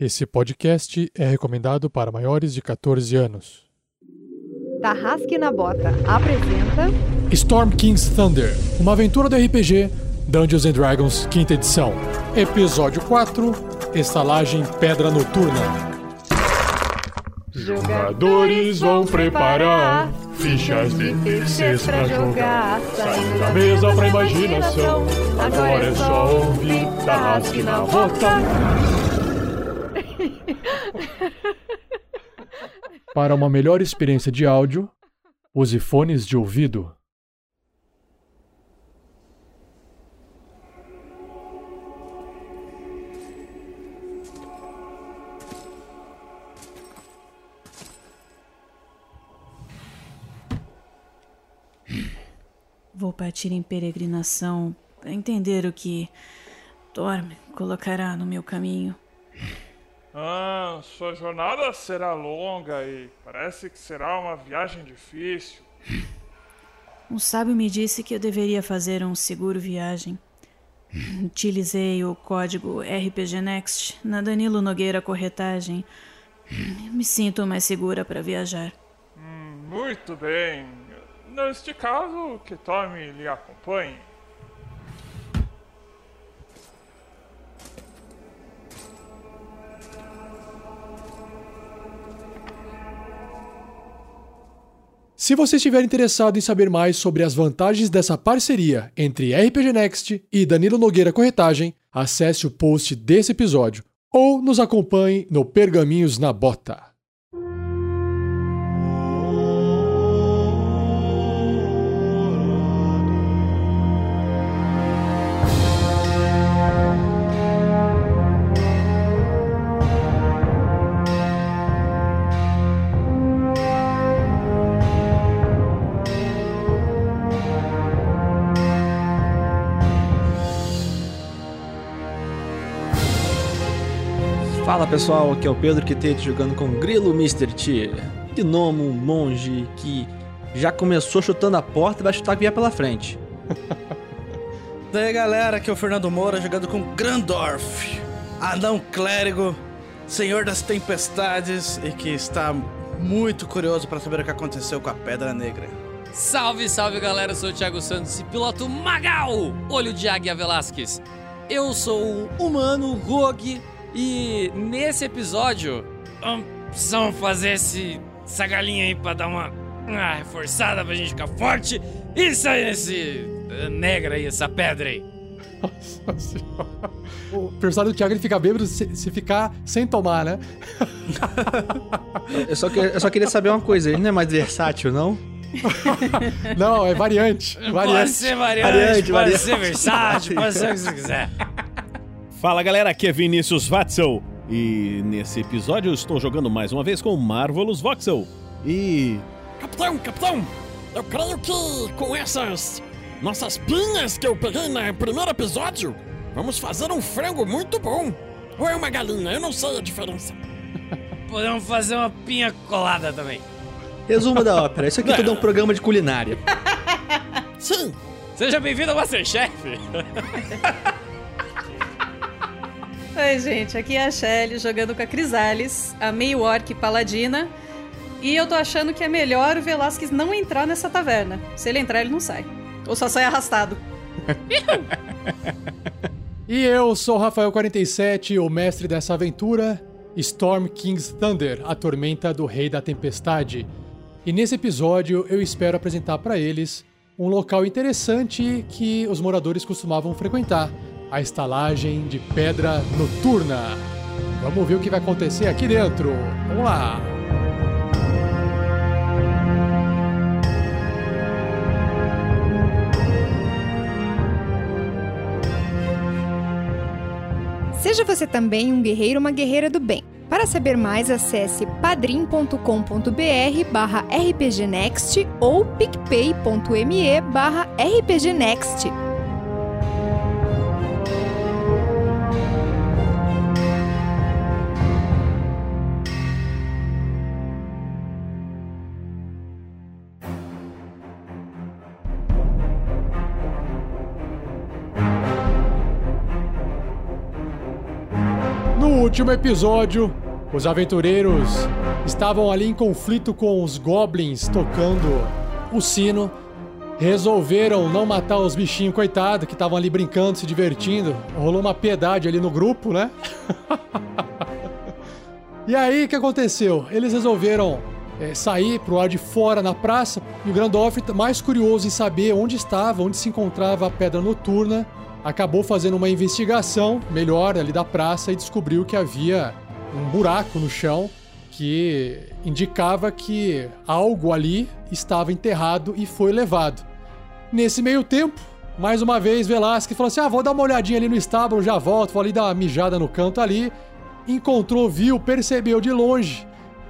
Esse podcast é recomendado para maiores de 14 anos. Tarrasque na Bota apresenta Storm King's Thunder, uma aventura do RPG Dungeons and Dragons, quinta edição. Episódio 4, Estalagem Pedra Noturna. Jogadores vão preparar fichas de terceiros pra jogar. Saindo da mesa pra imaginação. Agora é só ouvir Tarrasque na Bota. Para uma melhor experiência de áudio, use fones de ouvido. Vou partir em peregrinação para entender o que Dorme colocará no meu caminho. Ah, sua jornada será longa e parece que será uma viagem difícil. Um sábio me disse que eu deveria fazer um seguro viagem. Utilizei o código RPG Next na Danilo Nogueira Corretagem. Me sinto mais segura para viajar. Hum, muito bem. Neste caso, que Tommy lhe acompanhe. Se você estiver interessado em saber mais sobre as vantagens dessa parceria entre RPG Next e Danilo Nogueira Corretagem, acesse o post desse episódio ou nos acompanhe no Pergaminhos na Bota. Pessoal, aqui é o Pedro Quitete jogando com Grilo Mr. T. Gnomo, um monge que já começou chutando a porta e vai chutar que vier pela frente. Daí galera, aqui é o Fernando Moura jogando com Grandorf, anão clérigo, senhor das tempestades e que está muito curioso para saber o que aconteceu com a Pedra Negra. Salve, salve galera, eu sou o Thiago Santos e piloto Magal, olho de Águia Velasquez. Eu sou um humano rogue e nesse episódio precisamos fazer esse, essa galinha aí pra dar uma, uma reforçada pra gente ficar forte e sair nesse uh, negra aí, essa pedra aí. Nossa senhora. O personagem do Thiago ele fica bêbado se, se ficar sem tomar, né? Eu só, que- eu só queria saber uma coisa, ele não é mais versátil, não? Não, é variante. Pode variante. ser variante, Variante, pode variante. ser versátil, pode ser o que você quiser. Fala galera, aqui é Vinícius Watzel e nesse episódio eu estou jogando mais uma vez com o Marvelous Voxel. E. Capitão, capitão, eu creio que com essas nossas pinhas que eu peguei no primeiro episódio, vamos fazer um frango muito bom. Ou é uma galinha, eu não sei a diferença. Podemos fazer uma pinha colada também. Resumo da ópera, isso aqui tudo é um programa de culinária. Sim, Seja bem-vindo ao Masterchef. Oi, gente, aqui é a Shelly jogando com a Crisales, a meio orc paladina. E eu tô achando que é melhor o Velasquez não entrar nessa taverna. Se ele entrar, ele não sai. Ou só sai arrastado. E eu sou o Rafael47, o mestre dessa aventura, Storm King's Thunder, a tormenta do Rei da Tempestade. E nesse episódio eu espero apresentar para eles um local interessante que os moradores costumavam frequentar, a estalagem de Pedra Noturna. Vamos ver o que vai acontecer aqui dentro. Vamos lá! Seja você também um guerreiro ou uma guerreira do bem. Para saber mais, acesse padrim.com.br barra rpgnext ou picpay.me barra rpgnext. Último episódio, os aventureiros estavam ali em conflito com os goblins tocando o sino. Resolveram não matar os bichinhos, coitado, que estavam ali brincando, se divertindo. Rolou uma piedade ali no grupo, né? e aí, o que aconteceu? Eles resolveram é, sair pro lado de fora na praça e o Grandolf, mais curioso em saber onde estava, onde se encontrava a pedra noturna, acabou fazendo uma investigação melhor ali da praça e descobriu que havia um buraco no chão que indicava que algo ali estava enterrado e foi levado. Nesse meio tempo, mais uma vez, Velasquez falou assim: Ah, vou dar uma olhadinha ali no estábulo, já volto, vou ali dar uma mijada no canto ali. Encontrou, viu, percebeu de longe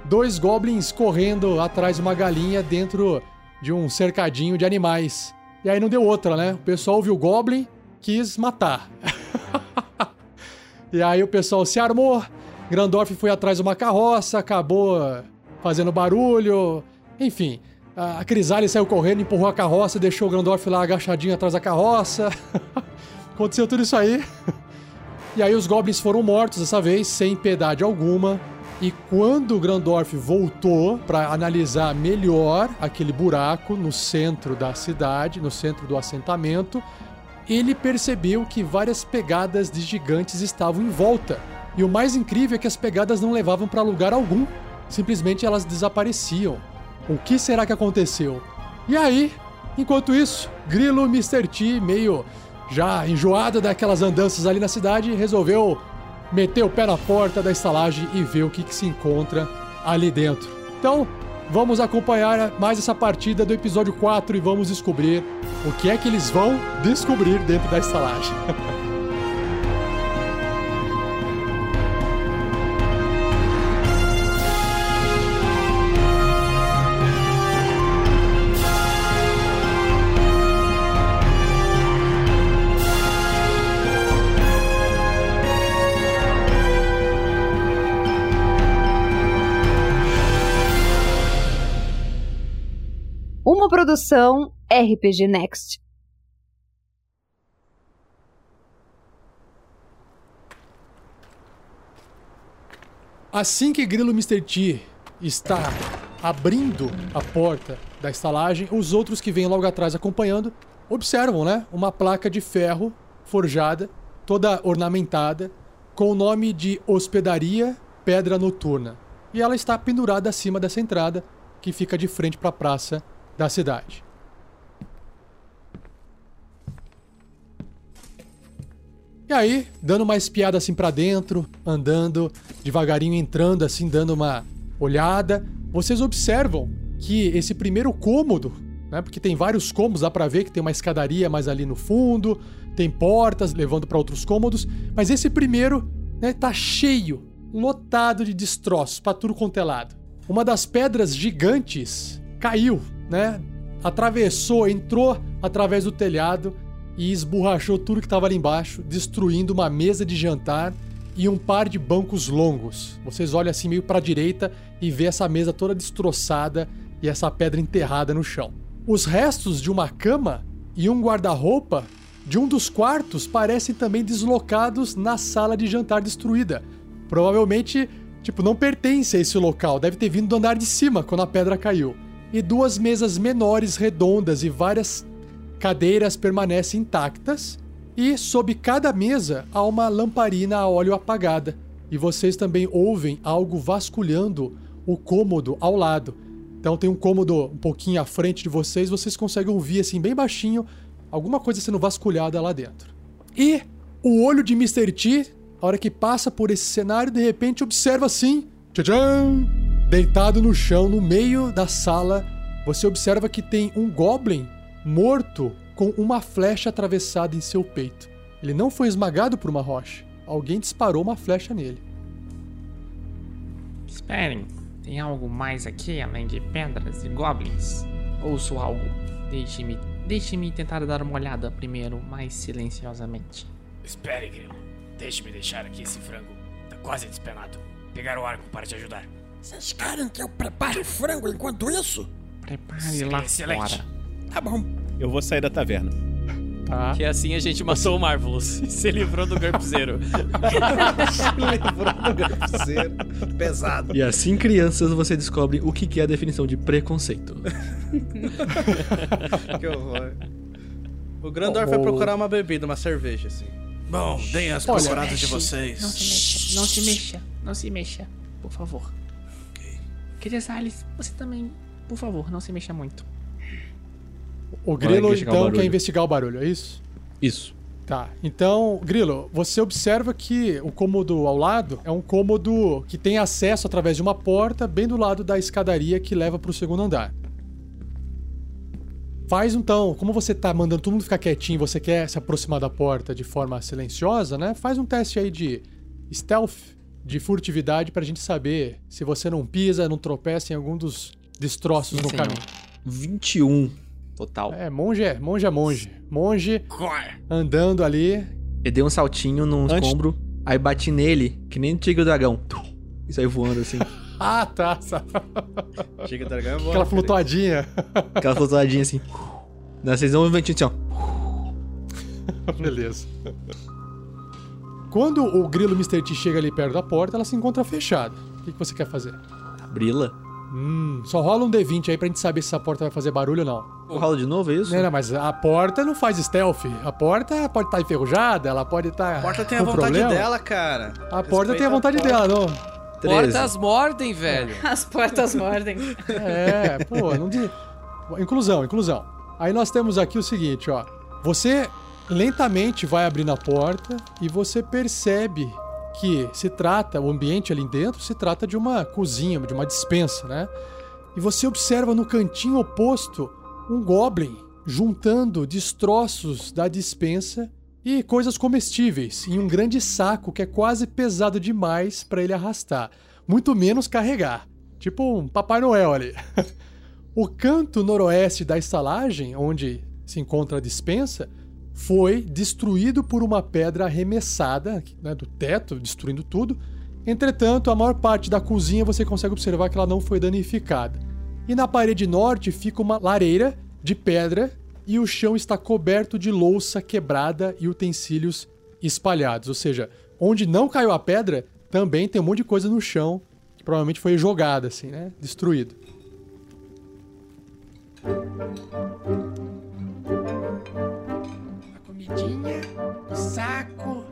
dois goblins correndo atrás de uma galinha dentro de um cercadinho de animais. E aí não deu outra, né? O pessoal viu o goblin, quis matar. e aí o pessoal se armou, Grandorf foi atrás de uma carroça, acabou fazendo barulho, enfim. A Crisale saiu correndo, empurrou a carroça, deixou o Grandorf lá agachadinho atrás da carroça. Aconteceu tudo isso aí. E aí os goblins foram mortos dessa vez, sem piedade alguma. E quando o Grandorf voltou para analisar melhor aquele buraco no centro da cidade, no centro do assentamento, ele percebeu que várias pegadas de gigantes estavam em volta. E o mais incrível é que as pegadas não levavam para lugar algum, simplesmente elas desapareciam. O que será que aconteceu? E aí, enquanto isso, Grilo Mr. T, meio já enjoado daquelas andanças ali na cidade, resolveu meter o pé na porta da estalagem e ver o que, que se encontra ali dentro. Então, vamos acompanhar mais essa partida do episódio 4 e vamos descobrir o que é que eles vão descobrir dentro da estalagem. produção RPG Next. Assim que Grilo Mr. T está abrindo a porta da estalagem, os outros que vêm logo atrás acompanhando observam, né? Uma placa de ferro forjada, toda ornamentada, com o nome de Hospedaria Pedra Noturna. E ela está pendurada acima dessa entrada, que fica de frente para a praça da cidade. E aí, dando uma espiada assim para dentro, andando devagarinho, entrando assim, dando uma olhada, vocês observam que esse primeiro cômodo, né, porque tem vários cômodos, dá para ver que tem uma escadaria mais ali no fundo, tem portas levando para outros cômodos, mas esse primeiro, né, tá cheio, lotado de destroços, para tudo quanto é lado. Uma das pedras gigantes caiu, né? Atravessou, entrou através do telhado e esborrachou tudo que estava ali embaixo, destruindo uma mesa de jantar e um par de bancos longos. Vocês olham assim meio para a direita e vê essa mesa toda destroçada e essa pedra enterrada no chão. Os restos de uma cama e um guarda-roupa de um dos quartos parecem também deslocados na sala de jantar destruída. Provavelmente, tipo, não pertence a esse local, deve ter vindo do andar de cima quando a pedra caiu. E duas mesas menores redondas e várias cadeiras permanecem intactas, e sob cada mesa há uma lamparina a óleo apagada. E vocês também ouvem algo vasculhando o cômodo ao lado. Então tem um cômodo um pouquinho à frente de vocês, vocês conseguem ouvir assim bem baixinho alguma coisa sendo vasculhada lá dentro. E o olho de Mr. T, a hora que passa por esse cenário, de repente observa assim, tcham, deitado no chão no meio da sala, você observa que tem um goblin morto com uma flecha atravessada em seu peito. Ele não foi esmagado por uma rocha. Alguém disparou uma flecha nele. Esperem, tem algo mais aqui além de pedras e goblins? Ouço algo. Deixe-me, deixe-me tentar dar uma olhada primeiro, mais silenciosamente. Espere, Grilo. Deixe-me deixar aqui esse frango. Tá quase despenado. Pegar o arco para te ajudar. Vocês querem que eu prepare o frango enquanto isso? Prepare lá Excelente. fora. Tá bom. Eu vou sair da taverna. Tá. Que assim a gente matou o Marvelous e se livrou do Garpzeiro. Pesado. E assim, crianças, você descobre o que que é a definição de preconceito. Que horror. O Grandorf Bom, vai procurar uma bebida, uma cerveja, assim. Bom, deem as procuradas de Não vocês. se mexa, não se mexa, não se mexa, por favor. Querida Salles, você também, por favor, não se mexa muito. O Grilo, o então, quer investigar o barulho, é isso? Isso. Tá. Então, Grilo, você observa que o cômodo ao lado é um cômodo que tem acesso através de uma porta bem do lado da escadaria que leva pro segundo andar. Faz então, como você tá mandando todo mundo ficar quietinho, e você quer se aproximar da porta de forma silenciosa, né? Faz um teste aí de stealth, de furtividade pra gente saber se você não pisa, não tropeça em algum dos destroços Sim, no senhor. caminho. 21 total. É, monge é, monge é monge. Monge andando ali, Eu dei um saltinho num Antes- escombro, aí bati nele, que nem o tigre o dragão. E saí voando assim. Ah, tá. Chega dragão é bom. Aquela né, flutuadinha. Aquela flutuadinha assim. Vocês dão um ventinho assim, ó. Beleza. Quando o grilo Mr. T chega ali perto da porta, ela se encontra fechada. O que, que você quer fazer? Abri-la. Hum, só rola um D20 aí pra gente saber se essa porta vai fazer barulho ou não. Eu rolo de novo, é isso? Não, não, mas a porta não faz stealth. A porta pode estar enferrujada, ela pode estar. A porta tem a vontade problema. dela, cara. A porta tem a Respeita vontade porta. dela, não. 13. Portas mordem, velho. As portas mordem. É, pô, não de. Inclusão, inclusão. Aí nós temos aqui o seguinte, ó. Você lentamente vai abrindo a porta e você percebe que se trata, o ambiente ali dentro se trata de uma cozinha, de uma dispensa, né? E você observa no cantinho oposto um goblin juntando destroços da dispensa e coisas comestíveis em um grande saco que é quase pesado demais para ele arrastar, muito menos carregar. Tipo um Papai Noel ali. O canto noroeste da estalagem, onde se encontra a dispensa, foi destruído por uma pedra arremessada né, do teto, destruindo tudo. Entretanto, a maior parte da cozinha você consegue observar que ela não foi danificada. E na parede norte fica uma lareira de pedra e o chão está coberto de louça quebrada e utensílios espalhados. Ou seja, onde não caiu a pedra, também tem um monte de coisa no chão que provavelmente foi jogada, assim, né? Destruído. Um saco,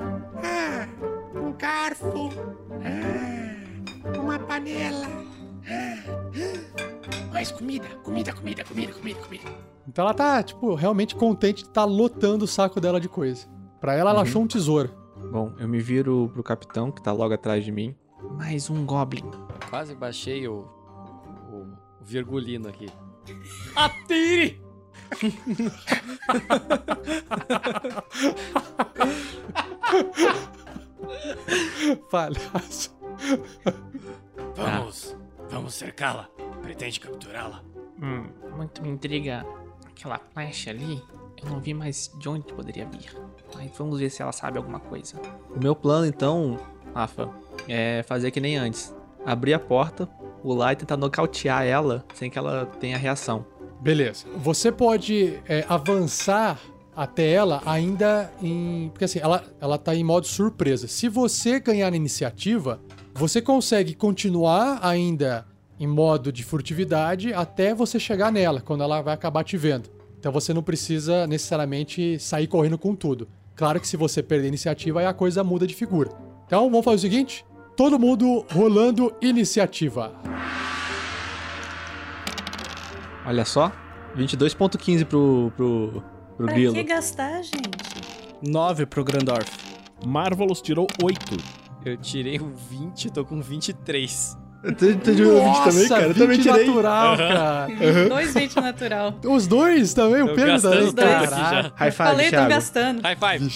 ah, um garfo, ah, uma panela. Ah. Mais comida, comida, comida, comida, comida, comida. Então ela tá, tipo, realmente contente de estar lotando o saco dela de coisa. Pra ela, ela achou um tesouro. Bom, eu me viro pro capitão, que tá logo atrás de mim. Mais um Goblin. Quase baixei o, o, o virgulino aqui. Atire! Palhaço. Vamos, vamos cercá-la. Pretende capturá-la? Hum, muito me intriga aquela flecha ali. Eu não vi mais de onde poderia vir. Mas vamos ver se ela sabe alguma coisa. O meu plano, então, Rafa, é fazer que nem antes. Abrir a porta, pular e tentar nocautear ela sem que ela tenha reação. Beleza. Você pode é, avançar até ela ainda em. Porque assim, ela, ela tá em modo surpresa. Se você ganhar na iniciativa, você consegue continuar ainda em modo de furtividade até você chegar nela, quando ela vai acabar te vendo. Então você não precisa necessariamente sair correndo com tudo. Claro que se você perder a iniciativa, aí a coisa muda de figura. Então vamos fazer o seguinte: todo mundo rolando iniciativa. Olha só, 22.15 pro, pro, pro Pra grilo. que gastar, gente? 9 pro Grandorf. Marvelous tirou 8. Eu tirei um 20, tô com 23. Eu tô- tô de 20 também, cara. Eu também 20 tirei. natural, cara. Dois 20 natural. Os dois também, o Tô Pedro também. os dois já. High Eu five, falei, tão Thiago. gastando. High five.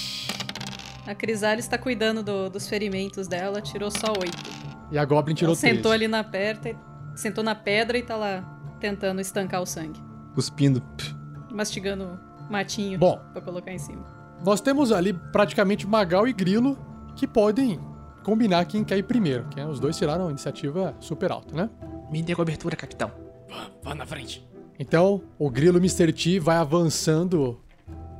A Crisalis tá cuidando do- dos ferimentos dela, tirou só oito. E a Goblin tirou Ela sentou três. ali na pedra, sentou na pedra e tá lá tentando estancar o sangue. Cuspindo. Mastigando matinho Bom. pra colocar em cima. Nós temos ali praticamente Magal e Grilo que podem combinar quem quer ir primeiro. Que é, os dois tiraram a iniciativa super alta, né? Me dê cobertura, capitão. Vá, vá na frente. Então, o Grilo Mr. T vai avançando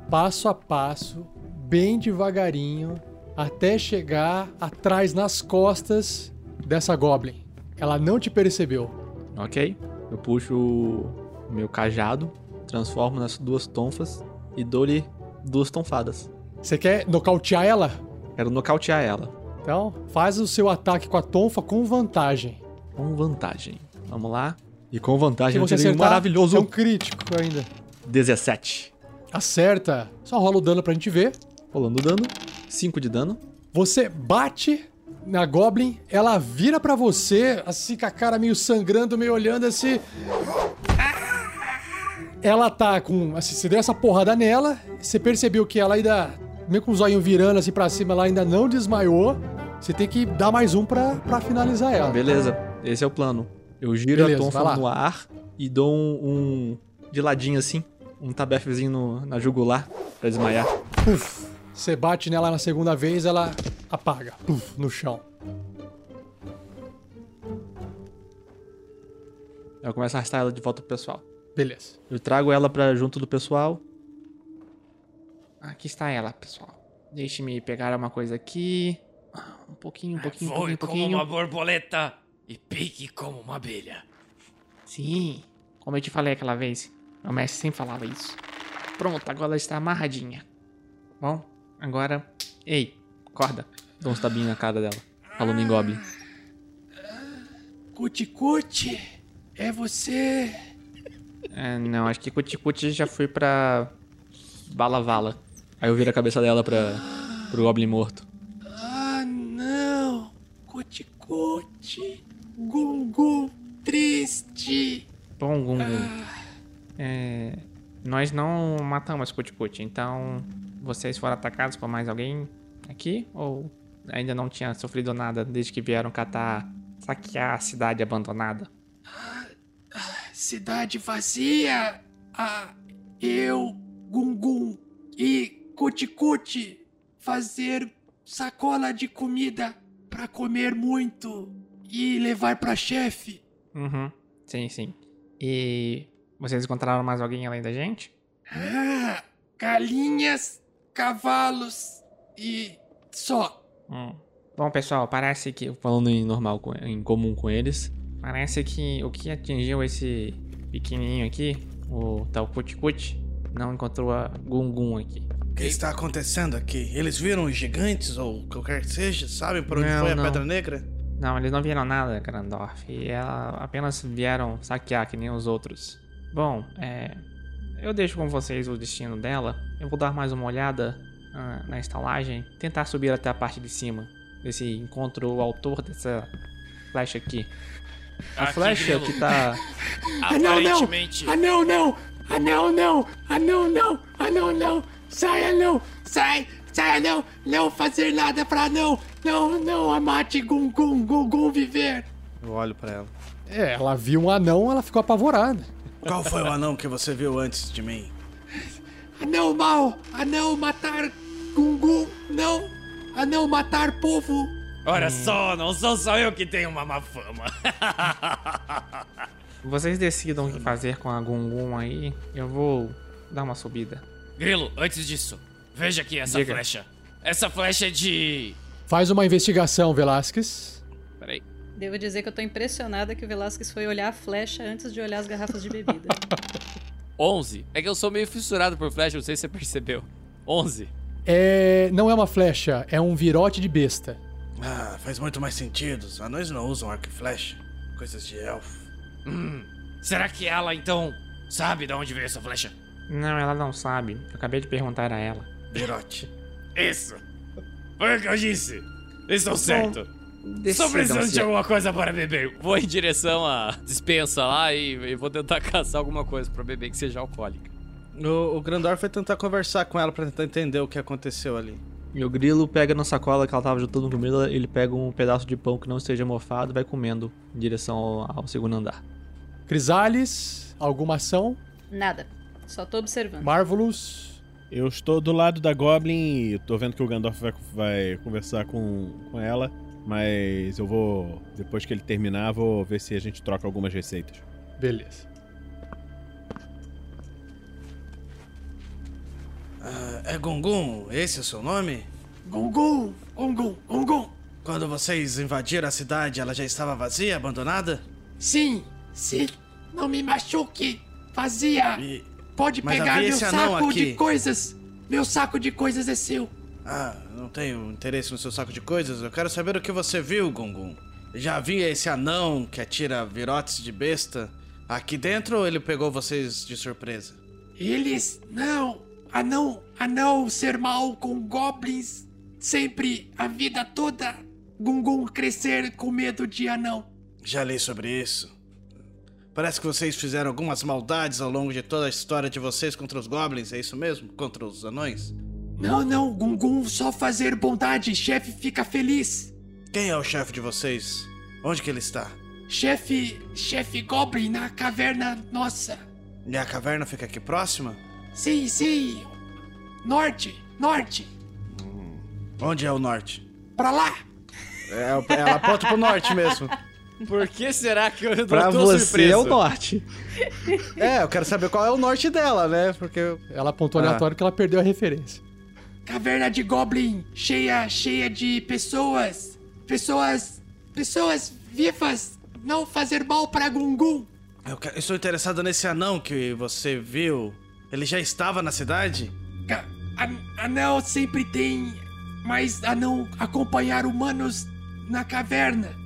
passo a passo, bem devagarinho, até chegar atrás nas costas dessa Goblin. Ela não te percebeu. Ok. Eu puxo o meu cajado, transformo nas duas tonfas e dou-lhe duas tonfadas. Você quer nocautear ela? Quero nocautear ela. Então, faz o seu ataque com a tonfa com vantagem. Com vantagem. Vamos lá. E com vantagem Se você tirei um acertar, maravilhoso é um crítico ainda. 17. Acerta. Só rola o dano pra gente ver. Rolando o dano. 5 de dano. Você bate na Goblin, ela vira pra você, assim com a cara meio sangrando, meio olhando assim. Ela tá com. Assim, você deu essa porrada nela, você percebeu que ela ainda. Meio com os olhinhos virando assim pra cima, ela ainda não desmaiou. Você tem que dar mais um pra, pra finalizar ela. Beleza, esse é o plano. Eu giro Beleza, a tonfa no ar e dou um, um de ladinho assim, um tabefezinho no- na jugular pra desmaiar. Puf. Você bate nela na segunda vez, ela apaga. Puf, no chão. Eu começo a arrastar ela de volta pro pessoal. Beleza. Eu trago ela pra junto do pessoal. Aqui está ela, pessoal. Deixe-me pegar uma coisa aqui. Ah, Um pouquinho, um pouquinho, um Voe pouquinho, um como pouquinho. uma borboleta e pique como uma abelha. Sim, como eu te falei aquela vez, meu mestre sempre falava isso. Pronto, agora ela está amarradinha. Bom, agora. Ei, acorda. Dou uns tabinhos na cara dela. Falando em Goblin. Cuti-cuti, é você. É, não, acho que Cuti-Cuti já foi pra. Bala Vala. Aí eu viro a cabeça dela pra, pro Goblin morto. Ah, não. Cuti-cuti, gum-gum, triste. Bom, Gungun. É, nós não matamos Cuti-Cuti, então. Vocês foram atacados por mais alguém aqui? Ou ainda não tinha sofrido nada desde que vieram catar. saquear a cidade abandonada? Cidade vazia. Ah, eu, Gungum e Cuti-cuti fazer sacola de comida pra comer muito e levar pra chefe. Uhum, sim, sim. E. Vocês encontraram mais alguém além da gente? Ah, galinhas, cavalos e só. Hum. Bom, pessoal, parece que. Falando em normal, com- em comum com eles. Parece que o que atingiu esse pequenininho aqui, o tal Cuti-Cuti, não encontrou a Gungun aqui. O que está acontecendo aqui? Eles viram os gigantes ou qualquer que seja? Sabem por onde Não, foi a não. Pedra Negra? Não, eles não viram nada, Grandorf. E ela apenas vieram saquear que nem os outros. Bom, é. Eu deixo com vocês o destino dela. Eu vou dar mais uma olhada ah, na estalagem. Tentar subir até a parte de cima. Ver se encontro o autor dessa flecha aqui. A Aqui, flecha Grilo. que tá. Ah, não, não! Ah, não, não! Ah, não, não! Ah, não, não! Ah, não, não! Saia, não! Sai! Saia, não! Não fazer nada pra não! Não, não! Amate Gungum, Gungum viver! Eu olho pra ela. É, ela viu um anão, ela ficou apavorada. Qual foi o anão que você viu antes de mim? Anão mal! Anão matar Gungum! Não! Anão matar povo! Olha só, não sou só eu que tenho uma má fama. Vocês decidam o que fazer com a Gungun aí. Eu vou dar uma subida. Grilo, antes disso, veja aqui essa Diga. flecha. Essa flecha é de. Faz uma investigação, Velasquez. Devo dizer que eu tô impressionada que o Velasquez foi olhar a flecha antes de olhar as garrafas de bebida. 11. É que eu sou meio fissurado por flecha, não sei se você percebeu. 11. É, não é uma flecha, é um virote de besta. Ah, faz muito mais sentido. Os anões não usam arco e flecha. Coisas de elfo. Hum. Será que ela, então, sabe de onde veio essa flecha? Não, ela não sabe. Eu acabei de perguntar a ela. Virote. Isso. Foi o que eu disse. Estou certo. Decidam Só precisando se- de alguma coisa para beber. Vou em direção à dispensa lá e, e vou tentar caçar alguma coisa para beber que seja alcoólica. O, o Grandor foi tentar conversar com ela pra tentar entender o que aconteceu ali. E o grilo pega na sacola que ela tava juntando comida, ele pega um pedaço de pão que não esteja mofado e vai comendo em direção ao, ao segundo andar. Crisales, alguma ação? Nada. Só tô observando. Marvelous. Eu estou do lado da Goblin e tô vendo que o Gandalf vai, vai conversar com, com ela. Mas eu vou, depois que ele terminar, vou ver se a gente troca algumas receitas. Beleza. Ah, é Gungun, esse é o seu nome? Gungun, Gungun, Gungun. Quando vocês invadiram a cidade, ela já estava vazia, abandonada? Sim, sim. Não me machuque. Vazia. E- Pode Mas pegar meu saco de coisas. Meu saco de coisas é seu. Ah, não tenho interesse no seu saco de coisas. Eu quero saber o que você viu, Gungun. Já havia esse anão que atira virotes de besta aqui dentro ou ele pegou vocês de surpresa? Eles. Não. Anão. Anão ser mal com goblins. Sempre, a vida toda. Gungun crescer com medo de anão. Já li sobre isso. Parece que vocês fizeram algumas maldades ao longo de toda a história de vocês contra os goblins, é isso mesmo? Contra os anões? Não, não. Gungun só fazer bondade. Chefe fica feliz. Quem é o chefe de vocês? Onde que ele está? Chefe. Chefe Goblin na caverna nossa. E a caverna fica aqui próxima? Sim, sim. Norte. Norte. Onde é o norte? Pra lá. É, ela aponta pro norte mesmo. Por que será que eu não Pra tô você surpreso? é o norte. É, eu quero saber qual é o norte dela, né? Porque. Ela apontou Ah. aleatório que ela perdeu a referência. Caverna de Goblin, cheia, cheia de pessoas. Pessoas. Pessoas vivas. Não fazer mal pra Gungun. Eu estou interessado nesse anão que você viu. Ele já estava na cidade? Ca- Anão sempre tem. Mas anão acompanhar humanos na caverna.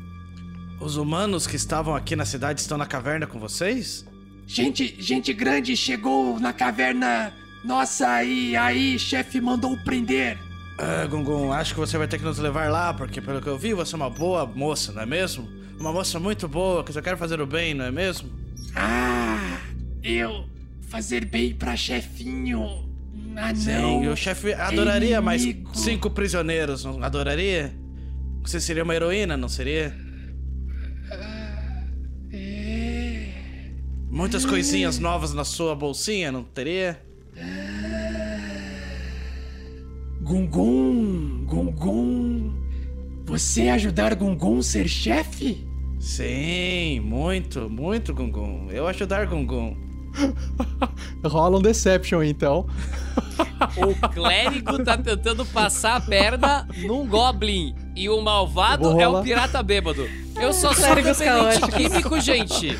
Os humanos que estavam aqui na cidade estão na caverna com vocês? Gente, gente grande chegou na caverna nossa e aí chefe mandou prender. Ah, Gungun, acho que você vai ter que nos levar lá, porque pelo que eu vi, você é uma boa moça, não é mesmo? Uma moça muito boa, que só quer fazer o bem, não é mesmo? Ah, eu fazer bem pra chefinho. Ah, não. e o chefe adoraria mais cinco prisioneiros, não adoraria? Você seria uma heroína, não seria? É. Muitas coisinhas novas na sua bolsinha, não teria? Gungun, Gungun. Você ajudar Gungun ser chefe? Sim, muito, muito, Gungun. Eu ajudar Gungun. Rola um Deception, então. O clérigo tá tentando passar a perna num goblin. E o malvado é o pirata bêbado. Eu só sou Clérigos dependente químico, gente.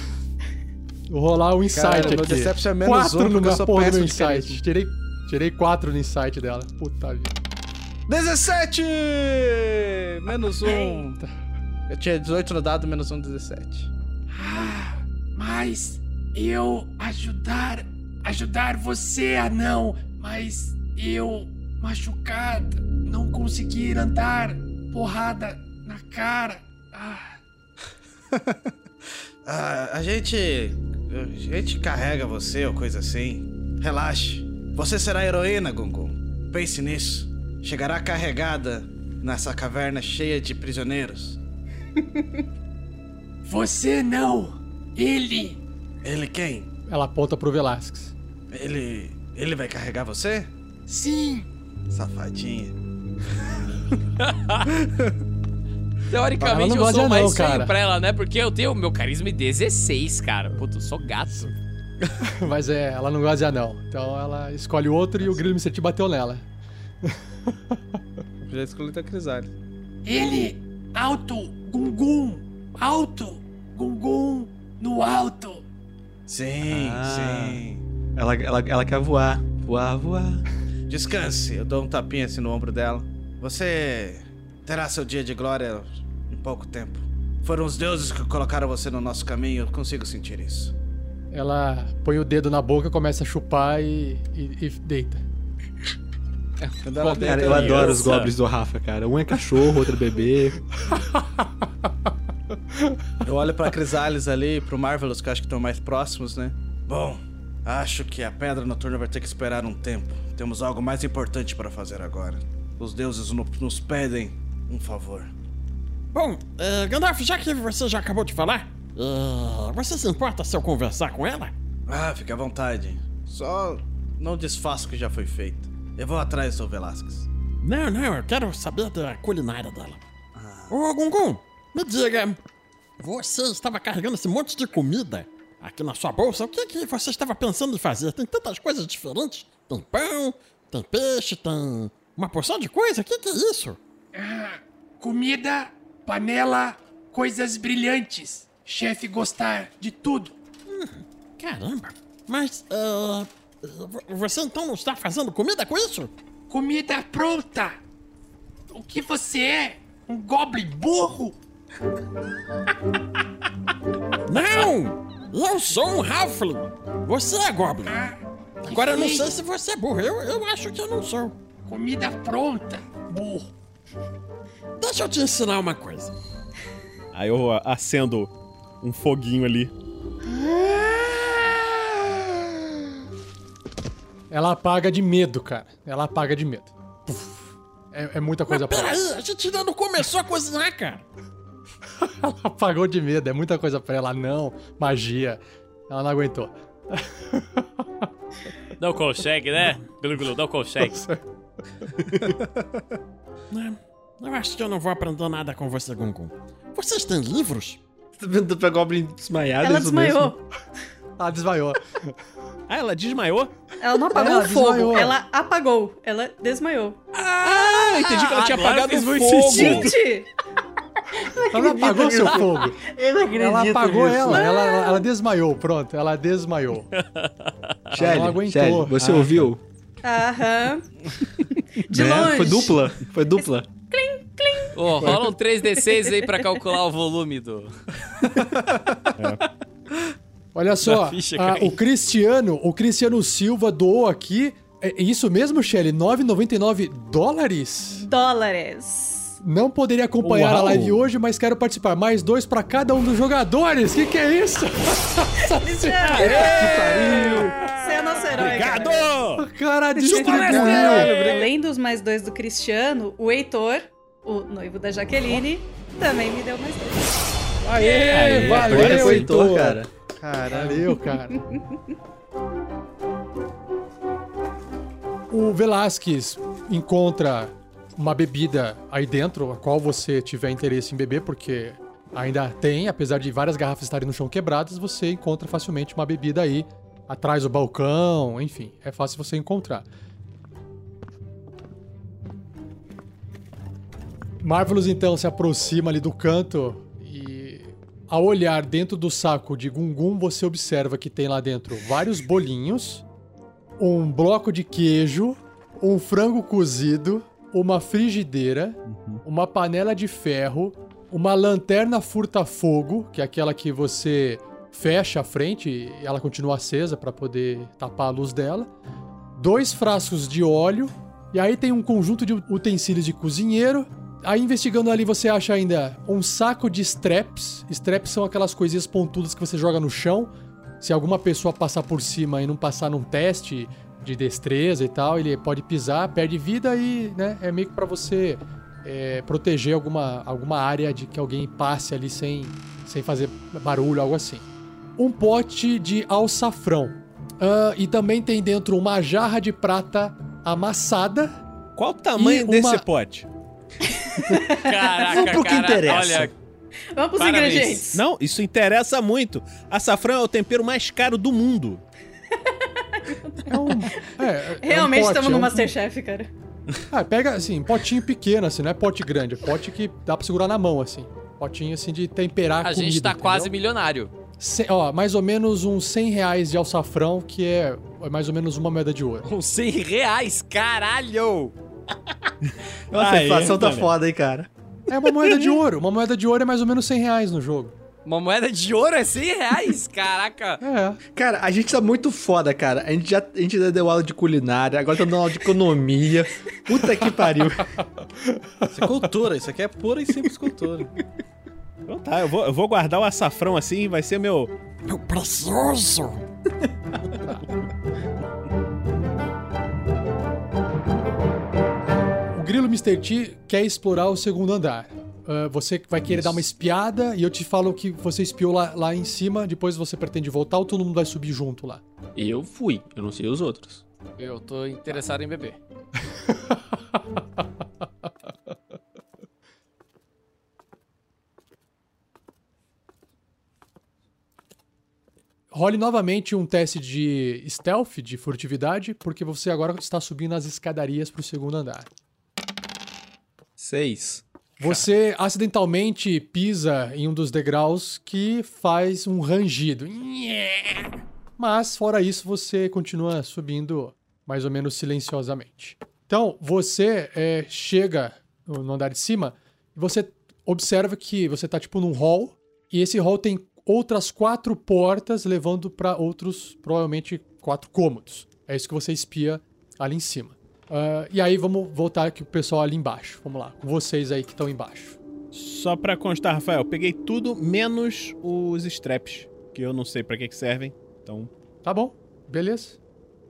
Vou rolar o Insight Cara, aqui. Deception é menos quatro um, no eu meu porra do Insight. Tirei, tirei quatro no Insight dela. Puta vida. 17! Menos um. Eu tinha 18 no dado, menos um, 17. Ah, mas eu ajudar, ajudar você, anão, mas eu machucada, não conseguir andar, porrada na cara. Ah, Ah, a gente. A gente carrega você ou coisa assim. Relaxe. Você será a heroína, Gungun. Pense nisso. Chegará carregada nessa caverna cheia de prisioneiros. você não, ele. Ele quem? Ela aponta pro Velasquez. Ele. Ele vai carregar você? Sim, Safadinha. Teoricamente não eu sou de mais anão, feio cara. pra ela, né? Porque eu tenho meu carisma 16, cara. Puta, eu sou gato. Mas é, ela não gosta de anão. Então ela escolhe outro e o Grilo Mr. T bateu nela. Já escolhi a Crisales. ele, alto, Gungun, alto, Gungun, no alto. Sim, Ah. sim. Ela, ela, ela quer voar. Voar, voar. Descanse, eu dou um tapinha assim no ombro dela. Você terá seu dia de glória em pouco tempo. Foram os deuses que colocaram você no nosso caminho, eu consigo sentir isso. Ela põe o dedo na boca, começa a chupar e, e- e deita. Quando ela Cara, deita, eu adoro os goblins do Rafa, cara. Um é cachorro, outro é bebê. Eu olho pra Crisales ali, pro Marvelous, que eu acho que estão mais próximos, né? Bom, acho que a Pedra Noturna vai ter que esperar um tempo. Temos algo mais importante para fazer agora. Os deuses no- nos pedem um favor. Bom, eh, Gandalf, já que você já acabou de falar, eh, você se importa se eu conversar com ela? Ah, fique à vontade. Só não desfaça o que já foi feito. Eu vou atrás do Velasquez. Não, não, eu quero saber da culinária dela. Ô, Gungun, me diga, você estava carregando esse monte de comida aqui na sua bolsa. O que, que você estava pensando em fazer? Tem tantas coisas diferentes. Tem pão, tem peixe, tem uma porção de coisa. O que, que é isso? Ah, comida, panela, coisas brilhantes. Chefe gostar de tudo. Hum, caramba. Mas, uh, você então não está fazendo comida com isso? Comida pronta. O que você é? Um goblin burro? Não! Eu sou um Halfling. Você é Goblin. Ah, Agora eu não sei se você é burro. Eu, eu acho que eu não sou. Comida pronta, burro. Deixa eu te ensinar uma coisa. Aí eu acendo um foguinho ali. Ela apaga de medo, cara. Ela apaga de medo. É, é muita coisa Mas pra peraí, ela. a gente ainda não começou a cozinhar, cara. ela apagou de medo, é muita coisa pra ela. Não, magia. Ela não aguentou. Não consegue, né? Glu, glu, não consegue. Eu acho que eu não vou aprender nada com você, Gungun. Vocês têm livros? Tá vendo pra Goblin desmaiada? Ela desmaiou. mesmo? Ela desmaiou. Ah, ela desmaiou? Ela não apagou Ela o fogo, desmaiou. ela apagou. Ela desmaiou. Ah, entendi que ela tinha agora apagado o fogo. Gente! Ela não apagou seu fogo. Eu não acredito Ela apagou nisso. ela, ela. Ela desmaiou, pronto. Ela desmaiou. Shelly, não aguentou. Shelly, você Ah, ouviu? Aham. De Né? longe. Foi dupla, foi dupla. Ô, rola um 3D6 aí pra calcular o volume do. Olha só, caindo. o Cristiano, o Cristiano Silva doou aqui. É isso mesmo, Shelly? 9,99 dólares? Dólares. Não poderia acompanhar Uau. a live hoje, mas quero participar. Mais dois pra cada um dos jogadores. Que que é isso? É nosso herói. cara. Obrigado! O cara E, distribuiu. Além dos mais dois do Cristiano, o Heitor, o noivo da Jaqueline, também me deu mais dois. Aê, Aí, valeu, agora foi Heitor. Heitor, cara. Valeu, cara. O Velasquez encontra uma bebida aí dentro, a qual você tiver interesse em beber, porque ainda tem, apesar de várias garrafas estarem no chão quebradas, você encontra facilmente uma bebida aí, atrás do balcão, enfim, é fácil você encontrar. Marvelous então se aproxima ali do canto e ao olhar dentro do saco de Gungun, você observa que tem lá dentro vários bolinhos, um bloco de queijo, um frango cozido, uma frigideira, uma panela de ferro, uma lanterna furta-fogo, que é aquela que você fecha a frente ela continua acesa para poder tapar a luz dela, dois frascos de óleo, e aí tem um conjunto de utensílios de cozinheiro. Aí investigando ali você acha ainda um saco de straps. Straps são aquelas coisinhas pontudas que você joga no chão. Se alguma pessoa passar por cima e não passar num teste de destreza e tal, ele pode pisar, perde vida e, né, é meio que pra você é, proteger alguma, alguma área de que alguém passe ali sem, sem fazer barulho, algo assim. Um pote de alçafrão. Ah, e também tem dentro uma jarra de prata amassada. Qual o tamanho desse uma- pote? Caraca, Vamos pro que cara, interessa. Olha, Vamos pros Parabéns. ingredientes. Não, isso interessa muito. Açafrão é o tempero mais caro do mundo. É um, é, é um Realmente pote, estamos é no um- Masterchef, cara. Ah, pega assim, potinho pequeno, assim, não é pote grande, é pote que dá pra segurar na mão, assim. Potinho assim de temperar a comida. gente tá entendeu? quase milionário. Ó, mais ou menos uns 100 reais de alçafrão, que é mais ou menos uma moeda de ouro. Com 100 reais, caralho! Nossa, a inflação tá moleque. foda, hein, cara. É uma moeda de ouro. Uma moeda de ouro é mais ou menos 100 reais no jogo. Uma moeda de ouro é 100 reais, caraca! É. Cara, a gente tá muito foda, cara. A gente já, a gente já deu aula de culinária, agora tá dando aula de economia. Puta que pariu. Isso é cultura, isso aqui é pura e simples cultura. Então tá, eu vou, eu vou guardar o açafrão assim, vai ser meu. Meu precioso! O Grilo Mr. T quer explorar o segundo andar. Ah, você vai querer dar uma espiada e eu te falo que você espiou lá, lá em cima, depois você pretende voltar ou todo mundo vai subir junto lá? Eu fui, eu não sei os outros. Eu tô interessado em beber. role novamente um teste de stealth, de furtividade, porque você agora está subindo as escadarias pro segundo andar. Seis. Você acidentalmente pisa em um dos degraus que faz um rangido. Mas, fora isso, você continua subindo mais ou menos silenciosamente. Então, você é, chega no andar de cima e você observa que você tá tipo num hall e esse hall tem outras quatro portas levando para outros, provavelmente, quatro cômodos. É isso que você espia ali em cima. Ah, e aí vamos voltar aqui pro pessoal ali embaixo. Vamos lá, com vocês aí que estão embaixo. Só pra constar, Rafael, peguei tudo menos os straps, que eu não sei pra que que servem. Então, Tá bom, beleza.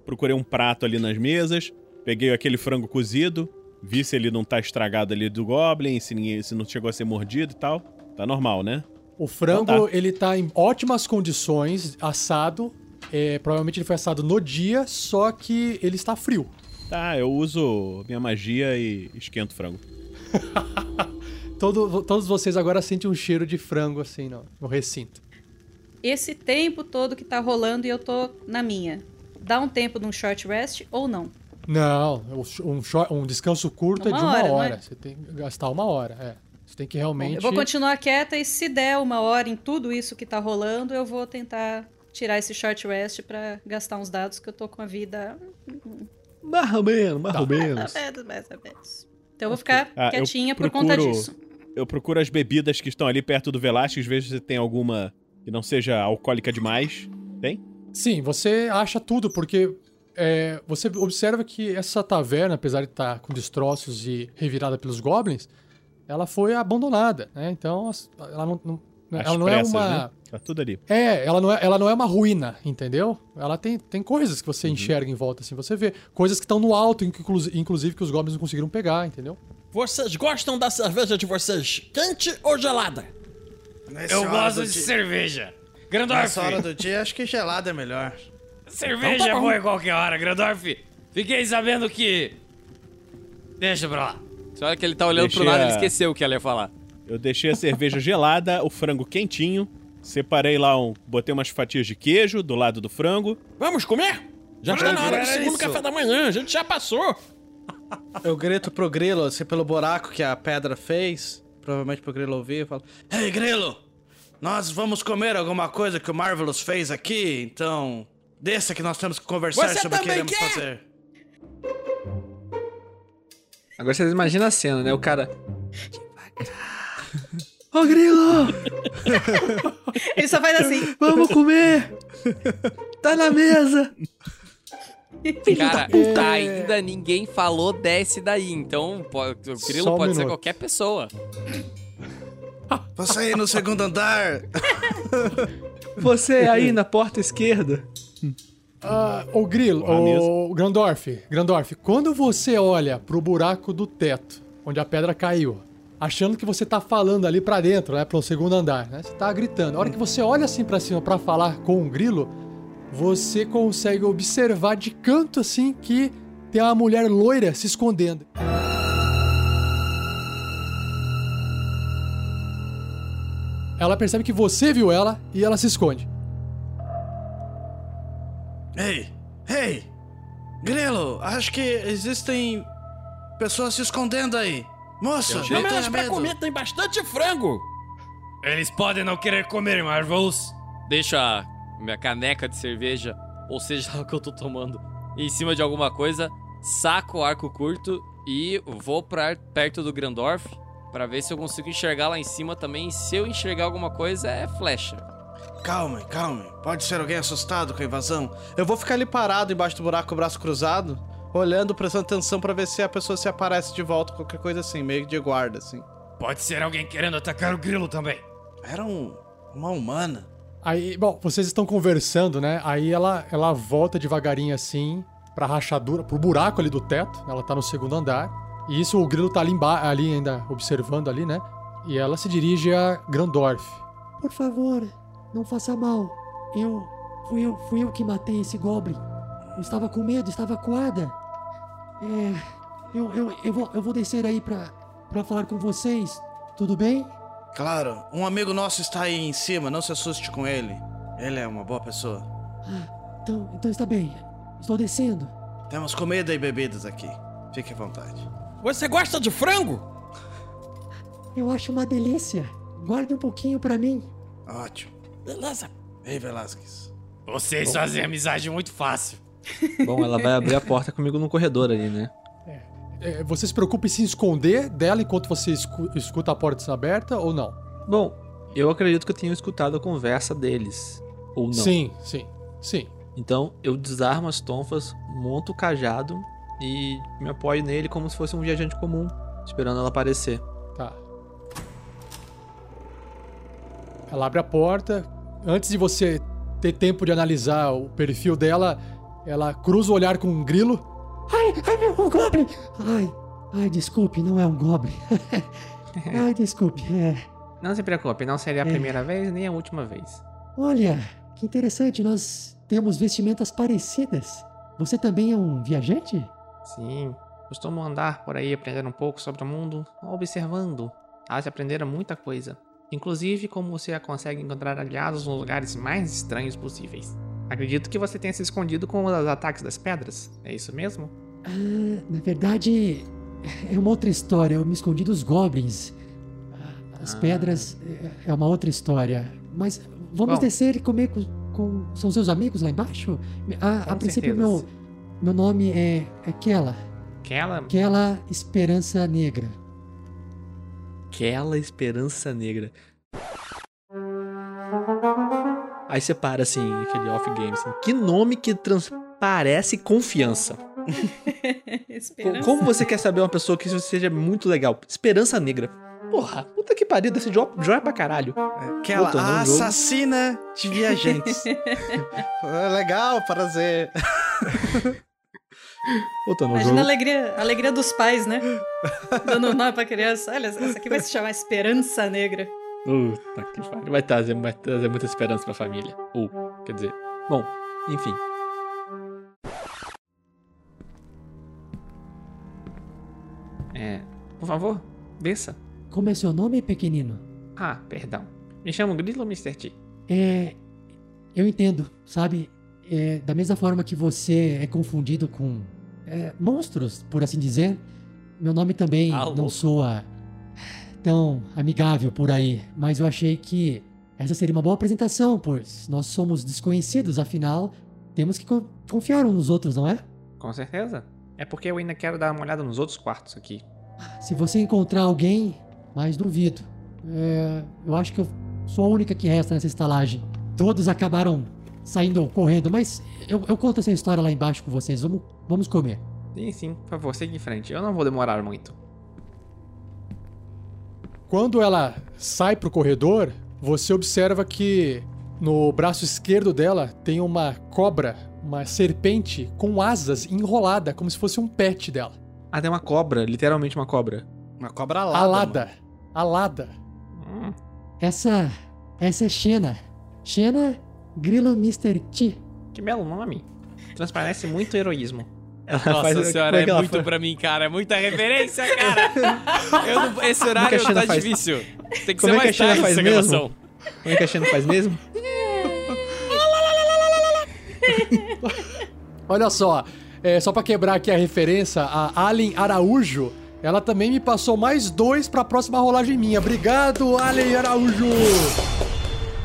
procurei um prato ali nas mesas, peguei aquele frango cozido, vi se ele não tá estragado ali do Goblin, se, ninguém, se não chegou a ser mordido e tal. Tá normal, né? O frango, Então tá. ele tá em ótimas condições, assado. É, provavelmente ele foi assado no dia, só que ele está frio. Tá, eu uso minha magia e esquento o frango. Todo- todos vocês agora sentem um cheiro de frango assim no, no recinto. Esse tempo todo que tá rolando e eu tô na minha. Dá um tempo de um short rest ou não? Não, um, short- um descanso curto Uma é de uma hora, hora. não é? Você tem que gastar uma hora, é. Você tem que realmente. Eu vou continuar quieta e se der uma hora em tudo isso que tá rolando, eu vou tentar tirar esse short rest pra gastar uns dados que eu tô com a vida. Mais ou menos, mais Tá. ou menos. Mais ou menos, mais ou menos. Então eu vou ficar Ah, quietinha por conta procuro- disso. Eu procuro as bebidas que estão ali perto do Velasquez, vejo se tem alguma que não seja alcoólica demais. Tem? Sim, você acha tudo, porque é, você observa que essa taverna, apesar de estar com destroços e revirada pelos goblins, ela foi abandonada, né? Então, as- ela não, não- ela não é pressas, uma. né? Tá tudo ali. É, ela não é, ela não é uma ruína, entendeu? Ela tem, tem coisas que Uhum. você enxerga em volta, assim, você vê. Coisas que estão no alto, inclu- inclusive que os goblins não conseguiram pegar, entendeu? Vocês gostam da cerveja de vocês quente ou gelada? Nessa Eu gosto de dia- cerveja. Grandorf, Nessa hora do dia, acho que gelada é melhor. cerveja Então tá é bom. boa em qualquer hora, Grandorf. Fiquei sabendo que... Deixa pra lá. Você olha que ele tá olhando pro Deixei nada, ele a- esqueceu o que ela ia falar. Eu deixei a cerveja gelada, o frango quentinho, separei lá um. Botei umas fatias de queijo do lado do frango. Vamos comer? Já está na hora do segundo isso. café da manhã, a gente já passou. Eu grito pro grilo, assim, pelo buraco que a pedra fez. Provavelmente pro grilo ouvir. Eu falo: Ei, grilo! Nós vamos comer alguma coisa que o Marvelous fez aqui, então. Desça que nós temos que conversar Você sobre o que iremos quer? fazer. Agora vocês imaginam a cena, né? O cara. Ô, Grilo! Ele só faz assim. Vamos comer! Tá na mesa! Cara, ainda ninguém falou desce daí, então po- o grilo um pode ser minuto. qualquer pessoa. Você aí no segundo andar. Você aí na porta esquerda. Ah, ô Grilo, Porra, ô Grandorf, Grandorf, quando você olha pro buraco do teto, onde a pedra caiu, achando que você tá falando ali pra dentro, né, pro segundo andar, né? Você tá gritando. A hora que você olha assim pra cima pra falar com o Grilo, você consegue observar de canto assim que tem uma mulher loira se escondendo. Ela percebe que você viu ela e ela se esconde. Ei, ei! Grilo, acho que existem pessoas se escondendo aí. Moço, não menos tenha pra medo. comer tem bastante frango. Eles podem não querer comer, Marvels. Deixa a minha caneca de cerveja, ou seja o que eu tô tomando, em cima de alguma coisa, saco o arco curto e vou pra perto do Grandorf pra ver se eu consigo enxergar lá em cima também. Se eu enxergar alguma coisa, é flecha. Calma, calma. Pode ser alguém assustado com a invasão. Eu vou ficar ali parado embaixo do buraco, com o braço cruzado, olhando, prestando atenção pra ver se a pessoa se aparece de volta, qualquer coisa assim, meio de guarda, assim. Pode ser alguém querendo atacar o grilo também. Era um, uma humana. Aí, bom, vocês estão conversando, né? Aí ela, ela volta devagarinho assim pra rachadura, pro buraco ali do teto. Ela tá no segundo andar. E isso o grilo tá ali, emba- ali ainda observando ali, né? E ela se dirige a Grandorf. Por favor, não faça mal. Eu. Fui eu, fui eu que matei esse Goblin. Eu estava com medo, estava acuada. É. Eu, eu, eu, vou, eu vou descer aí pra, pra falar com vocês. Tudo bem? Claro, um amigo nosso está aí em cima, não se assuste com ele. Ele é uma boa pessoa. Ah, então, então está bem. Estou descendo. Temos comida e bebidas aqui. Fique à vontade. Você gosta de frango? Eu acho uma delícia. Guarde um pouquinho para mim. Ótimo. Beleza. Ei, Velasquez. Vocês Bom. fazem amizade muito fácil. Bom, ela vai abrir a porta comigo no corredor ali, né? É, você se preocupa em se esconder dela enquanto você escu- escuta a porta aberta ou não? Bom, eu acredito que eu tenho escutado a conversa deles. Ou não. Sim, sim, sim. Então eu desarmo as tonfas, monto o cajado e me apoio nele como se fosse um viajante comum, esperando ela aparecer. Tá. Ela abre a porta. Antes de você ter tempo de analisar o perfil dela, ela cruza o olhar com um grilo. Ai, ai, meu, um goblin! Ai, ai, desculpe, não é um goblin. ai, desculpe, é. Não se preocupe, não seria a primeira vez nem a última vez. Olha, que interessante, nós temos vestimentas parecidas. Você também é um viajante? Sim, costumo andar por aí aprender um pouco sobre o mundo, observando. Há de aprender muita coisa. Inclusive como você consegue encontrar aliados nos lugares mais estranhos possíveis. Acredito que você tenha se escondido com os ataques das pedras, é isso mesmo? Ah, na verdade, é uma outra história. Eu me escondi dos goblins. Ah, As pedras é- é uma outra história. Mas vamos Bom. descer e comer com, com- São seus amigos lá embaixo? Ah, a Com princípio, meu, meu nome é, é Kela. Aquela. Kela Esperança Negra. Aquela esperança negra. Aí você para assim, aquele off-game, assim. Que nome que transparece confiança. Como você quer saber uma pessoa que seja muito legal? Esperança negra. Porra, puta que pariu, desse joia, joia pra caralho. Aquela Puta, assassina de viajantes. É Legal, prazer. Puta, no Imagina a jogo. alegria, a alegria dos pais, né? Dando um nome pra criança. Olha, essa aqui vai se chamar Esperança Negra. Puta que pariu. Vai trazer, vai trazer muita esperança pra família. Ou, quer dizer. Bom, enfim. É. Por favor, desça. Como é seu nome, pequenino? Ah, perdão. Me chamo Grilo Mr. T. É. Eu entendo, sabe? É, da mesma forma que você é confundido com é, monstros, por assim dizer, meu nome também Alô? não soa tão amigável por aí. Mas eu achei que essa seria uma boa apresentação, pois nós somos desconhecidos, afinal, temos que co- confiar uns nos outros, não é? Com certeza. É porque eu ainda quero dar uma olhada nos outros quartos aqui. Se você encontrar alguém, mas duvido. É, eu acho que eu sou a única que resta nessa estalagem. Todos acabaram saindo correndo, mas eu, eu conto essa história lá embaixo com vocês. Vamos, vamos comer. Sim, sim, por favor, siga em frente. Eu não vou demorar muito. Quando ela sai pro corredor, você observa que no braço esquerdo dela tem uma cobra, uma serpente com asas enrolada, como se fosse um pet dela. Ah, tem uma cobra, literalmente uma cobra. Uma cobra alada. Alada. Alada. Hum, Essa. Essa é Xena. Xena Grilo Mr. T. que belo nome. Transparece muito heroísmo. Ela Nossa senhora, é, muito faz? pra mim, cara. É muita referência, cara. Eu não- esse é que horário tá faz? difícil. Tem que Como ser é que a mais tarde faz essa mesmo? gravação. Como é que a Xena faz mesmo? Olha só, é, só pra quebrar aqui a referência, a Allen Araújo, ela também me passou mais dois pra próxima rolagem minha. Obrigado, Allen Araújo!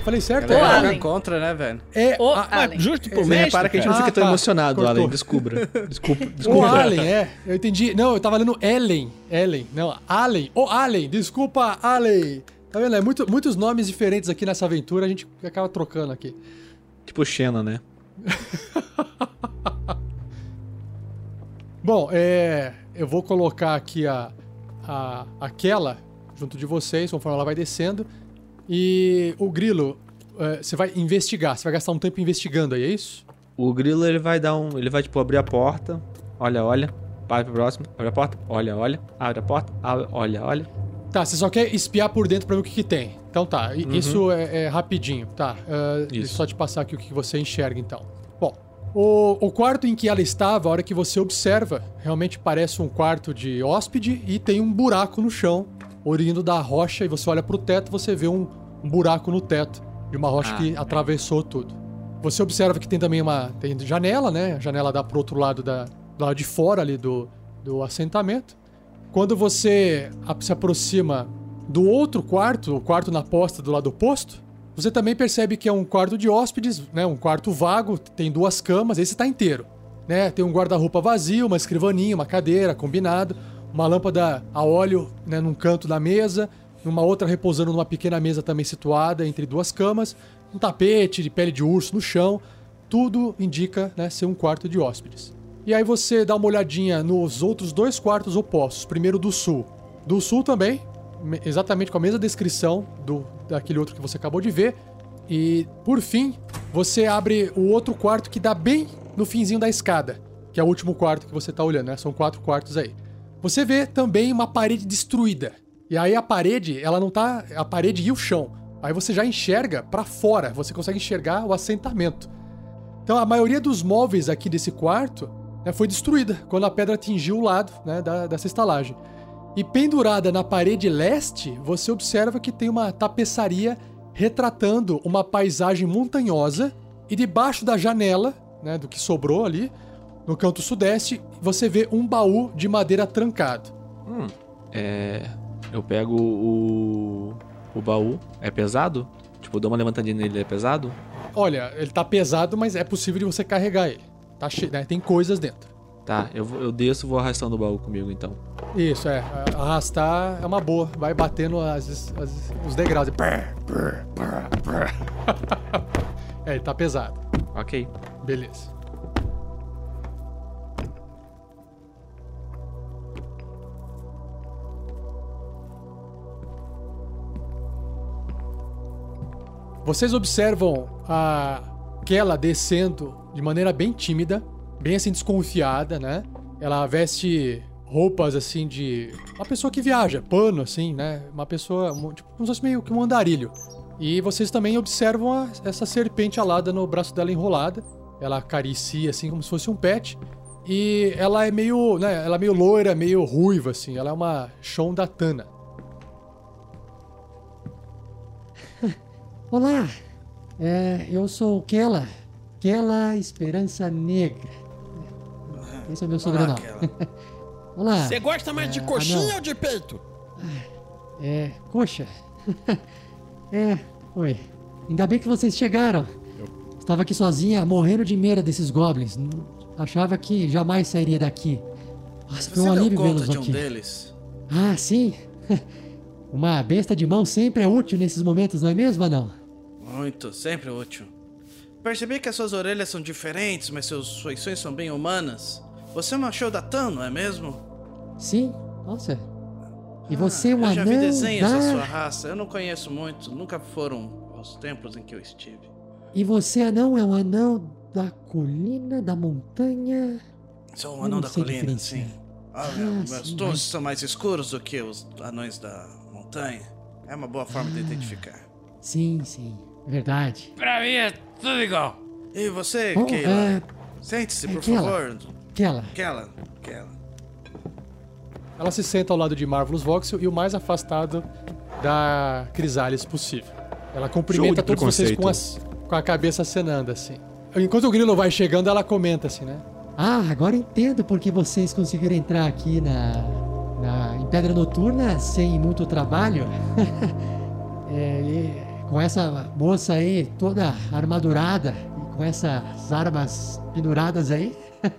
Falei certo? É, É, joga Allen. contra, né, velho? é O a- Allen. Justo por Você mestre, repara que a gente não fica tão Ah, tá. emocionado, Cortou. Allen. Descubra. Desculpa. O Desculpa. Allen, é. Eu entendi. Não, eu tava lendo Ellen. Ellen. Não, Allen. O Allen. Desculpa, Allen. Tá vendo? É muito, muitos nomes diferentes aqui nessa aventura, a gente acaba trocando aqui. Tipo Xena, né? Bom, é, eu vou colocar aqui a, a aquela junto de vocês, conforme ela vai descendo. E o Grilo, é, você vai investigar, você vai gastar um tempo investigando aí, é isso? O grilo, ele vai dar um... Ele vai, tipo, abrir a porta. Olha, olha. Vai pro próximo. Abre a porta. Olha, olha. Abre a porta. abre- olha, olha. Tá, você só quer espiar por dentro pra ver o que, que tem. Então tá, i- isso é, é rapidinho, tá? Uh, deixa eu só te passar aqui o que você enxerga então. Bom, o, o quarto em que ela estava, a hora que você observa, realmente parece um quarto de hóspede e tem um buraco no chão, orindo da rocha, e você olha pro teto, você vê um, um buraco no teto. de uma rocha Ah, que bem. atravessou tudo. Você observa que tem também uma tem janela, né? A janela dá pro outro lado da do lado de fora ali do, do assentamento. Quando você se aproxima do outro quarto, o quarto na posta do lado oposto, você também percebe que é um quarto de hóspedes, né? Um quarto vago, tem duas camas, esse tá inteiro, né? Tem um guarda-roupa vazio, uma escrivaninha, uma cadeira, combinado, uma lâmpada a óleo, né? Num canto da mesa, numa outra repousando numa pequena mesa também situada entre duas camas, um tapete de pele de urso no chão, tudo indica, né? Ser um quarto de hóspedes. E aí você dá uma olhadinha nos outros dois quartos opostos. Primeiro do sul. Do sul também, me- exatamente com a mesma descrição do daquele outro que você acabou de ver. E por fim, você abre o outro quarto que dá bem no finzinho da escada, que é o último quarto que você tá olhando, né? São quatro quartos aí. Você vê também uma parede destruída. E aí a parede, ela não tá, a parede e o chão. Aí você já enxerga pra fora, você consegue enxergar o assentamento. Então a maioria dos móveis aqui desse quarto né, foi destruída quando a pedra atingiu o lado né, da, dessa estalagem. E pendurada na parede leste, você observa que tem uma tapeçaria retratando uma paisagem montanhosa e debaixo da janela, né, do que sobrou ali, no canto sudeste, você vê um baú de madeira trancado. Hum, é. Eu pego o. O baú. É pesado? Tipo, eu dou uma levantadinha nele, é pesado? Olha, ele tá pesado, mas é possível de você carregar ele. Tá che... né, tem coisas dentro. Tá, eu, eu desço e vou arrastando o baú comigo então. Isso, é. Arrastar é uma boa. Vai batendo as, as- os degraus. é, ele tá pesado. Ok. Beleza. Vocês observam a Kela descendo de maneira bem tímida, bem assim desconfiada, né? Ela veste roupas assim de uma pessoa que viaja, pano assim, né? Uma pessoa tipo, como se fosse meio que um andarilho. E vocês também observam a- essa serpente alada no braço dela enrolada. Ela acaricia assim como se fosse um pet. E ela é meio, né, ela é meio loira, meio ruiva assim. Ela é uma Shondatana. Olá, é, eu sou Kela. Kela Esperança Negra. Esse é o meu sobrenome. Olá. Você gosta mais de É, coxinha anão. ou de peito? É, coxa. é, oi. Ainda bem que vocês chegaram. Estava aqui sozinha, morrendo de medo desses goblins. Achava que jamais sairia daqui. Nossa, foi um alívio vê-los de um aqui. deles? Ah, sim. Uma besta de mão sempre é útil nesses momentos, não é mesmo, não? Muito, sempre útil. Percebi que as suas orelhas são diferentes, mas suas feições são bem humanas. Você é uma Shoudatan, não é mesmo? Sim, nossa. E você é um Ah, Eu já vi anão desenhos da... da sua raça, eu não conheço muito, nunca foram aos templos em que eu estive. E você, anão, é um anão da colina, da montanha... Sou um anão não da colina, sim. Ah, Ah, meus tons mas- são mais escuros do que os anões da montanha. É uma boa forma Ah. de identificar. Sim, sim, verdade. Pra mim é tudo igual. E você, Bom, Keila? é, Sente-se, é por Keila. favor. Kela. Kela, Kela. Ela se senta ao lado de Marvelous Voxel e o mais afastado da Crisales possível. Ela cumprimenta todos vocês com, as- com a cabeça acenando assim. Enquanto o grilo vai chegando, ela comenta assim, né? Ah, agora entendo porque vocês conseguiram entrar aqui na, na em Pedra Noturna sem muito trabalho. É, com essa moça aí toda armadurada e com essas armas penduradas aí.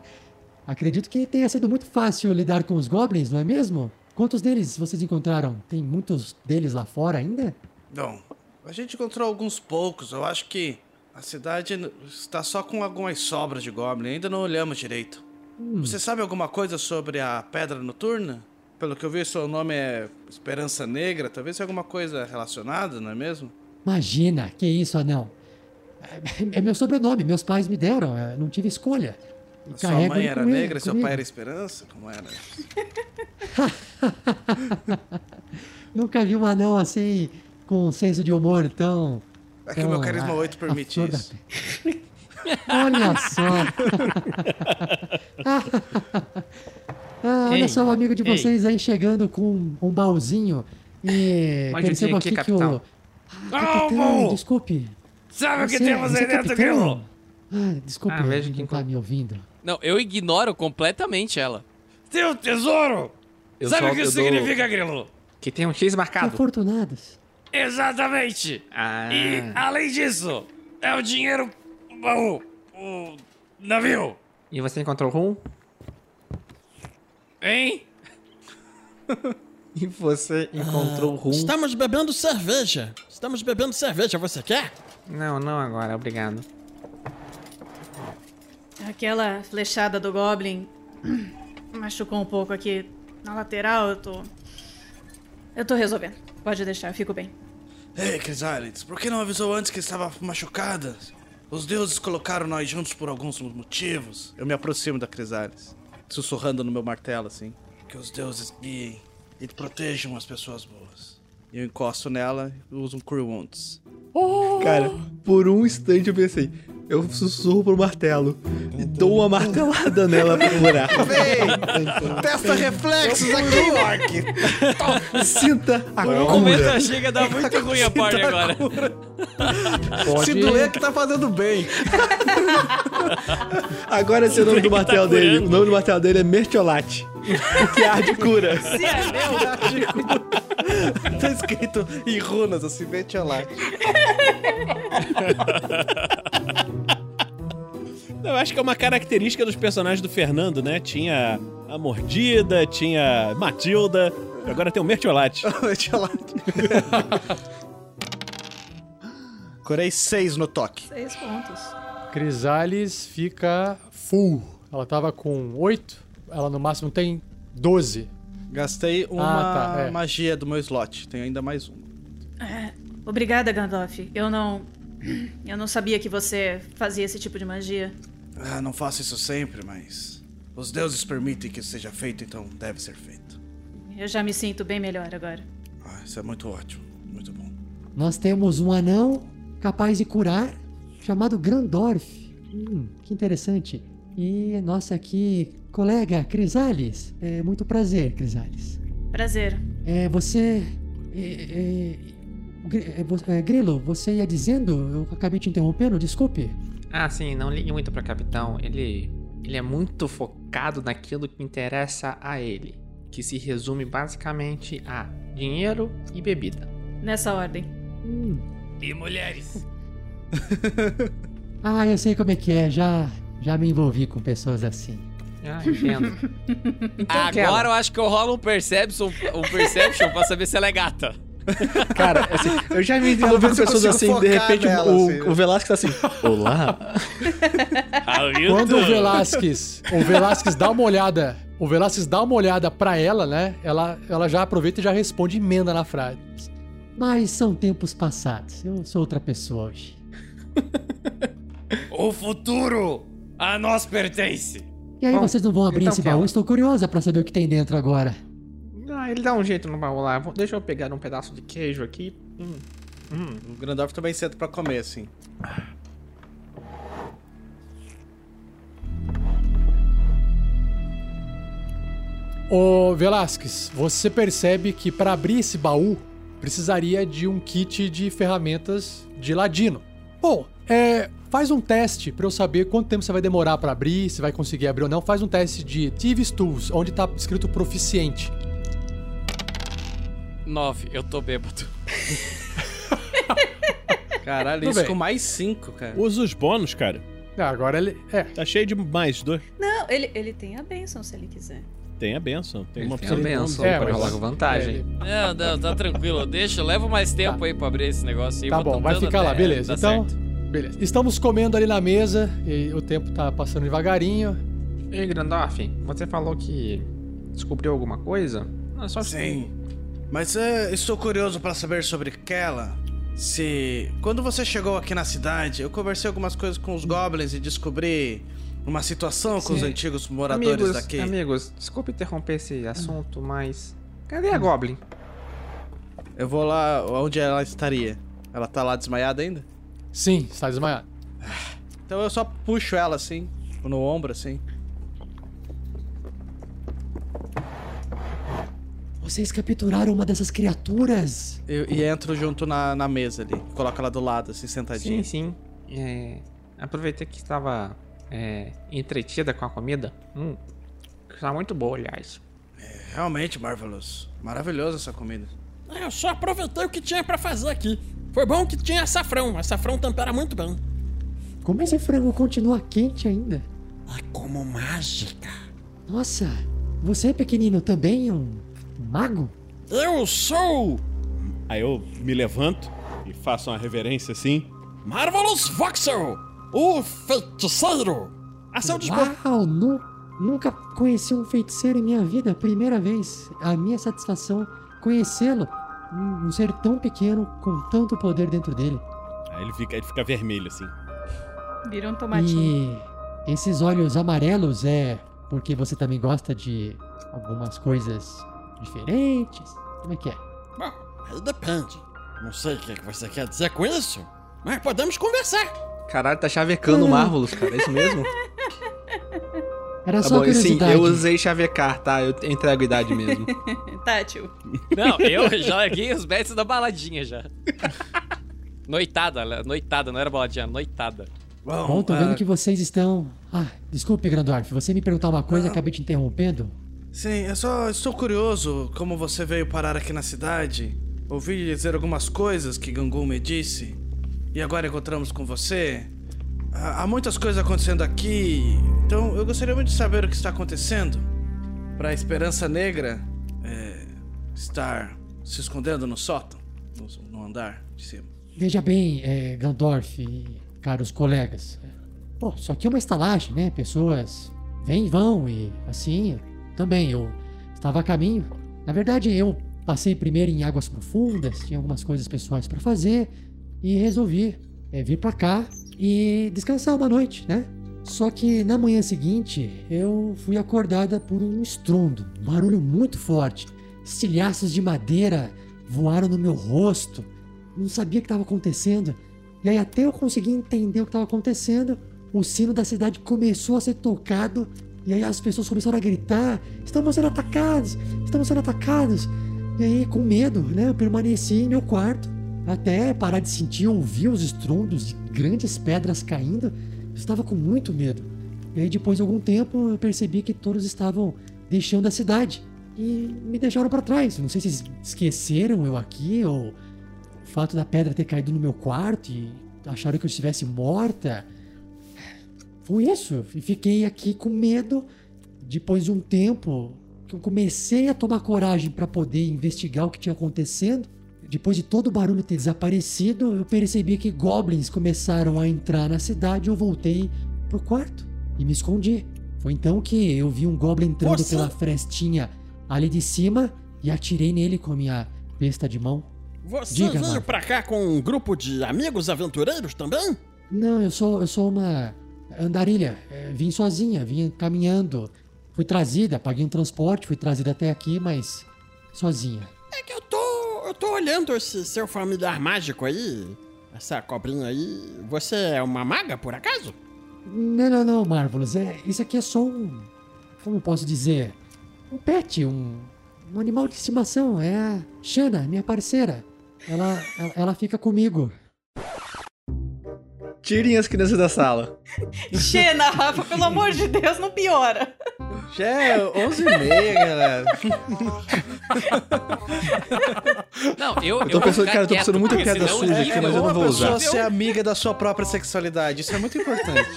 Acredito que tenha sido muito fácil lidar com os goblins, não é mesmo? Quantos deles vocês encontraram? Tem muitos deles lá fora ainda? Bom, a gente encontrou alguns poucos. Eu acho que a cidade está só com algumas sobras de goblin. Ainda não olhamos direito. Hum. Você sabe alguma coisa sobre a Pedra Noturna? Pelo que eu vi, seu nome é Esperança Negra. Talvez seja alguma coisa relacionada, não é mesmo? Imagina, que isso, anão. É, é meu sobrenome, meus pais me deram, eu não tive escolha. E sua mãe era comigo- negra e seu comigo. pai era Esperança? Como era? Nunca vi um anão assim, com um senso de humor tão. É que o meu carisma ah, 8 permite à flor da isso. Olha só! ah, olha Ei, só o amigo de ei. vocês aí chegando com um baúzinho. E vir aqui, aqui que o. Ah, Alvo! desculpe. Sabe o que temos aí é dentro, capitão? Grilo? Ah, desculpa, Ah, vejo não que tá me ouvindo. Não, eu ignoro completamente ela. Teu tesouro! Eu Sabe o que isso dou- significa, Grilo? Que tem um X marcado. Afortunados. Exatamente! Ah. E, além disso, é o dinheiro o baú, o navio, E você encontrou o rum? hein? E você encontrou o rum? Estamos bebendo cerveja. Estamos bebendo cerveja, você quer? Não, não agora, obrigado. Aquela flechada do Goblin machucou um pouco aqui na lateral. Eu tô. Eu tô resolvendo. Pode deixar, eu fico bem. Ei, Crisalides, por que não avisou antes que estava machucada? Os deuses colocaram nós juntos por alguns motivos. Eu me aproximo da Crisalides, sussurrando no meu martelo, assim. Que os deuses guiem e protejam as pessoas boas. Eu encosto nela e uso um Cure Wounds. Cara, por um instante eu pensei, eu sussurro pro martelo e dou uma martelada nela pra curar. Testa reflexos aqui, Orc! Sinta a Por um cura. momento eu achei que ia dar muito ruim a party agora. Pode... Se doer que tá fazendo bem. Agora esse é o nome do martelo dele. O nome do martelo dele é Mertiolate. Porque arde cura. Se é meu, tá escrito em runas, assim, Vetiolate. Eu acho que é uma característica dos personagens do Fernando, né? Tinha a Mordida, tinha Matilda, agora tem o Mertiolate. Vetiolate. Curei seis no toque. seis pontos. Crisales fica full. Ela tava com 8, ela no máximo tem 12. Gastei uma Ah, tá, é. magia do meu slot. Tenho ainda mais um. Obrigada, Gandalf. Eu não. Eu não sabia que você fazia esse tipo de magia. Ah, não faço isso sempre, mas. Os deuses permitem que isso seja feito, então deve ser feito. Eu já me sinto bem melhor agora. Ah, isso é muito ótimo. Muito bom. Nós temos um anão capaz de curar, chamado Grandorf. Hum, que interessante. E nossa aqui, colega Crisales. É muito prazer, Crisales. Prazer. É, você. É, é, é, é, Grilo, você ia dizendo? Eu acabei te interrompendo, desculpe. Ah, sim, não ligue muito pra capitão. Ele, ele é muito focado naquilo que interessa a ele, que se resume basicamente a dinheiro e bebida. Nessa ordem. Hum. E mulheres. Ah, eu sei como é que é, já, já me envolvi com pessoas assim. Ah, entendo. Agora eu acho que eu rolo um Perception, um perception pra saber se ela é gata. Cara, assim, eu já me envolvi com pessoas assim, de repente nela, o, assim, né? o Velasco tá assim, olá. Quando o Velasquez, o Velasquez dá uma olhada, o Velasquez dá uma olhada pra ela, né? Ela, ela já aproveita e já responde emenda na frase. Mas são tempos passados. Eu sou outra pessoa hoje. O futuro a nós pertence. E aí, Bom, vocês não vão abrir então esse baú? Estou curiosa pra saber o que tem dentro agora. Ah, ele dá um jeito no baú lá. Deixa eu pegar um pedaço de queijo aqui. Hum, hum. O Grandorf também senta pra comer, assim. Ô Velasquez, você percebe que para abrir esse baú precisaria de um kit de ferramentas de ladino. Bom, é, faz um teste pra eu saber quanto tempo você vai demorar pra abrir, se vai conseguir abrir ou não. Faz um teste de Thieves Tools, onde tá escrito proficiente. Nove, eu tô bêbado. Caralho, Tudo isso bem. com mais cinco, cara. Usa os bônus, cara. Ah, agora ele. É. Tá cheio de mais dois. Não, ele, ele tem a bênção se ele quiser. Tem a benção. Tem uma Tem a benção, É, pode rolar com vantagem. Não, não, tá tranquilo. Deixa, leva mais tempo aí pra abrir esse negócio aí. Tá bom, vai ficar lá, até beleza. dar Então, certo. beleza. Estamos comendo ali na mesa e o tempo tá passando devagarinho. Ei, Grandorf, você falou que descobriu alguma coisa? Não, só Sim. Mas é, estou curioso pra saber sobre Kella. Se. Quando você chegou aqui na cidade, eu conversei algumas coisas com os goblins e descobri uma situação com os Sim. antigos moradores amigos, daqui. amigos, desculpe interromper esse assunto, mas cadê a Goblin? Eu vou lá onde ela estaria. Ela tá lá desmaiada ainda? Sim, está desmaiado. Então eu só puxo ela assim, no ombro assim. Vocês capturaram uma dessas criaturas? Eu, e entro junto na, na mesa ali. Coloco ela do lado, assim, sentadinha. Sim, sim. É, aproveitei que estava é, entretida com a comida. Hum, está muito boa, aliás. É, realmente, Marvelous. Maravilhosa essa comida. É, eu só aproveitei o que tinha pra fazer aqui. Foi bom que tinha açafrão. Açafrão tempera muito bem. Como esse frango continua quente ainda? É como mágica. Nossa, você pequenino também é um mago? Eu sou Aí eu me levanto e faço uma reverência assim. Marvelous Voxel, o feiticeiro. A seu dispor. Uau, nu- nunca conheci um feiticeiro em minha vida, primeira vez. A minha satisfação conhecê-lo. Um um ser tão pequeno com tanto poder dentro dele. Aí ele fica, ele fica vermelho assim. Vira um tomatinho. E esses olhos amarelos é porque você também gosta de algumas coisas diferentes? Como é que é? Bom, aí depende. Não sei o que, é que você quer dizer com isso, mas podemos conversar. Caralho, tá chavecando o Marvelous, cara. É isso mesmo? Era Tá só bom, sim, eu usei chavecar, tá? Eu entrego a idade mesmo. tá, tio. Não, eu já larguei os bets da baladinha já. noitada, né? noitada, não era baladinha, noitada. Bom, tô vendo ah, que vocês estão. Ah, desculpe, Grandorf, você me perguntar uma coisa, acabei te interrompendo. Sim, eu só estou curioso como você veio parar aqui na cidade. Ouvi dizer algumas coisas que Gangu me disse. E agora encontramos com você. Há muitas coisas acontecendo aqui. Então eu gostaria muito de saber o que está acontecendo. Pra Esperança Negra é, estar se escondendo no sótão, no, andar de cima. Veja bem, é, Gandorf e caros colegas. Pô, isso aqui é uma estalagem, né? Pessoas vêm e vão e assim. Também eu estava a caminho. Na verdade, eu passei primeiro em águas profundas, tinha algumas coisas pessoais para fazer e resolvi é, vir para cá e descansar uma noite, né? Só que na manhã seguinte eu fui acordada por um estrondo, um barulho muito forte. Estilhaços de madeira voaram no meu rosto. Não sabia o que estava acontecendo. E aí até eu conseguir entender o que estava acontecendo, o sino da cidade começou a ser tocado. E aí as pessoas começaram a gritar: Estamos sendo atacados! Estamos sendo atacados! E aí, com medo, né, eu permaneci em meu quarto até parar de sentir, ouvir os estrondos de grandes pedras caindo. Eu estava com muito medo. E aí, depois de algum tempo, eu percebi que todos estavam deixando a cidade e me deixaram para trás. Não sei se esqueceram eu aqui ou o fato da pedra ter caído no meu quarto e acharam que eu estivesse morta. Foi isso. E fiquei aqui com medo. Depois de um tempo que eu comecei a tomar coragem para poder investigar o que tinha acontecendo, depois de todo o barulho ter desaparecido, eu percebi que goblins começaram a entrar na cidade. Eu voltei pro quarto e me escondi. Foi então que eu vi um goblin entrando pela frestinha ali de cima e atirei nele com a minha besta de mão. Você Diga, veio Marvel. pra cá com um grupo de amigos aventureiros também? Não, eu sou, eu sou uma andarilha. É, vim sozinha, vim caminhando. Fui trazida, paguei um transporte, fui trazida até aqui, mas sozinha. É que eu tô. Eu tô olhando esse seu familiar mágico aí. Essa cobrinha aí. Você é uma maga, por acaso? Não, não, não, Marvelous. É, isso aqui é só um. Como posso dizer? Um pet, um, um animal de estimação. É a Shana, minha parceira. Ela, ela, ela fica comigo. Tirem as crianças da sala. Xena, Rafa, pelo amor de Deus, não piora. Já é 11h30, galera. Não, eu. Eu tô vou pensando, cara, eu tô pensando muita piada suja aqui, mas eu não Uma vou pessoa usar. ser amiga da sua própria sexualidade, isso é muito importante.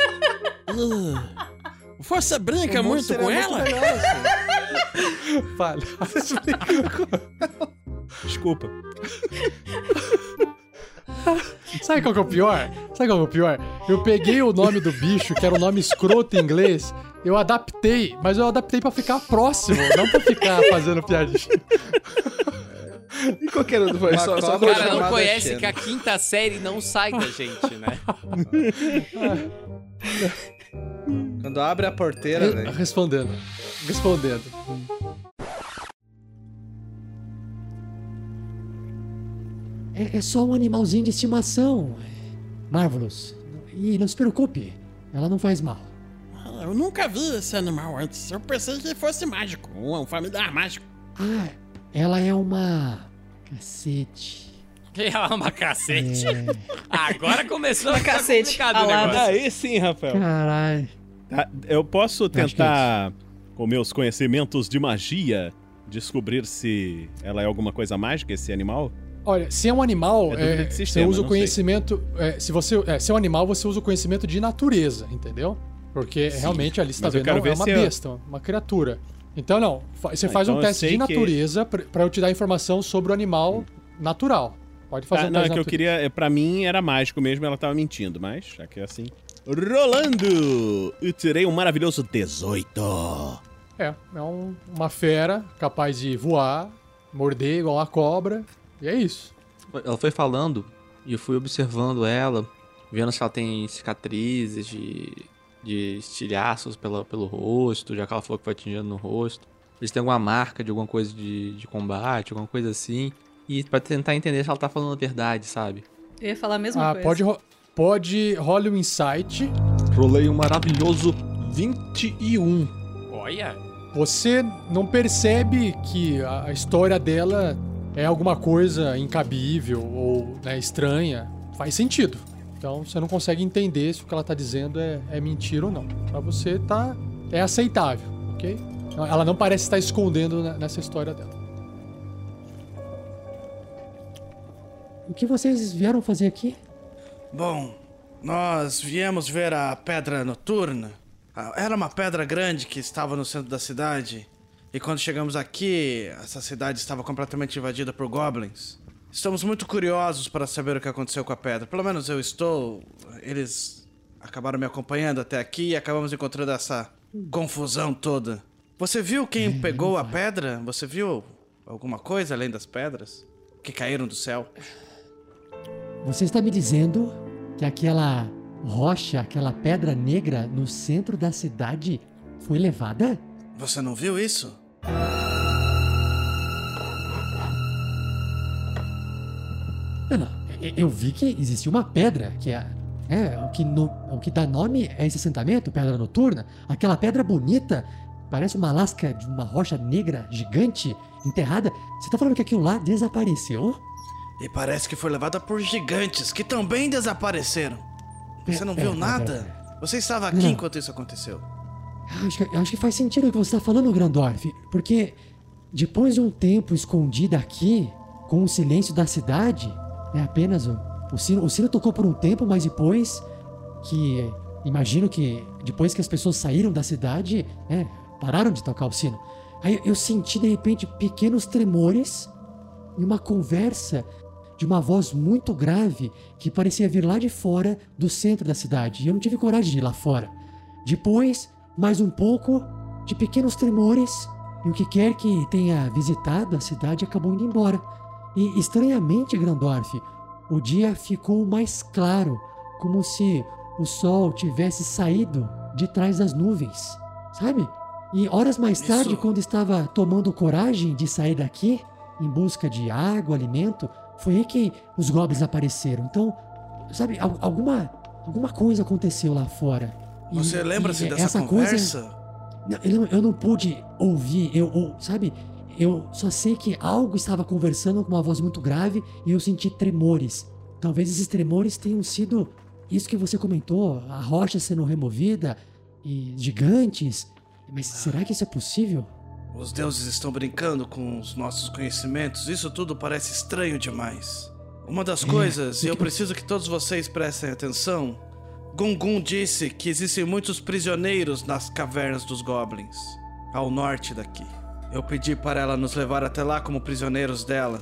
Você brinca O mundo muito seria com muito ela? melhor, assim. Fala. Desculpa. Sabe qual que é o pior? Sabe qual que é o pior? Eu peguei o nome do bicho, que era o nome escroto em inglês, eu adaptei, mas eu adaptei pra ficar próximo, não pra ficar fazendo piadinha. E qualquer um foi só, só cara não conhece Xena. que a quinta série não sai da gente, né? Quando abre a porteira, velho. respondendo. Respondendo. É, é só um animalzinho de estimação. Marvelous. E não se preocupe, ela não faz mal. Ah, Eu nunca vi esse animal antes. Eu pensei que fosse mágico, um familiar mágico. Ah, ela é uma. Cacete. Que é uma cacete. É. Agora começou a cacete, alada. negócio. Aí sim, Rafael. Caralho. Tá, eu posso que é tentar, com meus conhecimentos de magia, descobrir se ela é alguma coisa mágica, esse animal? Olha, se é um animal, É é, de você sistema, usa o conhecimento. é, se você, é, se é um animal, você usa o conhecimento de natureza, entendeu? Porque realmente ali tá eu vendo é uma eu- besta, uma criatura. Então não, você Ah, faz então um eu teste de que- natureza pra pra eu te dar informação sobre o animal natural. Pode fazer Tá, um não, é que eu queria. é, Pra mim era mágico mesmo, ela tava mentindo, mas já que é assim. Rolando! Eu tirei um maravilhoso 18. natureza. É, é um- uma fera capaz de voar, morder igual uma cobra. E é isso. Ela foi falando e eu fui observando ela, vendo se ela tem cicatrizes de, de estilhaços pela, pelo rosto, já que ela falou que foi atingindo no rosto. Se tem alguma marca de alguma coisa de, de combate, alguma coisa assim. E pra tentar entender se ela tá falando a verdade, sabe? Eu ia falar a mesma Ah, coisa. pode, ro- pode role um insight. Rolei um maravilhoso 21. Olha. Você não percebe que a história dela é alguma coisa incabível ou né, estranha. Faz sentido. Então você não consegue entender se o que ela tá dizendo é, é mentira ou não. Pra você tá. É aceitável, ok? Ela não parece estar escondendo ne- nessa história dela. O que vocês vieram fazer aqui? Bom, nós viemos ver a pedra noturna. Ah, Era uma pedra grande que estava no centro da cidade. E quando chegamos aqui, essa cidade estava completamente invadida por goblins. Estamos muito curiosos para saber o que aconteceu com a pedra. Pelo menos eu estou. Eles acabaram me acompanhando até aqui e acabamos encontrando essa confusão toda. Você viu quem pegou a pedra? Você viu alguma coisa além das pedras que caíram do céu? Você está me dizendo que aquela rocha, aquela pedra negra no centro da cidade foi levada? Você não viu isso? Não. Eu- Eu vi que existia uma pedra, que é, é o, que no- o que dá nome a esse assentamento, Pedra Noturna. Aquela pedra bonita, parece uma lasca de uma rocha negra gigante enterrada. Você tá falando que aquilo lá desapareceu? E parece que foi levada por gigantes que também desapareceram. Você não viu É, é, nada? Você estava aqui enquanto isso aconteceu. Eu Acho eu acho que faz sentido o que você está falando, Grandorf. Porque depois de um tempo escondida aqui, com o silêncio da cidade, é apenas o, o sino. O sino tocou por um tempo, mas depois que. Imagino que depois que as pessoas saíram da cidade, é, pararam de tocar o sino. Aí eu senti de repente pequenos tremores e uma conversa de uma voz muito grave que parecia vir lá de fora do centro da cidade. E eu não tive coragem de ir lá fora. Depois, mais um pouco de pequenos tremores, e o que quer que tenha visitado a cidade acabou indo embora. E estranhamente, Grandorf, o dia ficou mais claro, como se o sol tivesse saído de trás das nuvens, sabe? E horas mais Isso- tarde, quando estava tomando coragem de sair daqui, em busca de água, alimento, foi aí que os goblins apareceram. Então, sabe, al- alguma, alguma coisa aconteceu lá fora. Você lembra-se e dessa essa coisa- conversa? não, eu, não, eu não pude ouvir, eu, ou- sabe? Eu só sei que algo estava conversando com uma voz muito grave e eu senti tremores. Talvez esses tremores tenham sido isso que você comentou, a rocha sendo removida e gigantes. Mas será que isso é possível? Os deuses estão brincando com os nossos conhecimentos. Isso tudo parece estranho demais. Uma das É, coisas, e eu preciso que todos vocês prestem atenção. Gungun disse que existem muitos prisioneiros nas cavernas dos goblins, ao norte daqui. Eu pedi para ela nos levar até lá como prisioneiros dela.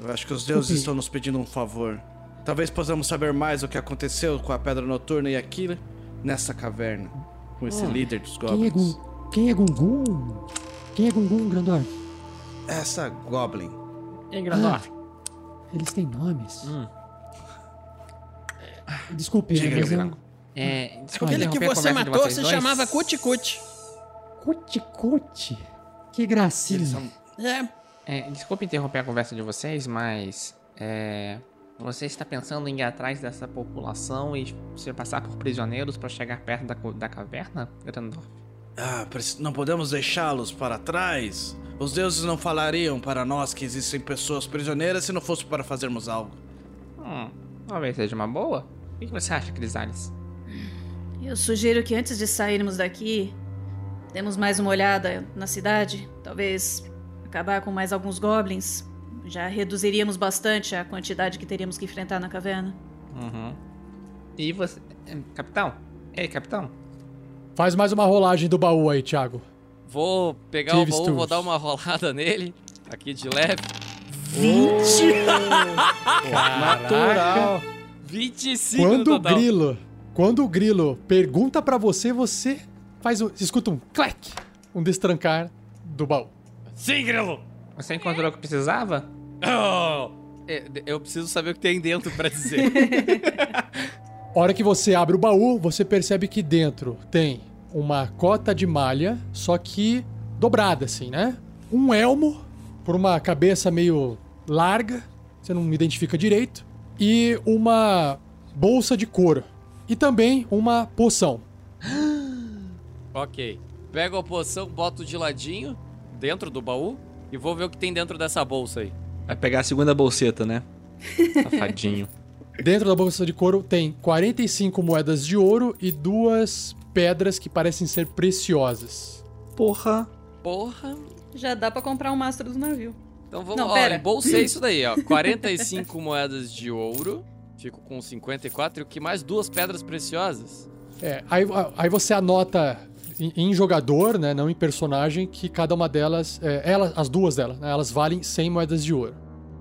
Eu acho que os deuses Desculpe. estão nos pedindo um favor. Talvez possamos saber mais o que aconteceu com a Pedra Noturna e aquilo nessa caverna, com esse Ah, líder dos Quem goblins. é, Gun, quem é Gungun? Quem é Gungun, Grandor? Essa goblin. E aí, Grandorf? Eles têm nomes. Hum. Desculpe, Diga, mas eu... É, desculpa Aquele a conversa de vocês dois. Cuti-Cuti. Cuti-cuti. Que gracinha. São É, É, desculpa interromper a conversa de vocês, mas. É. Você está pensando em ir atrás dessa população e se passar por prisioneiros para chegar perto da, da caverna, Grandorf? Ah, não podemos deixá-los para trás. Os deuses não falariam para nós que existem pessoas prisioneiras se não fosse para fazermos algo. Hum, talvez seja uma boa. O que você acha, Crisales? Eu sugiro que antes de sairmos daqui, demos mais uma olhada na cidade. Talvez acabar com mais alguns goblins. Já reduziríamos bastante a quantidade que teríamos que enfrentar na caverna. Uhum. E você. eh, Capitão? Ei, capitão? Faz mais uma rolagem do baú aí, Thiago. Vou pegar Tive o baú, Stuart. vou dar uma rolada nele. Aqui de leve. 20! Natural. 25 Quando no o total. grilo, quando o grilo pergunta pra você, você faz um, você escuta um clack, um destrancar do baú. Sim, Grilo! Você encontrou o que precisava? Oh, é, eu preciso saber o que tem dentro pra dizer. Hora que você abre o baú, você percebe que dentro tem uma cota de malha, só que dobrada assim, né? Um elmo por uma cabeça meio larga, você não identifica direito, e uma bolsa de couro. E também uma poção. ok. Pego a poção, boto de ladinho, dentro do baú, e vou ver o que tem dentro dessa bolsa aí. Vai pegar a segunda bolseta, né? Safadinho. Dentro da bolsa de couro tem 45 moedas de ouro e duas pedras que parecem ser preciosas. Porra. Porra. Já dá pra comprar um mastro do navio. Então vamos Não, lá, pera. embolsei isso daí, ó. 45 moedas de ouro. Fico com 54 e o que mais? Duas pedras preciosas. É, aí, aí você anota em, em jogador, né, não em personagem, que cada uma delas, é, elas, as duas delas, né, elas valem 100 moedas de ouro.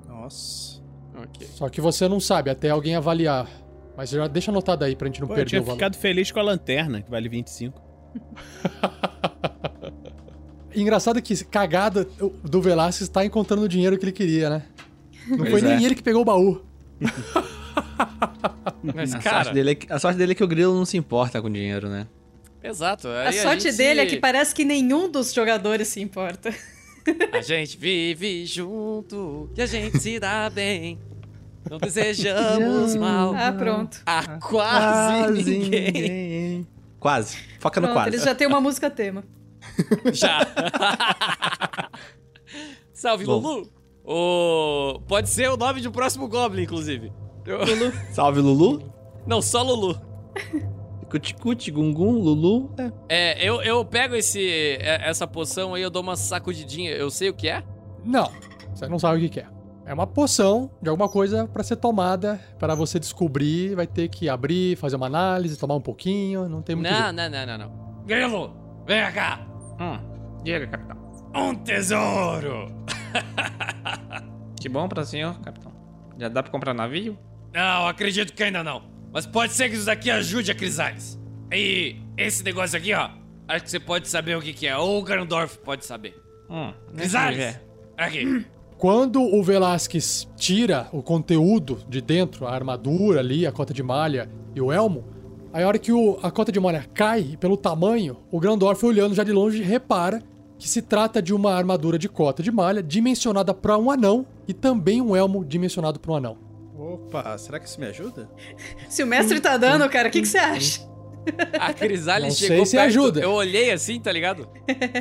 Nossa. Ok. Só que você não sabe, até alguém avaliar. Mas já deixa anotado aí pra gente não Pô, eu perder tinha o valor. ficado feliz com a lanterna, que vale 25. Engraçado que cagada do Velasquez tá encontrando o dinheiro que ele queria, né? Não Pois foi nem é. ele que pegou o baú. Mas, a, cara, sorte dele é que, a sorte dele é que o grilo não se importa com dinheiro, né? exato. A aí sorte gente dele é que parece que nenhum dos jogadores se importa. A gente vive junto e a gente se dá bem. Não desejamos mal Ah, pronto. a quase, ninguém. Quase. Foca no Pronto, quase. eles já têm uma música tema. Já. Salve, Bom. Lulu. O... Pode ser o nome de um próximo Goblin, inclusive. Eu- Salve, Lulu. Não, só Lulu. Cuticute, Gungum, Lulu. É. É, eu, eu pego esse, é, essa poção aí, eu dou uma sacudidinha. Eu sei o que é? Não, você não sabe o que é. É uma poção de alguma coisa pra ser tomada. Para você descobrir, vai ter que abrir, fazer uma análise, tomar um pouquinho. Não tem muito Não, jeito. não, não, não, não. Grilo, vem cá. Hum, diga, capitão. Um tesouro. Que bom pra senhor, capitão. Já dá pra comprar navio? Não, acredito que ainda não. Mas pode ser que isso daqui ajude a Crisales. E esse negócio aqui, ó. Acho que você pode saber o que, que é. Ou o Grandorf pode saber. Hum, Crisales! Aqui. Quando o Velasquez tira o conteúdo de dentro, a armadura ali, a cota de malha e o elmo, aí a hora que o- a cota de malha cai, e pelo tamanho, o Grandorf olhando já de longe repara que se trata de uma armadura de cota de malha dimensionada para um anão e também um elmo dimensionado para um anão. Opa, será que isso me ajuda? Se o mestre tá dando, cara, o que, que você acha? A Crisales Não sei chegou se perto, ajuda. Eu olhei assim, tá ligado?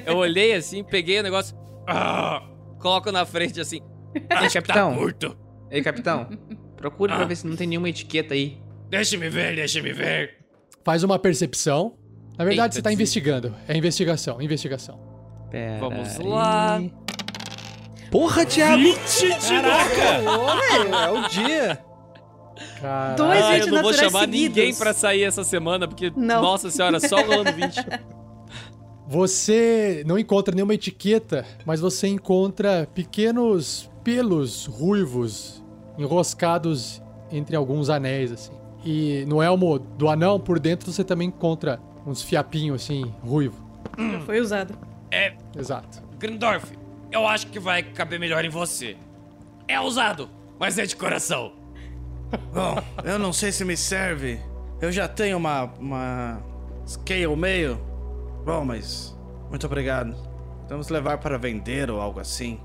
Eu olhei assim, peguei o negócio. Ah, coloco na frente assim. Ei, capitão. Curto. Ei, capitão. Procure pra ver se não tem nenhuma etiqueta aí. Deixa-me ver, deixa-me ver. Faz uma percepção. Na verdade, Eita, você tá investigando. É investigação, investigação. Pera Vamos aí. Porra, Thiago! Caraca! é o dia. Cara, Dois Ah, eu não vou chamar seguidos. ninguém pra sair essa semana, porque, Não. nossa senhora, só rolando 20. Você não encontra nenhuma etiqueta, mas você encontra pequenos pelos ruivos enroscados entre alguns anéis, assim. E no elmo do anão, por dentro, você também encontra uns fiapinhos, assim, ruivo. Já foi usado. É, Exato. Grindorf, eu acho que vai caber melhor em você. É usado, mas é de coração. Bom, eu não sei se me serve. Eu já tenho uma. uma. scale meio. Bom, mas. Muito obrigado. Vamos levar para vender ou algo assim.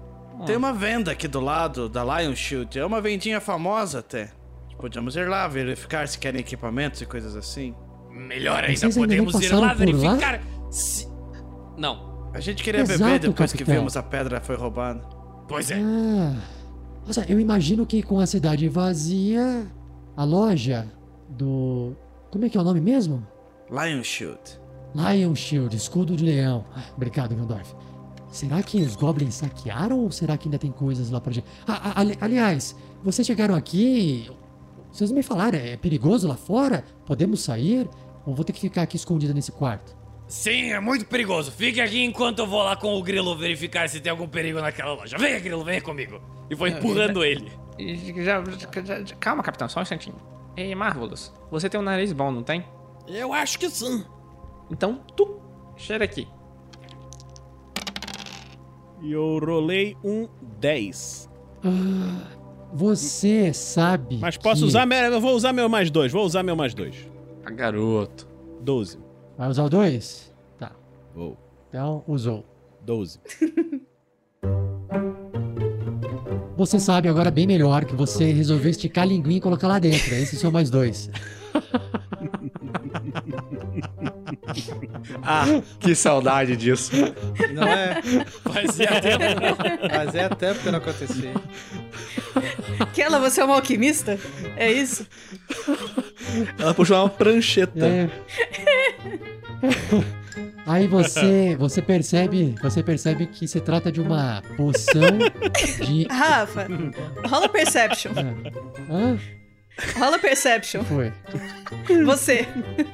Tem uma venda aqui do lado da Lion Shield. É uma vendinha famosa até. Podemos ir lá verificar se querem equipamentos e coisas assim. Melhor ainda, podemos ir lá por lá? verificar se... Não, A gente queria Exato, beber depois que capitão. vimos a pedra foi roubada. Pois é. Ah, nossa, eu imagino que com a cidade vazia, a loja do. Como é que é o nome mesmo? Lion Shield. Lion Shield, escudo de leão. Ah, obrigado, Gandalf. Será que os goblins saquearam ou será que ainda tem coisas lá pra gente? Ah, ah, ali- aliás, vocês chegaram aqui. Vocês me falaram, é perigoso lá fora? Podemos sair? Ou vou ter que ficar aqui escondida nesse quarto? Sim, é muito perigoso. Fique aqui enquanto eu vou lá com o Grilo verificar se tem algum perigo naquela loja. Venha, Grilo, venha comigo. E vou empurrando ele. Já, já- já- calma, capitão, só um instantinho. Ei, Marvelous, você tem um nariz bom, não tem? Eu acho que sim. Então, tu, cheira aqui. E eu rolei um 10. Ah, você sabe. Mas posso que- usar meu. Eu vou usar meu mais dois. Vou usar meu mais dois. Ah, garoto. 12. Vai usar o dois? Tá. Vou. Então, usou. 12. Você sabe agora bem melhor que você resolveu esticar a linguinha e colocar lá dentro. Esses são mais dois. Ah, que saudade disso. Não é? Fazia tempo. Fazia tempo que não acontecia. Aquela, você é uma alquimista? É isso? Ela puxou uma prancheta. É. Aí você, você percebe, você percebe que se trata de uma poção de Rafa, rola Perception. Hã? Rola Perception. Foi. Você.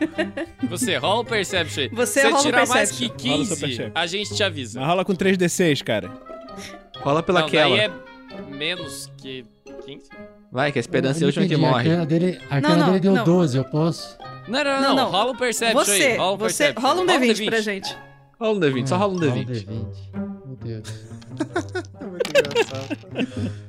Você rola o Perception. Você Se rola o tirar mais que Perception. Rola o seu 15, Perception. a gente te avisa. Mas rola com 3d6, cara. Rola pela Não, aquela. daí é menos que 15. Vai, que a esperança é Eu a última que morre. A arcana dele, a Não, arcana não, dele deu não. 12, eu posso. Não, não, não, Não. Rola o Perception Você, aí. Rola o você. Perception. Rola um D20 pra gente. Rola um D20, só rola um Rola um D20. D20. Meu Deus.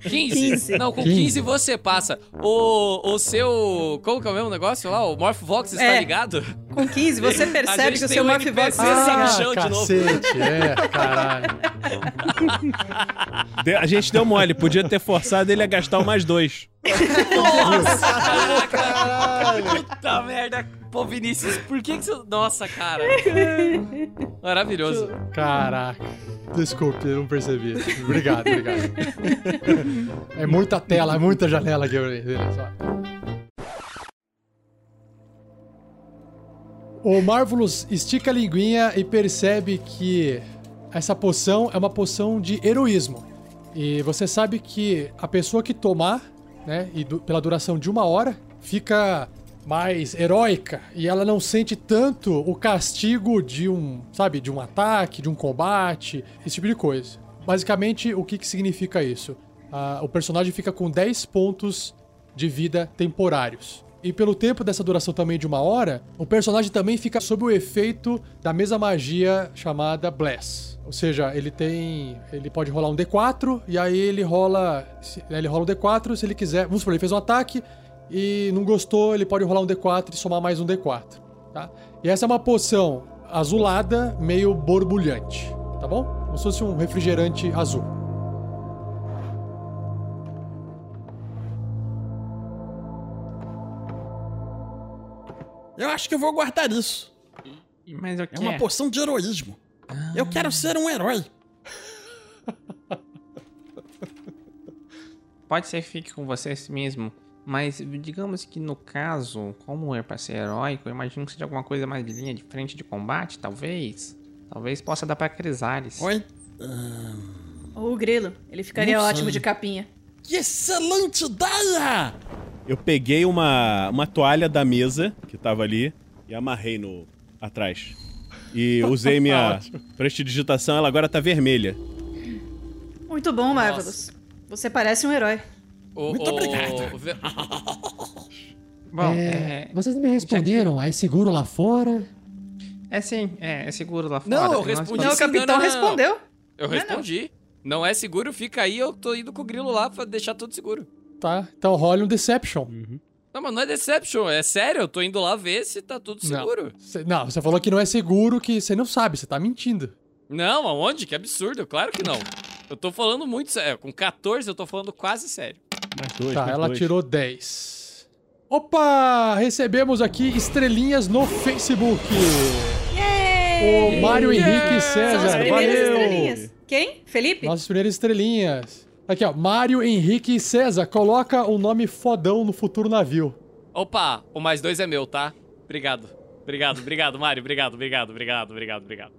15? 15. Não, com 15. 15 você passa. O, o seu. Como que é o mesmo negócio lá? O Morphvox está É. ligado? Com 15, você percebe que o seu um Morphvox... Assim no chão de novo. cacete, é, caralho. De- A gente deu mole, podia ter forçado ele a gastar o mais dois. Nossa! Caraca! Puta merda! Pô, Vinícius, por que que você. Nossa, cara! Maravilhoso. Caraca. Desculpe, eu não percebi. Obrigado, obrigado. É muita tela, é muita janela aqui. Beleza, ó. O Marvelous estica a linguinha e percebe que essa poção é uma poção de heroísmo. E você sabe que a pessoa que tomar, né, e du- pela duração de uma hora, fica mais heróica e ela não sente tanto o castigo de um, sabe, de um ataque, de um combate, esse tipo de coisa. Basicamente, o que, que significa isso? Ah, o personagem fica com 10 pontos de vida temporários. E pelo tempo dessa duração também de uma hora, o personagem também fica sob o efeito da mesma magia chamada Bless. Ou seja, ele tem. Ele pode rolar um D4, e aí ele rola. Ele rola um D4, se ele quiser. Vamos supor, ele fez um ataque e não gostou, ele pode rolar um D4 e somar mais um D4. Tá? E essa é uma poção azulada, meio borbulhante. Tá bom? Como se fosse um refrigerante azul. Eu acho que eu vou guardar isso. Mas o É uma poção de heroísmo. Eu quero ser um herói. Pode ser que fique com você mesmo, mas digamos que no caso, como é pra ser heróico, eu imagino que seja alguma coisa mais de linha de frente de combate, talvez. Talvez possa dar pra Crisales. Oi? O grilo, ele ficaria ótimo de capinha. Que excelente ideia! Eu peguei uma, uma toalha da mesa que tava ali e amarrei no atrás. E usei minha prestidigitação, ela agora tá vermelha. Muito bom, Marvelous. Você parece um herói. O, Muito o- obrigado. Ve- Bom, É, é... Vocês não me responderam. É seguro lá fora? É sim, é, é seguro lá fora. Não, eu respondi Não, o capitão não, não, não. respondeu. Eu Não é não. respondi. Não é seguro, fica aí, eu tô indo com o grilo lá pra deixar tudo seguro. Tá? Então role um Deception. Não, mas não é Deception, é sério, eu tô indo lá ver se tá tudo seguro. Cê- não, você falou que não é seguro, que você não sabe, você tá mentindo. Não, aonde? Que absurdo, claro que não. Eu tô falando muito sério. Com 14 eu tô falando quase sério. Mais dois, tá, mais ela dois. tirou 10. Opa! Recebemos aqui estrelinhas no Facebook. O Mário Henrique César, São as primeiras valeu! estrelinhas. Quem? Felipe? Nossas primeiras estrelinhas. Aqui, ó. Mário Henrique César, coloca o nome fodão no futuro navio. Opa, o mais dois é meu, tá? Obrigado. Obrigado, obrigado, Mário. Obrigado, obrigado, obrigado, obrigado, obrigado.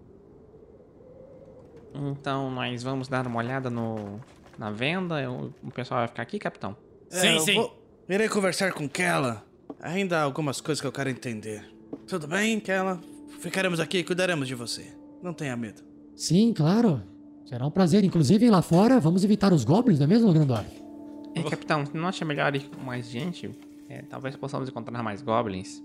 Então nós vamos dar uma olhada no na venda. Eu- o pessoal vai ficar aqui, capitão? É, eu Vou, irei conversar com Kella. Ainda há algumas coisas que eu quero entender. Tudo bem, Kella? Ficaremos aqui e cuidaremos de você. Não tenha medo. Sim, claro. Será um prazer. Inclusive, lá fora, vamos evitar os goblins, não é mesmo, Grandorf? É, capitão, não acha melhor ir com mais gente? É, talvez possamos encontrar mais goblins.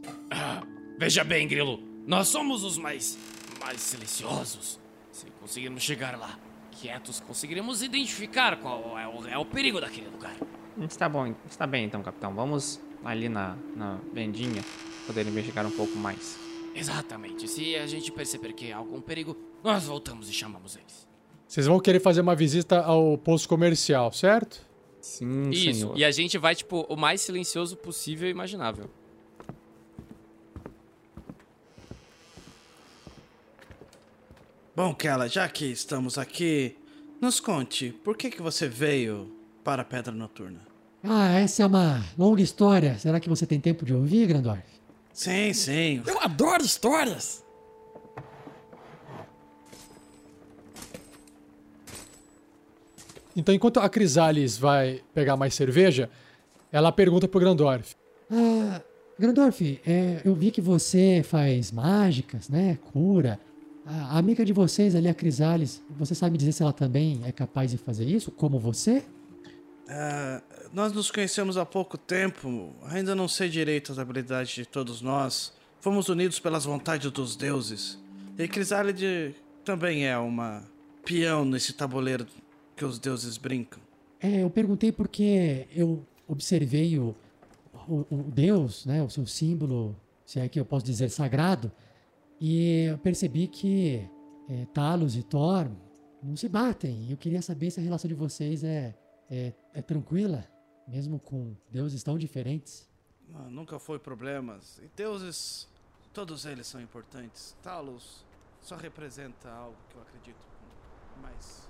Veja bem, Grilo. Nós somos os mais. mais silenciosos. Se conseguirmos chegar lá quietos, conseguiremos identificar qual é o, é o perigo daquele lugar. Está bom, está bem então, capitão. Vamos ali na, na vendinha poder investigar um pouco mais. Exatamente. Se a gente perceber que há algum perigo, nós voltamos e chamamos eles. Vocês vão querer fazer uma visita ao posto comercial, certo? Sim, Isso. E a gente vai, tipo, o mais silencioso possível e imaginável. Bom, Kella, já que estamos aqui, nos conte, por que, que você veio para a Pedra Noturna? Ah, essa é uma longa história. Será que você tem tempo de ouvir, Grandorf? Sim, sim. Eu adoro histórias! Então, enquanto a Crisales vai pegar mais cerveja, ela pergunta pro Grandorf. Ah, Grandorf, é, eu vi que você faz mágicas, né? Cura. A amiga de vocês ali, a Crisales, você sabe dizer se ela também é capaz de fazer isso, como você? Ah, nós nos conhecemos há pouco tempo, ainda não sei direito as habilidades de todos nós. Fomos unidos pelas vontades dos deuses. E Crisálide também é uma peão nesse tabuleiro que os deuses brincam. É, eu perguntei porque eu observei o, o, o Deus, né? O seu símbolo, se é que eu posso dizer sagrado, e eu percebi que é, Talos e Thor não se batem. Eu queria saber se a relação de vocês é, é, é tranquila, mesmo com deuses tão diferentes. Ah, nunca foi problemas. E deuses, todos eles são importantes. Talos só representa algo que eu acredito. Mas.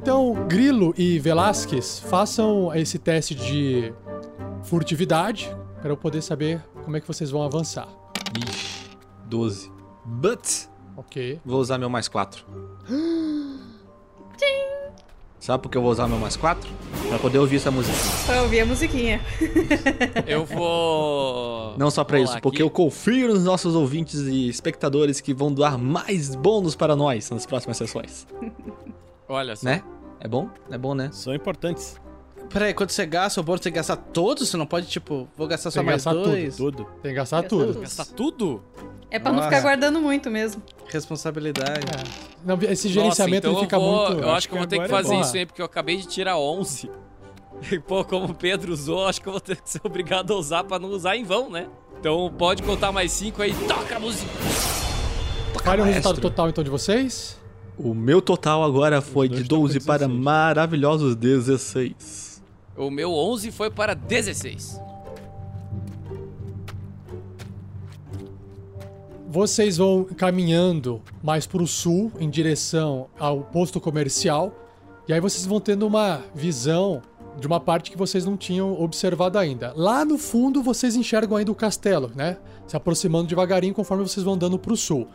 Então, Grilo e Velasquez, façam esse teste de furtividade para eu poder saber como é que vocês vão avançar. Ixi, 12. But. Ok. Vou usar meu mais 4. Sabe por que eu vou usar meu mais 4? Pra poder ouvir essa música. Pra ouvir a musiquinha. Eu vou. Não só pra isso, porque aqui. eu confio nos nossos ouvintes e espectadores que vão doar mais bônus para nós nas próximas sessões. Olha só. Né? É bom? É bom, né? São importantes. Peraí, quando você gasta o bônus, você tem que gastar todos? Você não pode, tipo, vou gastar só Tem que mais gastar dois? tudo, Tem que gastar Gastar tudo. tudo. Gastar tudo? É pra não Nossa. ficar guardando muito mesmo. Responsabilidade. Não, esse gerenciamento Nossa, então ele fica vou, muito. Eu acho que eu vou ter que fazer Porra. isso aí, porque eu acabei de tirar 11. E, pô, como o Pedro usou, acho que eu vou ter que ser obrigado a usar pra não usar em vão, né? Então pode contar mais 5 aí. Toca a música! Qual é o resultado total então de vocês? O meu total agora foi de dois estão com 12 para 16. maravilhosos 16. O meu 11 foi para 16. Vocês vão caminhando mais pro sul, em direção ao posto comercial, e aí vocês vão tendo uma visão de uma parte que vocês não tinham observado ainda. Lá no fundo vocês enxergam ainda o castelo, né? Se aproximando devagarinho conforme vocês vão andando pro sul.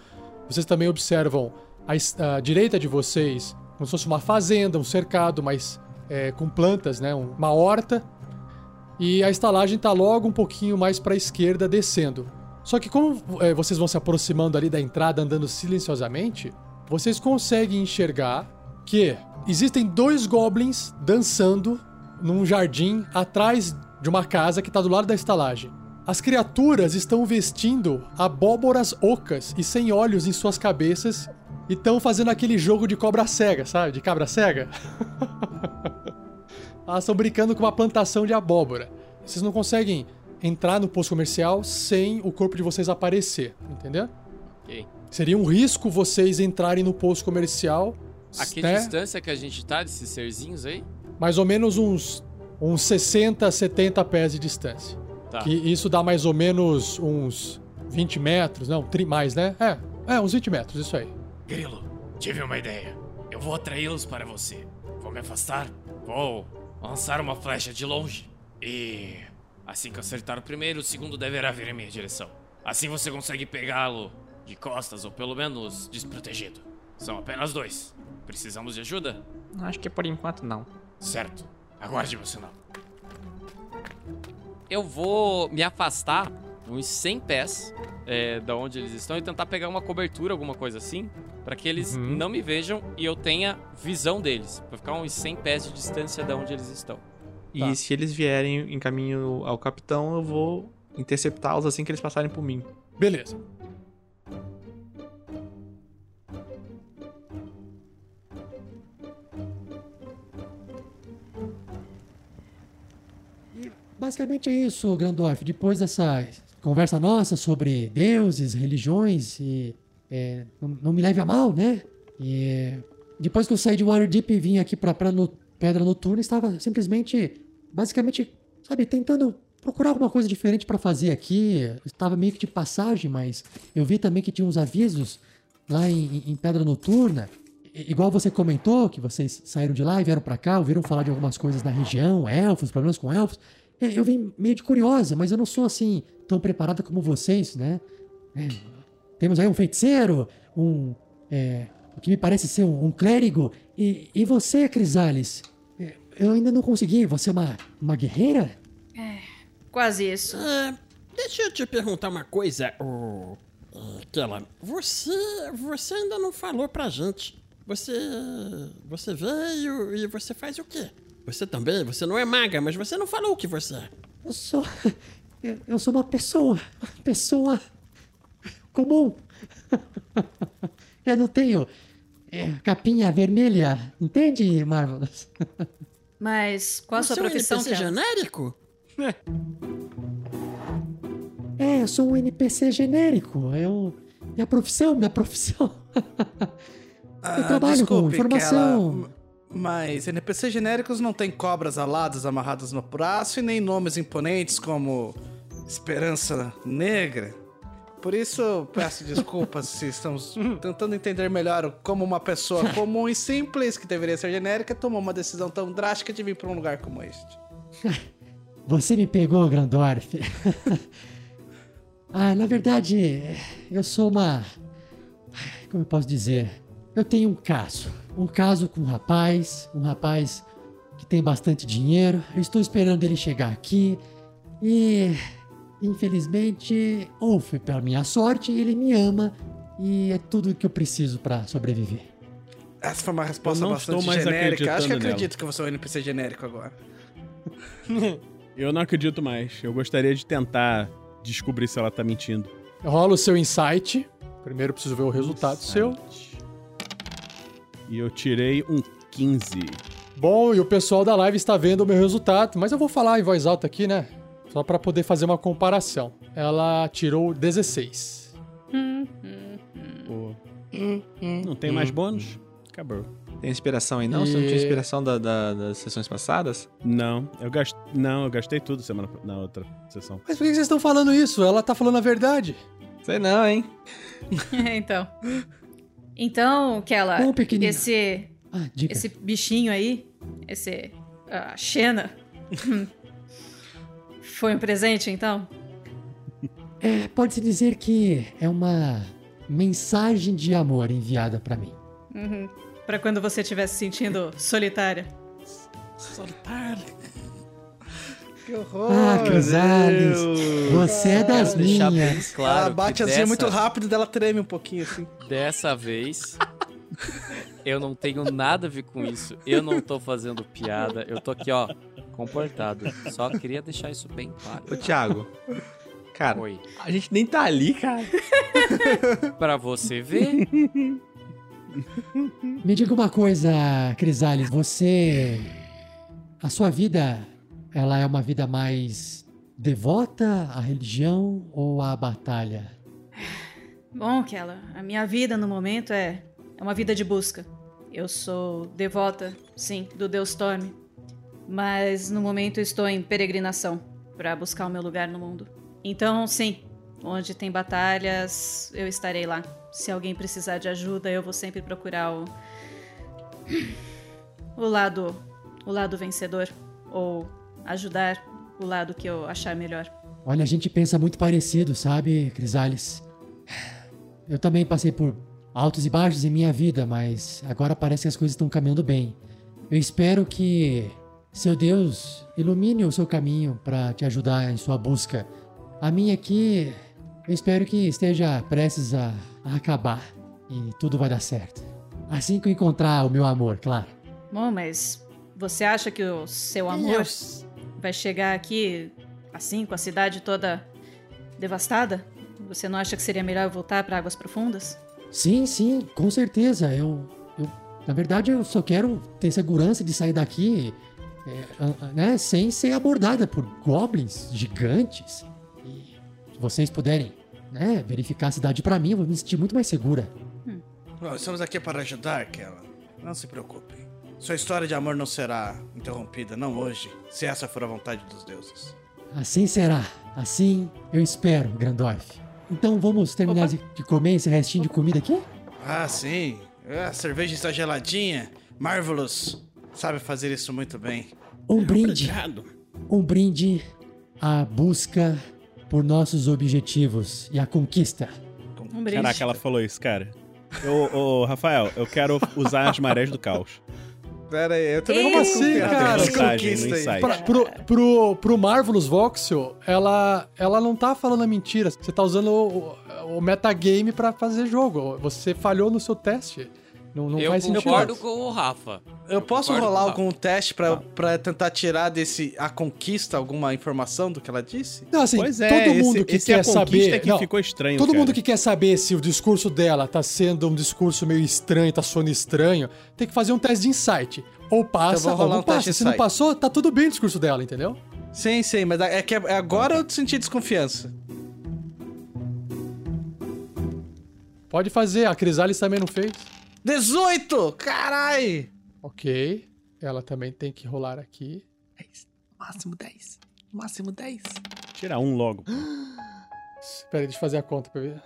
Vocês também observam à, à direita de vocês como se fosse uma fazenda, um cercado, mas é, com plantas, né? Um- Uma horta. E a estalagem tá logo um pouquinho mais para a esquerda, descendo. Só que como é, vocês vão se aproximando ali da entrada, andando silenciosamente, vocês conseguem enxergar que existem dois goblins dançando num jardim atrás de uma casa que tá do lado da estalagem. As criaturas estão vestindo abóboras ocas e sem olhos em suas cabeças e estão fazendo aquele jogo de cobra cega, sabe? De cabra cega. Elas estão brincando com uma plantação de abóbora. Vocês não conseguem entrar no posto comercial sem o corpo de vocês aparecer, entendeu? Ok. Seria um risco vocês entrarem no posto comercial. A que né? distância que a gente tá desses serzinhos aí? Mais ou menos uns, uns 60, 70 pés de distância. Tá. Que isso dá mais ou menos uns 20 metros, não, mais, né? É, é, uns 20 metros, isso aí. Grilo, tive uma ideia. Eu vou atraí-los para você. Vou me afastar, vou lançar uma flecha de longe. E assim que acertar o primeiro, o segundo deverá vir em minha direção. Assim você consegue pegá-lo de costas ou pelo menos desprotegido. São apenas dois. Precisamos de ajuda? Acho que por enquanto não. Certo. Aguarde meu sinal. Eu vou me afastar uns 100 pés é, da onde eles estão e tentar pegar uma cobertura, alguma coisa assim, pra que eles Uhum. não me vejam e eu tenha visão deles. Pra ficar uns 100 pés de distância da onde eles estão. E Tá. se eles vierem em caminho ao capitão, eu vou interceptá-los assim que eles passarem por mim. Beleza. Basicamente é isso, Grandorf. Depois dessa conversa nossa sobre deuses, religiões e. é, não, não me leve a mal, né? E, depois que eu saí de Waterdeep e vim aqui pra no- Pedra Noturna, estava simplesmente, basicamente, sabe, tentando procurar alguma coisa diferente pra fazer aqui. Estava meio que de passagem, mas eu vi também que tinha uns avisos lá em, em- Pedra Noturna. Igual você comentou, que vocês saíram de lá e vieram pra cá, ouviram falar de algumas coisas da região, elfos, problemas com elfos. É, Eu vim meio de curiosa, mas eu não sou assim tão preparada como vocês, né? É, temos aí um feiticeiro, um. é, o que me parece ser um, um clérigo. E, e você, Crisales? É, Eu ainda não consegui. Você é uma, uma guerreira? Quase isso. Ah, deixa eu te perguntar uma coisa, ô. Aquela. Você. Você ainda não falou pra gente. Você. Você veio e você faz o quê? Você também? Você não é maga, mas você não falou o que você é. Eu sou. Eu, eu sou uma pessoa. Uma pessoa. comum. Eu não tenho. é, capinha vermelha. Entende, Marvelous? Mas qual a sua Você é um profissão, genérico? É, eu sou um NPC genérico. Eu. Minha profissão, minha profissão. eu trabalho com desculpe, informação. Mas NPC genéricos não tem cobras aladas amarradas no braço e nem nomes imponentes como Esperança Negra. Por isso peço desculpas se estamos tentando entender melhor como uma pessoa comum e simples, que deveria ser genérica, tomou uma decisão tão drástica de vir para um lugar como este. Você me pegou, Grandorf. ah, na verdade, eu sou uma. Como eu posso dizer? Eu tenho um caso. Um caso com um rapaz. Um rapaz que tem bastante dinheiro. Eu estou esperando ele chegar aqui. E. Infelizmente, ou foi pela minha sorte, ele me ama. E é tudo que eu preciso para sobreviver. Essa foi uma resposta bastante genérica. Acho que acredito nela. que você é um NPC genérico agora. Eu não acredito mais. Eu gostaria de tentar descobrir se ela tá mentindo. Rola o seu insight. Primeiro eu preciso ver o resultado seu. E eu tirei um 15. Bom, e o pessoal da live está vendo o meu resultado, mas eu vou falar em voz alta aqui, né? Só para poder fazer uma comparação. Ela tirou 16. Pô. Não tem mais bônus? Acabou. Tem inspiração aí não? Você não tinha E- inspiração da- da- das sessões passadas? Não, eu gastei. Não, eu gastei tudo semana na outra sessão. Mas por que vocês estão falando isso? Ela tá falando a verdade. Sei não, hein? então. Então, Kela, pequenino. esse Ah, esse bichinho aí, esse a Xena, foi um presente, então? É, pode-se dizer que é uma mensagem de amor enviada para mim. Uhum. Pra quando você estiver se sentindo solitária. Solitário. Que horror! Ah, Crisales, você é das Quero deixar bem minhas. claro ela bate assim dessa, muito rápido e ela treme um pouquinho assim. Dessa vez, eu não tenho nada a ver com isso. Eu não tô fazendo piada. Eu tô aqui, ó, comportado. Só queria deixar isso bem claro. Ô, Thiago. Cara, Oi. a gente nem tá ali, cara. Pra você ver. Me diga uma coisa, Crisales, você. A sua vida, ela é uma vida mais devota à religião ou à batalha? Bom, Kella, a minha vida no momento é, é uma vida de busca. Eu sou devota, sim, do Deus Storm. Mas no momento estou em peregrinação para buscar o meu lugar no mundo. Então, sim, onde tem batalhas, eu estarei lá. Se alguém precisar de ajuda, eu vou sempre procurar o o lado o lado vencedor ou ajudar o lado que eu achar melhor. Olha, a gente pensa muito parecido, sabe, Crisales? Eu também passei por altos e baixos em minha vida, mas agora parece que as coisas estão caminhando bem. Eu espero que seu Deus ilumine o seu caminho para te ajudar em sua busca. A minha aqui, eu espero que esteja prestes a, a acabar e tudo vai dar certo. Assim que eu encontrar o meu amor, claro. Bom, mas você acha que o seu amor vai chegar aqui assim, com a cidade toda devastada? Você não acha que seria melhor voltar para águas profundas? Sim, sim, com certeza. Eu, eu, na verdade, eu só quero ter segurança de sair daqui, é, né, sem ser abordada por goblins gigantes. E se vocês puderem, né, verificar a cidade para mim, eu vou me sentir muito mais segura. Hum. Bom, estamos aqui para ajudar, Kella. Não se preocupe. Sua história de amor não será interrompida, não hoje, se essa for a vontade dos deuses. Assim será. Assim eu espero, Grandorf. Então vamos terminar de, de, comer esse restinho de comida aqui? Ah, sim. A cerveja está geladinha. Marvelous sabe fazer isso muito bem. Um brinde. Obrigado. Um brinde à busca por nossos objetivos e à conquista. Um brinde. Caraca, ela falou isso, cara. Ô, ô, Rafael, eu quero usar as marés do caos. Pera aí, eu também Como assim, cara? Pra, pro, pro, pro Marvelous Voxel, ela, ela não tá falando a mentira. Você tá usando o, o metagame pra fazer jogo. Você falhou no seu teste. Não, não eu faz sentido. concordo com o Rafa. Eu, eu posso rolar algum teste pra, pra tentar tirar desse a conquista alguma informação do que ela disse? Não, assim, pois é, todo mundo esse, que esse quer saber. que não, ficou estranho. Todo cara. mundo que quer saber se o discurso dela tá sendo um discurso meio estranho, tá soando estranho, tem que fazer um teste de insight. Ou passa, então ou não um passa. Se não passou, tá tudo bem o discurso dela, entendeu? Sim, sim, mas é que agora eu senti desconfiança. Pode fazer, a Crisalis também não fez. 18! Carai! Ok. Ela também tem que rolar aqui. 10. Máximo 10. Máximo 10. Tira um logo. Espera aí, deixa eu fazer a conta pra ver.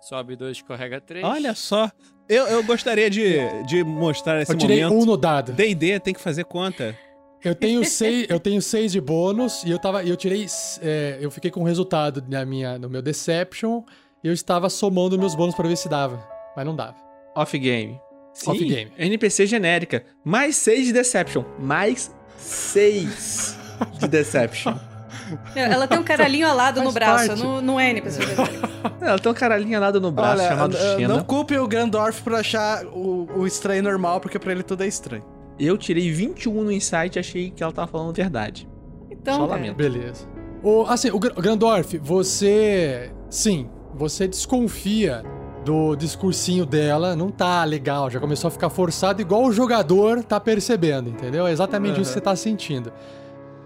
Sobe 2, escorrega 3. Olha só. Eu, eu gostaria de, de mostrar esse eu tirei momento. um no dado. D&D tem que fazer conta. Eu tenho seis, eu tenho seis de bônus e eu tava, eu tirei, é, eu fiquei com o resultado na minha, no meu Deception e eu estava somando meus bônus para ver se dava, mas não dava. Off-game. Sim, Off-game. NPC genérica. Mais 6 de Deception. Mais 6 de Deception. Ela tem um caralhinho alado no braço, não, não é NPC Ela tem um caralhinho alado no braço, Olha, chamado Xena. Não culpe o Grandorf por achar o, o estranho normal, porque pra ele tudo é estranho. Eu tirei 21 no insight e achei que ela tava falando verdade. Então, Só lamento. Beleza. O, assim, o Grandorf, você... Sim, você desconfia do discursinho dela, não tá legal, já começou a ficar forçado, igual o jogador tá percebendo, entendeu? É exatamente uhum. isso que você tá sentindo.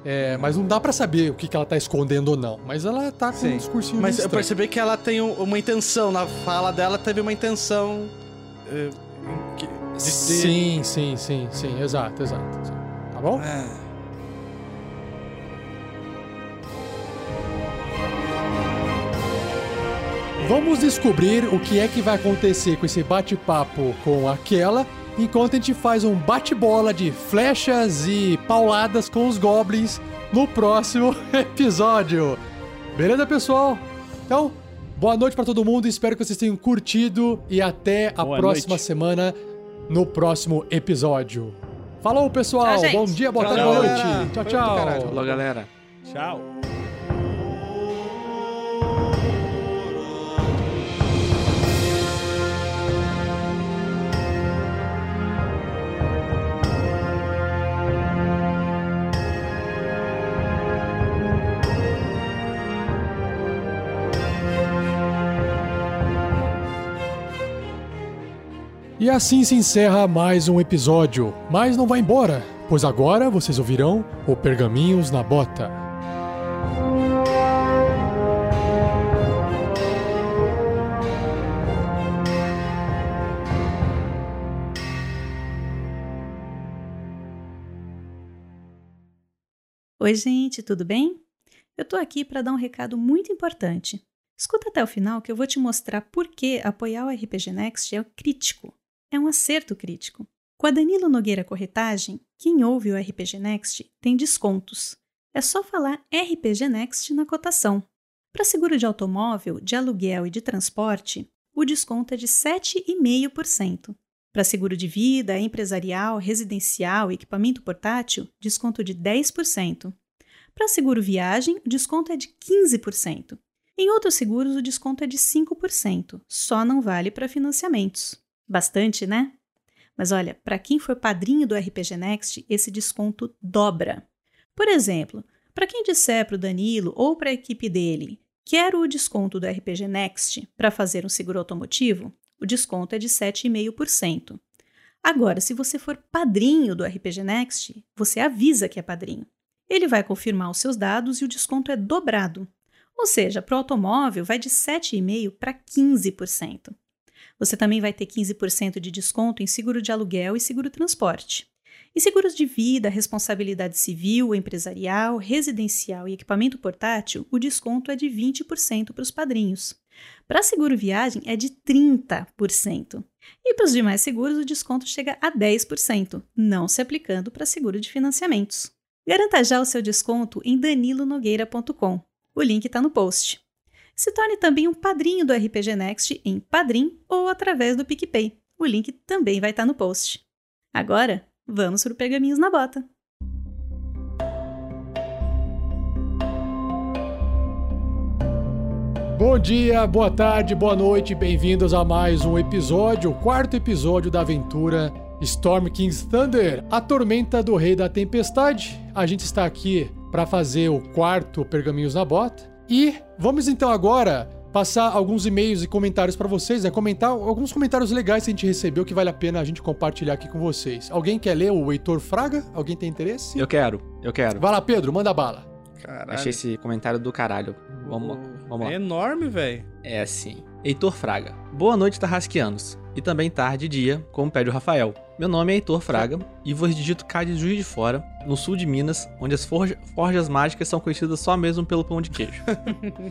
É, mas não dá para saber o que, que ela tá escondendo ou não. Mas ela tá com Sim. um discursinho Mas eu percebi que ela tem uma intenção, na fala dela teve uma intenção. eh, de- Sim, sim, sim, sim, exato, exato. exato. Tá bom? É. Vamos descobrir o que é que vai acontecer com esse bate-papo com aquela, enquanto a gente faz um bate-bola de flechas e pauladas com os goblins no próximo episódio. Beleza, pessoal? Então, boa noite pra todo mundo, espero que vocês tenham curtido e até a Boa próxima noite. semana no próximo episódio. Falou, pessoal. Tchau. Bom dia, boa Tchau, tarde, boa noite. Tchau, tchau. Falou, galera. Tchau. E assim se encerra mais um episódio. Mas não vá embora, pois agora vocês ouvirão o Pergaminhos na Bota. Oi, gente, tudo bem? Eu tô aqui para dar um recado muito importante. Escuta até o final que eu vou te mostrar por que apoiar o RPG Next é crítico é um acerto crítico. Com a Danilo Nogueira Corretagem, quem ouve o RPG Next tem descontos. É só falar RPG Next na cotação. Para seguro de automóvel, de aluguel e de transporte, o desconto é de 7,5%. Para seguro de vida, empresarial, residencial e equipamento portátil, desconto de 10%. Para seguro viagem, o desconto é de 15%. Em outros seguros, o desconto é de 5%, só não vale para financiamentos. Bastante, né? Mas olha, para quem for padrinho do RPG Next, esse desconto dobra. Por exemplo, para quem disser para o Danilo ou para a equipe dele, quero o desconto do RPG Next para fazer um seguro automotivo, o desconto é de 7,5%. Agora, se você for padrinho do RPG Next, você avisa que é padrinho. Ele vai confirmar os seus dados e o desconto é dobrado. Ou seja, para o automóvel vai de 7,5% para 15%. Você também vai ter 15% de desconto em seguro de aluguel e seguro transporte. E seguros de vida, responsabilidade civil, empresarial, residencial e equipamento portátil, o desconto é de 20% para os padrinhos. Para seguro viagem é de 30%. E para os demais seguros, o desconto chega a 10%, não se aplicando para seguro de financiamentos. Garanta já o seu desconto em danilonogueira.com. O link está no post. Se torne também um padrinho do RPG Next em Padrim ou através do PicPay. O link também vai estar no post. Agora, vamos para o Pergaminhos na Bota. Bom dia, boa tarde, boa noite, bem-vindos a mais um episódio, o quarto episódio da aventura Storm King's Thunder, a tormenta do Rei da Tempestade. A gente está aqui para fazer o quarto Pergaminhos na Bota. E vamos então agora passar alguns e-mails e comentários para vocês, né? Comentar alguns comentários legais que a gente recebeu que vale a pena a gente compartilhar aqui com vocês. Alguém quer ler o Heitor Fraga? Alguém tem interesse? Eu quero, eu quero. Vai lá, Pedro, manda bala. Caralho. Achei esse comentário do caralho. Vamos, vamos lá. É enorme, velho. É assim. Heitor Fraga. Boa noite, Tarrasquianos. E também tarde e dia, como pede o Rafael. Meu nome é Heitor Fraga e vos digito cá de Juiz de Fora, no sul de Minas, onde as forja, forjas mágicas são conhecidas só mesmo pelo pão de queijo.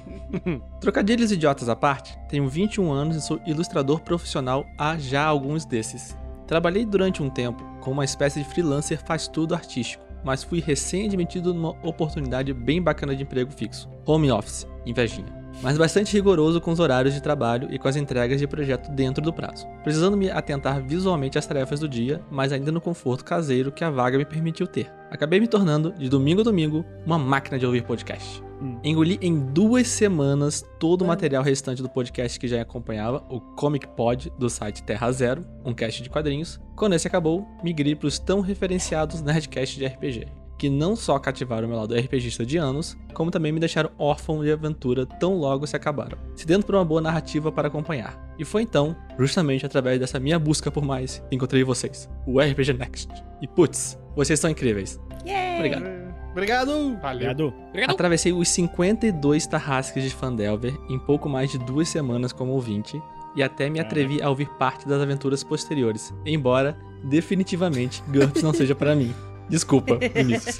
Trocadilhos idiotas à parte, tenho 21 anos e sou ilustrador profissional há já alguns desses. Trabalhei durante um tempo como uma espécie de freelancer faz tudo artístico mas fui recém-admitido numa oportunidade bem bacana de emprego fixo. Home office, invejinha. Mas bastante rigoroso com os horários de trabalho e com as entregas de projeto dentro do prazo. Precisando me atentar visualmente às tarefas do dia, mas ainda no conforto caseiro que a vaga me permitiu ter. Acabei me tornando, de domingo a domingo, uma máquina de ouvir podcast. Hum. Engoli em duas semanas todo o material restante do podcast que já acompanhava, o Comic Pod do site Terra Zero, um cast de quadrinhos. Quando esse acabou, migrei para os tão referenciados Nerdcast de RPG, que não só cativaram o meu lado RPGista de anos, como também me deixaram órfão de aventura tão logo se acabaram, se dentro por uma boa narrativa para acompanhar. E foi então, justamente através dessa minha busca por mais, que encontrei vocês, o RPG Next. E putz, vocês são incríveis. Yay! Obrigado. Obrigado. Valeu. Atravessei os 52 tarrasques de Fandelver em pouco mais de duas semanas como ouvinte, e até me atrevi a ouvir parte das aventuras posteriores, embora definitivamente GURPS não seja para mim. Desculpa, Vinícius.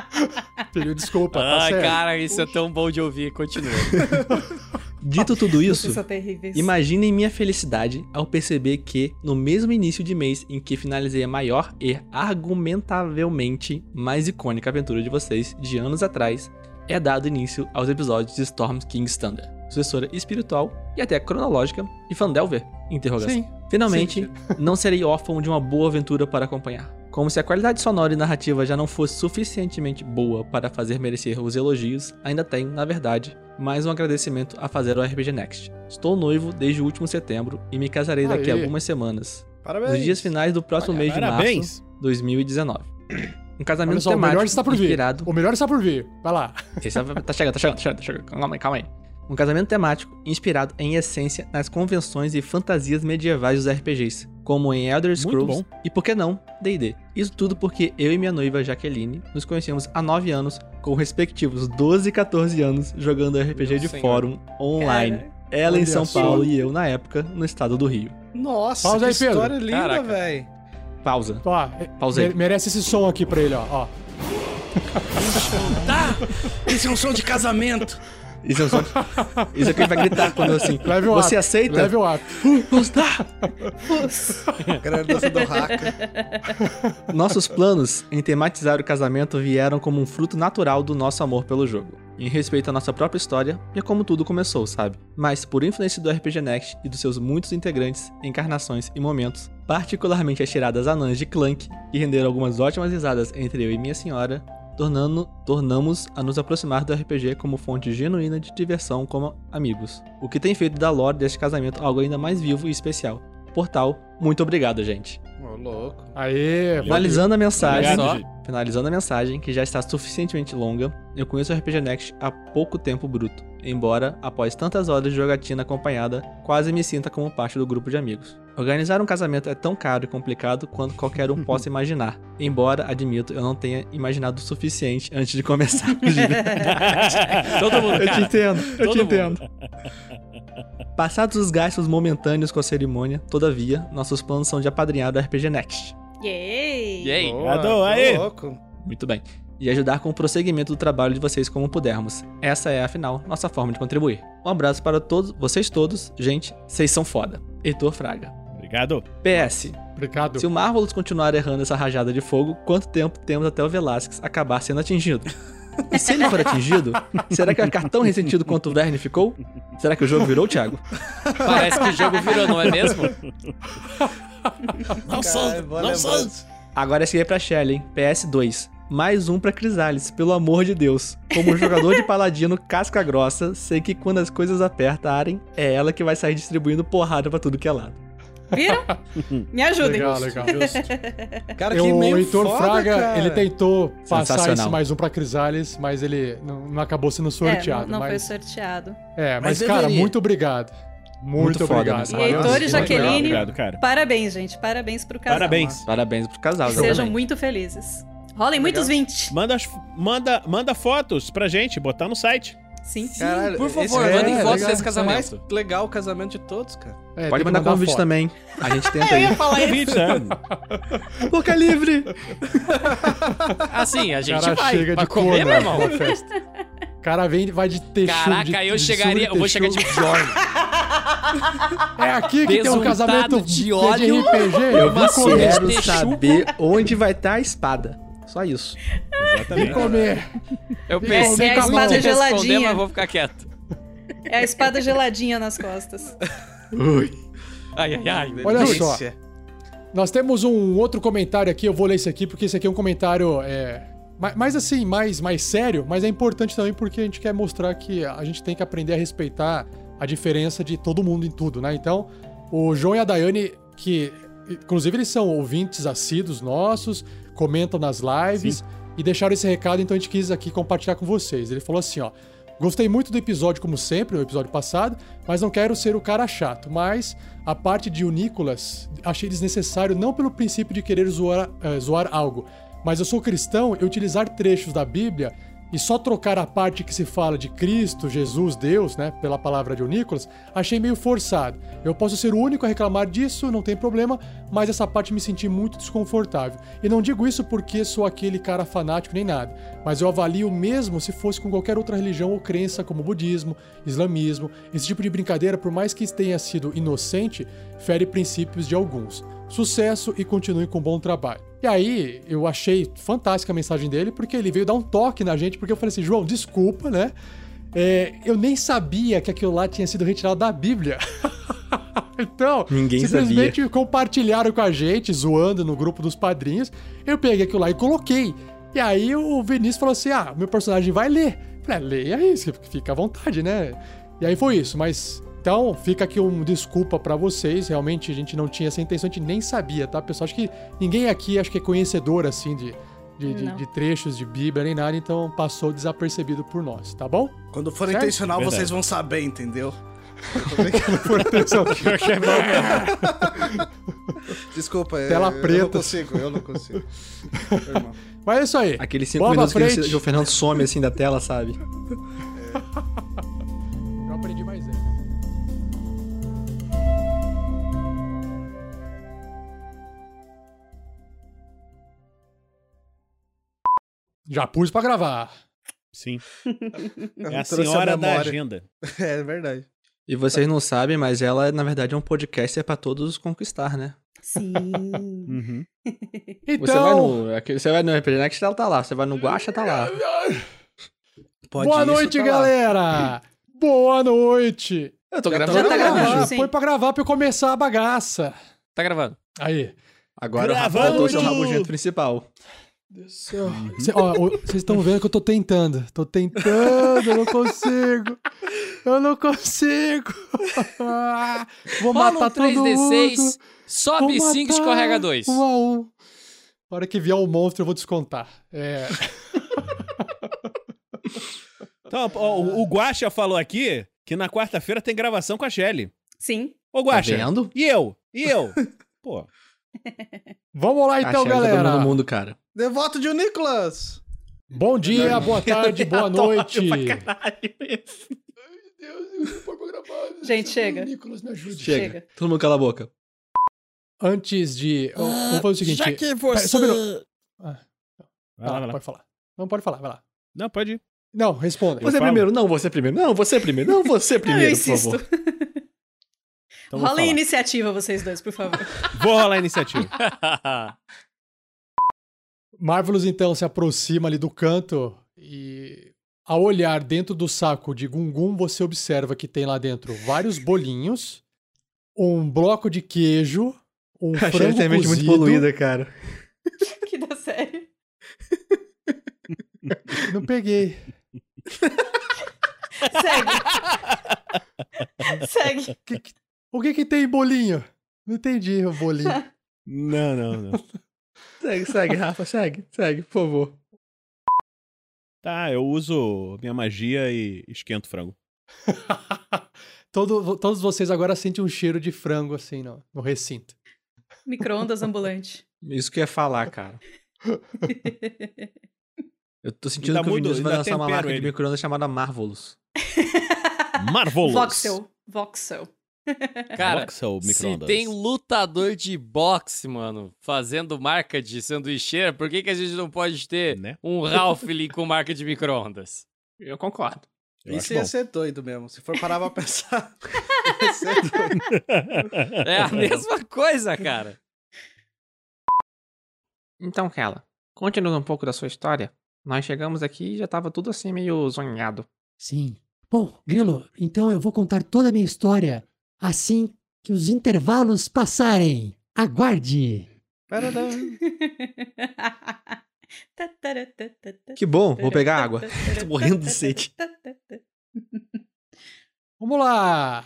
Pediu desculpa, tá Ai, cara, isso é tão bom de ouvir. Continua. Dito tudo isso, imaginem minha felicidade ao perceber que, no mesmo início de mês em que finalizei a maior e argumentavelmente mais icônica aventura de vocês de anos atrás, é dado início aos episódios de Storm King's Thunder, sucessora espiritual e até cronológica de Fandelver? Interrogação. Sim. Finalmente, Sim. não serei órfão de uma boa aventura para acompanhar. Como se a qualidade sonora e narrativa já não fosse suficientemente boa para fazer merecer os elogios, ainda tenho, na verdade, mais um agradecimento a fazer ao RPG Next. Estou noivo desde o último setembro e me casarei daqui a algumas semanas. Parabéns. Nos dias finais do próximo mês de Parabéns. março 2019. Um casamento só, o temático melhor está por vir. inspirado O melhor está por vir. Vai lá. esse tá chegando, tá chegando, tá chegando, tá chegando. Calma aí, calma aí. Um casamento temático inspirado em essência nas convenções e fantasias medievais dos RPGs, como em Elder Scrolls e, por que não, D&D. Isso tudo porque eu e minha noiva Jaqueline nos conhecemos há 9 anos, com respectivos 12 e 14 anos, jogando RPG Meu de senhor. fórum online. Ela em São. Paulo e eu na época no estado do Rio. Nossa, Pausa que aí, Pedro. história linda, velho. Pausa. Ó, Pausei. mere- merece esse som aqui pra ele, ó. ó. Tá! Esse é um som de casamento. Isso é som. Isso é que ele vai gritar quando assim. Level Você up, aceita? level up. Dar! Cara, dança do Haka. Nossos planos em tematizar o casamento vieram como um fruto natural do nosso amor pelo jogo, em respeito à nossa própria história e a como tudo começou, sabe? Mas por influência do RPG Next e dos seus muitos integrantes, encarnações e momentos, particularmente as tiradas anãs de Clank, que renderam algumas ótimas risadas entre eu e minha senhora, tornando, tornamos a nos aproximar do RPG como fonte genuína de diversão como amigos, o que tem feito da lore deste casamento algo ainda mais vivo e especial. Por tal, muito obrigado, gente. Louco. Aê, Finalizando a mensagem, Obrigado, gente. finalizando a mensagem, que já está suficientemente longa, eu conheço o RPG Next há pouco tempo bruto, embora, após tantas horas de jogatina acompanhada, quase me sinta como parte do grupo de amigos. Organizar um casamento é tão caro e complicado quanto qualquer um possa imaginar, embora, admito, eu não tenha imaginado o suficiente antes de começar. de. Todo mundo, Eu te cara. entendo, eu Todo te mundo. entendo. Passados os gastos momentâneos com a cerimônia, todavia, nossos planos são de apadrinhar o RPG Next. Yay! E aí? Boa, Adô, aí. louco. Muito bem. E ajudar com o prosseguimento do trabalho de vocês como pudermos. Essa é, afinal, nossa forma de contribuir. Um abraço para todos, vocês todos. Gente, vocês são foda. Heitor Fraga. Obrigado. PS. Obrigado. Se o Marvelous continuar errando essa rajada de fogo, quanto tempo temos até o Velasquez acabar sendo atingido? E se ele for atingido, será que vai ficar tão ressentido quanto o Verne ficou? Será que o jogo virou, Thiago? Parece que o jogo virou, não é mesmo? Não Caralho, boa não lembrança. Agora esse aí é pra Shelly, hein? PS2. Mais um pra Crisales, pelo amor de Deus. Como jogador de paladino casca grossa, sei que quando as coisas apertarem, é ela que vai sair distribuindo porrada pra tudo que é lado. Viram? Me ajudem. Legal, legal. Cara, que o meio Heitor foda, Fraga, cara. ele tentou passar esse mais um pra Crisales, mas ele não, não acabou sendo É, sorteado. não, não foi mas, sorteado. é, mas, Mas cara, deveria. muito obrigado. Muito, Muito foda, obrigado. nessa E Heitor e Jaqueline, Obrigado, cara. parabéns, gente. Parabéns pro casal. Parabéns. Parabéns pro casal, Que sejam muito felizes. Rolem muitos 20. Manda, manda, manda fotos pra gente, botar no site. Sim. Caralho, Por esse favor, cara mandem é fotos legal. desse casamento. mais legal o casamento de todos, cara. É, Pode mandar convite foto. também. A gente tenta aí. Convite, né? Boca livre! Assim, a O gente cara vai. chega de comer, meu cona irmão? cara vem, vai de texugo. Caraca, de, eu de chegaria. Eu vou chegar de. Bjorn. É aqui que tem um casamento de que é óleo. RPG. Eu comer. quero saber onde vai estar a espada. Só isso. Exatamente. comer. Eu pensei a muito espada em responder, geladinha. mas vou ficar quieto. É a espada geladinha nas costas. Ai, ai, ai. Olha Delícia. só. Nós temos um outro comentário aqui, eu vou ler esse aqui porque esse aqui é um comentário é, ma- mais assim, mais, mais sério, mas é importante também porque a gente quer mostrar que a gente tem que aprender a respeitar a diferença de todo mundo em tudo, né? Então, o João e a Daiane, que inclusive eles são ouvintes assíduos nossos, comentam nas lives e deixaram esse recado, então a gente quis aqui compartilhar com vocês. Ele falou assim, ó: Gostei muito do episódio, como sempre, o episódio passado, mas não quero ser o cara chato. Mas a parte de o Nicolas achei desnecessário não pelo princípio de querer zoar, eh, zoar algo, mas eu sou cristão e utilizar trechos da Bíblia e só trocar a parte que se fala de Cristo, Jesus, Deus, né, pela palavra de Nicolas, achei meio forçado. Eu posso ser o único a reclamar disso, não tem problema, mas essa parte me senti muito desconfortável. E não digo isso porque sou aquele cara fanático nem nada, mas eu avalio mesmo se fosse com qualquer outra religião ou crença, como budismo, islamismo. Esse tipo de brincadeira, por mais que tenha sido inocente, fere princípios de alguns. Sucesso e continue com bom trabalho. E aí, eu achei fantástica a mensagem dele, porque ele veio dar um toque na gente, porque eu falei assim, João, desculpa, né? É, eu nem sabia que aquilo lá tinha sido retirado da Bíblia. então, Ninguém simplesmente compartilharam com a gente, zoando no grupo dos padrinhos. Eu peguei aquilo lá e coloquei. E aí o Vinícius falou assim: ah, meu personagem vai ler. Eu Falei, ah, leia isso, fica à vontade, né? E aí foi isso, mas. Então, fica aqui um desculpa pra vocês. Realmente a gente não tinha essa intenção, a gente nem sabia, tá, pessoal? Acho que ninguém aqui acho que é conhecedor, assim, de, de, de- de trechos de Bíblia nem nada, então passou desapercebido por nós, tá bom? Quando for Certo? intencional, Verdade. vocês vão saber, entendeu? Desculpa, eu- Tela eu, preta. não consigo, eu não consigo. Mas é isso aí. Aqueles 5 Bola minutos que frente. o Fernando some assim da tela, sabe? Eu Já pus pra gravar. Sim. É a senhora da agenda. É verdade. E vocês não sabem, mas ela, na verdade, é um podcast é pra todos conquistar, né? Sim. Uhum. Então, Você vai no. aqui- Você vai no RPG Next, ela tá lá. Você vai no Guacha, tá lá. Pode boa isso, noite, tá lá. galera! Boa noite! Eu tô gravando. Já tá gravando. Põe pra gravar pra eu começar a bagaça. Tá gravando. Aí. Agora o Rafa Gravando! voltou seu rabugento principal. Cê- ó, o- Vocês estão vendo que eu tô tentando. Tô tentando, eu não consigo. Eu não consigo. Vou Rola matar um todo 3D6, mundo. sobe Vou 5 matar escorrega 2. Um a um. Na hora que vier o monstro, eu vou descontar. É. Então, ó, o, o Guaxa falou aqui que na quarta-feira tem gravação com a Shelly. Sim. Ô, Guaxa. Tá vendo? E eu? E eu? Pô. Vamos lá então, tá galera. dominando o mundo, cara. Devoto de Nicolas. Bom dia, boa tarde, boa noite. Gente, chega. Nicolas, me ajude. Chega. Chega. Todo mundo cala a boca. Antes de. Vamos fazer o seguinte. Já que Pera, você. só um minuto. Ah, Vai lá, ah, vai lá. pode falar. Não, pode falar, vai lá. Não, pode ir. Não, responda. Você primeiro. Não, você primeiro. Não, você primeiro. Não, você primeiro, eu por insisto. favor. Então Rolem falar. iniciativa, vocês dois, por favor. vou rolar a iniciativa. Marvelous então se aproxima ali do canto e ao olhar dentro do saco de Gungun, você observa que tem lá dentro vários bolinhos, um bloco de queijo, um A Shelly frango tem a mente muito cozido. poluída, cara. que dá sério. Não peguei. Segue. Segue. Que que- o que que tem em bolinho? Não entendi o bolinho. Não, não, não. Segue, segue, Rafa, segue, segue, por favor. Tá, eu uso minha magia e esquento frango. Todo- todos vocês agora sentem um cheiro de frango assim no, no recinto. Micro-ondas ambulante. Isso que eu ia falar, cara. Eu tô sentindo Ainda que o Vinícius vai lançar uma marca de ele. micro-ondas chamada Marvelous. Marvelous. Voxel. Voxel. Cara, se tem lutador de boxe, mano, fazendo marca de sanduicheira, por que, que a gente não pode ter Né? um Ralph Lee com marca de micro-ondas? Eu concordo. Eu Isso ia bom. ser doido mesmo. Se for parar pra pensar. ia ser doido. É a mesma coisa, cara. Então, Kela, conte-nos um pouco da sua história. Nós chegamos aqui e já tava tudo assim meio zonhado. Sim. Bom, Grilo, então eu vou contar toda a minha história assim que os intervalos passarem. Aguarde! Que bom, vou pegar água. Tô morrendo de sede. Vamos lá!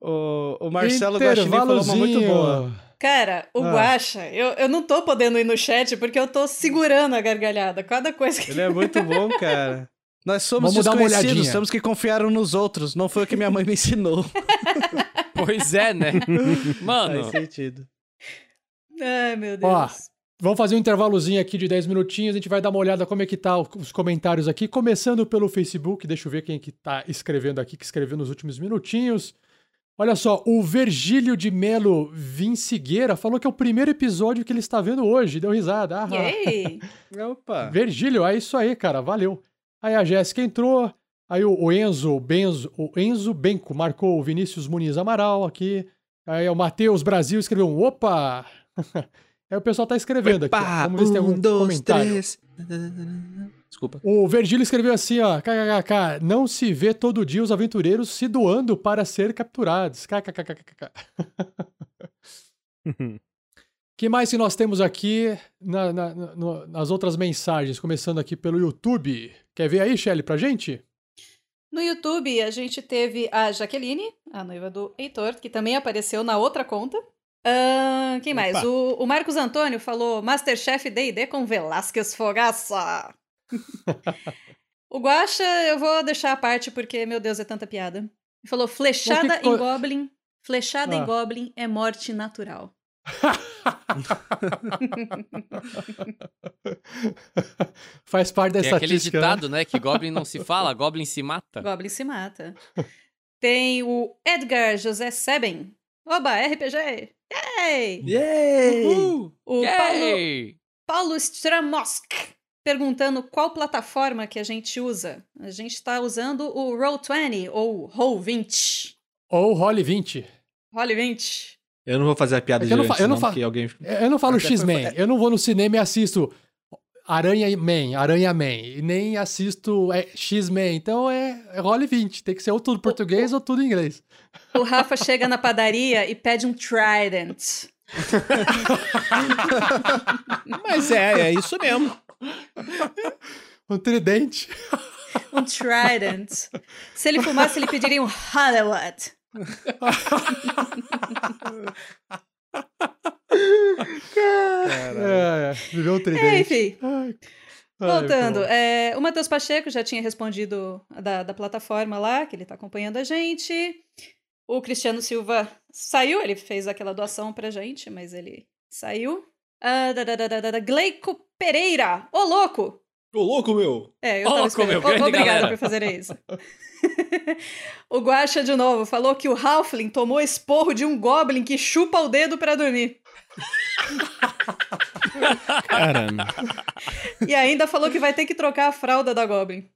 O, o Marcelo Guaxinim falou uma muito boa. Cara, o Ah. Guaxa, eu, eu não tô podendo ir no chat porque eu tô segurando a gargalhada. Cada coisa que. Ele é muito bom, cara. Nós somos Vamos dar uma desconhecidos, temos que confiar uns nos outros. Não foi o que minha mãe me ensinou. Pois é, né? Mano, Faz sentido. Ai, meu Deus. Ó, vamos fazer um intervalozinho aqui de 10 minutinhos. A gente vai dar uma olhada como é que tá os comentários aqui. Começando pelo Facebook. Deixa eu ver quem é que tá escrevendo aqui, que escreveu nos últimos minutinhos. Olha só, o Virgílio de Melo Vincigueira falou que é o primeiro episódio que ele está vendo hoje. Deu risada. Ah! Opa. Virgílio, é isso aí, cara. Valeu. Aí a Jéssica entrou. Aí o, Enzo, Benzo, o Enzo Benco marcou o Vinícius Muniz Amaral aqui. Aí o Matheus Brasil escreveu um opa! aí o pessoal tá escrevendo aqui. ó. Vamos ver se tem algum um, dois, comentário. três. Desculpa. O Virgílio escreveu assim, ó, kkkk, não se vê todo dia os aventureiros se doando para ser capturados. Kkkk. que mais que nós temos aqui na- na- na- nas outras mensagens? Começando aqui pelo YouTube. Quer ver aí, Shelly, pra gente? No YouTube, a gente teve a Jaqueline, a noiva do Heitor, que também apareceu na outra conta. Ahn, quem mais? Opa. O, o Marcos Antônio falou Masterchef D&D com Velasquez Fogaça. o Guaxa, eu vou deixar a parte porque, meu Deus, é tanta piada. Ele falou, flechada Mas que em co- Goblin, flechada Ah. em Goblin é morte natural. Faz parte da tem aquele estatística. né? ditado, né? Que Goblin não se fala, Goblin se mata. Goblin se mata. Tem o Edgar José Seben. Oba, RPG! Yay! Yay! Uhul! O Paulo, Yay! Paulo Stramosk. perguntando qual plataforma que a gente usa. A gente está usando o Roll20 ou Roll20. Ou Rolly 20. Roll20. Eu não vou fazer a piada É de eu não antes, fa- eu não fa- alguém... Eu não falo foi- X-Men. Eu não vou no cinema e assisto Aranha Man, Aranha Man. E nem assisto é, X-Men. Então é, é Rolly 20. Tem que ser ou tudo português ou tudo em inglês. O Rafa chega na padaria e pede um Trident. Mas é, é isso mesmo. Um tridente. Um Trident. Se ele fumasse, ele pediria um Hollywood. É, é, virou um É, tridente. enfim. Ai, Voltando, é, o Matheus Pacheco já tinha respondido da, da plataforma lá, que ele tá acompanhando a gente. O Cristiano Silva saiu, ele fez aquela doação pra gente, mas ele saiu. Ah, da, da, da, da, da, da, Gleico Pereira! Ô, louco! Ô, louco, meu! É, eu Ô, tava louco, meu, grande Obrigada galera. por fazer isso. o Guaxa, de novo, falou que o Halfling tomou esporro de um Goblin que chupa o dedo pra dormir. Caramba. E ainda falou que vai ter que trocar a fralda da Goblin.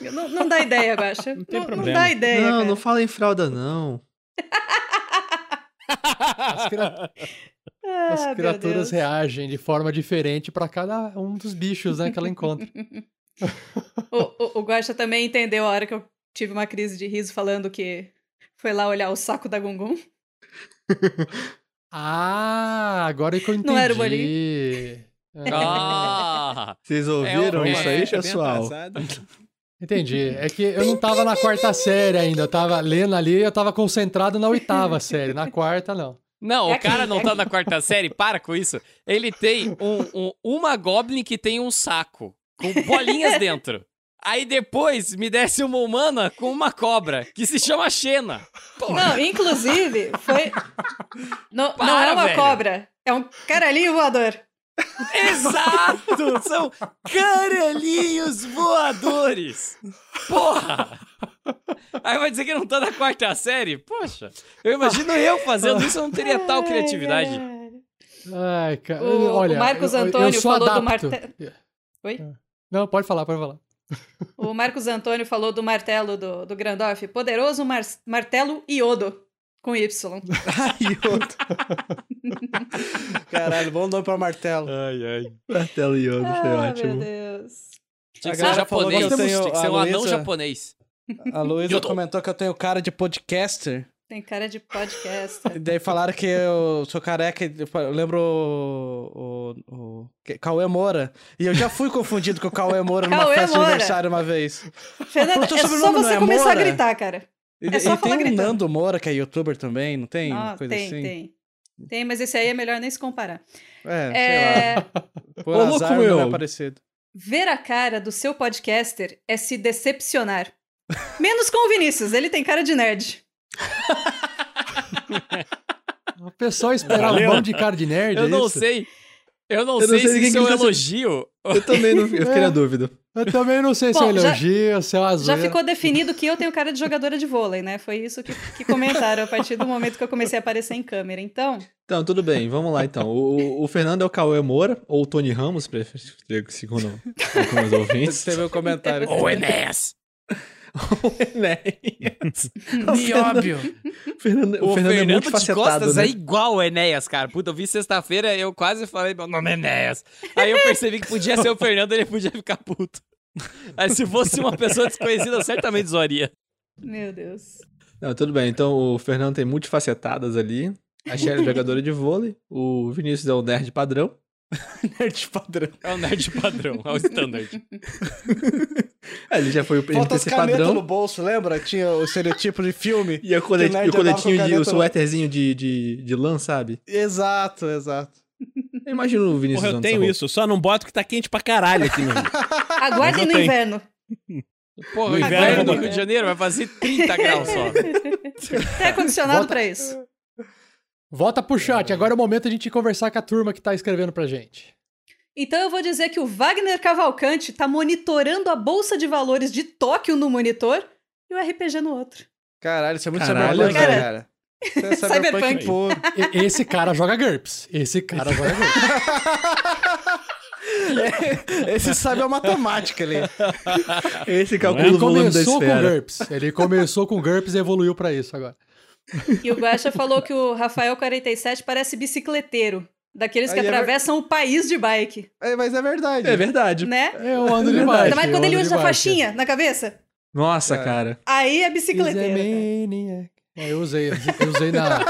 Não, não dá ideia, Guaxa. Não, tem não problema. dá ideia, Não, cara. não fala em fralda, não. Ah, as criaturas reagem de forma diferente pra cada um dos bichos né, que ela encontra. O, o, o Guaxa também entendeu a hora que eu tive uma crise de riso falando que foi lá olhar o saco da Gungun. Ah, agora que eu entendi. Não era o bolinho? É. Ah! Vocês ouviram É, isso é, aí, é pessoal? Entendi. É que eu não tava na quarta série ainda. Eu tava lendo ali eu tava concentrado na oitava série. Na quarta, não. Não, É o cara aqui, não é tá aqui. na quarta série, para com isso. Ele tem um- um- uma Goblin que tem um saco com bolinhas dentro. Aí depois me desce uma humana com uma cobra que se chama Xena. Não, inclusive, foi. Não, não Para, é uma velho. cobra, é um caralhinho voador. Exato! São caralhinhos voadores! Porra! Aí vai dizer que não tá na quarta série? Poxa, eu imagino eu fazendo isso, eu não teria tal criatividade. Ai, cara. O- Olha, o Marcos eu- eu- Antônio eu só falou do adapto. martelo. Oi? Não, pode falar, pode falar. O Marcos Antônio falou do martelo do, do Grandorf. Poderoso mar- martelo Iodo. Com Y. Caralho, bom nome pra martelo. Ai, ai. Martelo Yodo, foi Ah, ótimo. meu Deus. Tinha que ser falou japonês, tenho- tinha que ser um anão Luísa- japonês. A Luísa comentou que eu tenho cara de podcaster. Tem cara de podcast. E daí falaram que eu sou careca. Eu lembro o, o, o Cauê Moura. E eu já fui confundido com o Cauê Moura numa Cauê festa de Moura. aniversário uma vez. Fernanda, é só você é começar Moura? a gritar, cara. E, É só e tem o gritando. Nando Moura, que é youtuber também, não tem? Ah, coisa tem, assim? tem. Tem, mas esse aí é melhor nem se comparar. É, sei É, lá. Por Ô, louco, azar, não é meu. parecido. ver a cara do seu podcaster é se decepcionar. Menos com o Vinícius, ele tem cara de nerd. O pessoal esperava um monte de cara de nerd, Eu é não isso? sei. Eu não Eu não sei, sei se isso é um tá se- elogio. Eu também não, eu fiquei na dúvida. Eu também não sei se Bom, é já- elogio, se é uma Já ficou definido que eu tenho cara de jogadora de vôlei, né? Foi isso que, que comentaram a partir do momento que eu comecei a aparecer em câmera. Então, Então, tudo bem, vamos lá então. O, o Fernando é o Cauê Moura, ou o Tony Ramos, segundo alguns ouvintes. Teve um comentário. Ô, Enéas! o Enéas. Nióbio! O Fernando, o O Fernando é Fernando muito de facetado, Costas né? é igual o Enéas, cara. Puta, eu vi sexta-feira eu quase falei, meu nome é Enéas. Aí eu percebi que podia ser o Fernando, ele podia ficar puto. Aí se fosse uma pessoa desconhecida, certamente zoaria. meu Deus. Não, tudo bem. Então o Fernando tem multifacetadas ali. A Shelly é jogadora de vôlei. O Vinícius é o nerd padrão. Nerd padrão. É o nerd padrão, é o standard. É, ele já foi o NPC canetas padrão. no bolso, lembra? Tinha o estereotipo de filme. E, o o coletinho de. O suéterzinho de, de, de lã, sabe? Exato, exato. Eu imagino o Vinícius Porra, eu tenho isso, só não boto que tá quente pra caralho aqui no Rio. Aguarde no tenho. inverno. Pô, No o inverno, do. Rio de Janeiro vai fazer 30 graus só. Tem ar-condicionado pra isso. Volta pro chat, agora é o momento de a gente conversar com a turma que tá escrevendo pra gente. Então eu vou dizer que o Wagner Cavalcante tá monitorando a bolsa de valores de Tóquio no monitor e o RPG no outro. Caralho, isso é muito Caralho, cyberpunk, cara. cara. Isso é cyberpunk Cyberpunk. E- esse cara joga GURPS. Esse cara joga GURPS. Esse sabe a matemática ali. Esse Ele calcula o volume da começou com. GURPS. Ele começou com GURPS e evoluiu pra isso agora. E o Guaxa falou que o Rafael 47 parece bicicleteiro. Daqueles que Aí é ver- atravessam o país de bike. É, mas é verdade. É verdade. Né? Eu ando de bike. Ainda mais quando eu ele usa a faixinha na cabeça. Nossa, cara. Aí é bicicleteiro. maniac. É, eu usei. Eu usei na.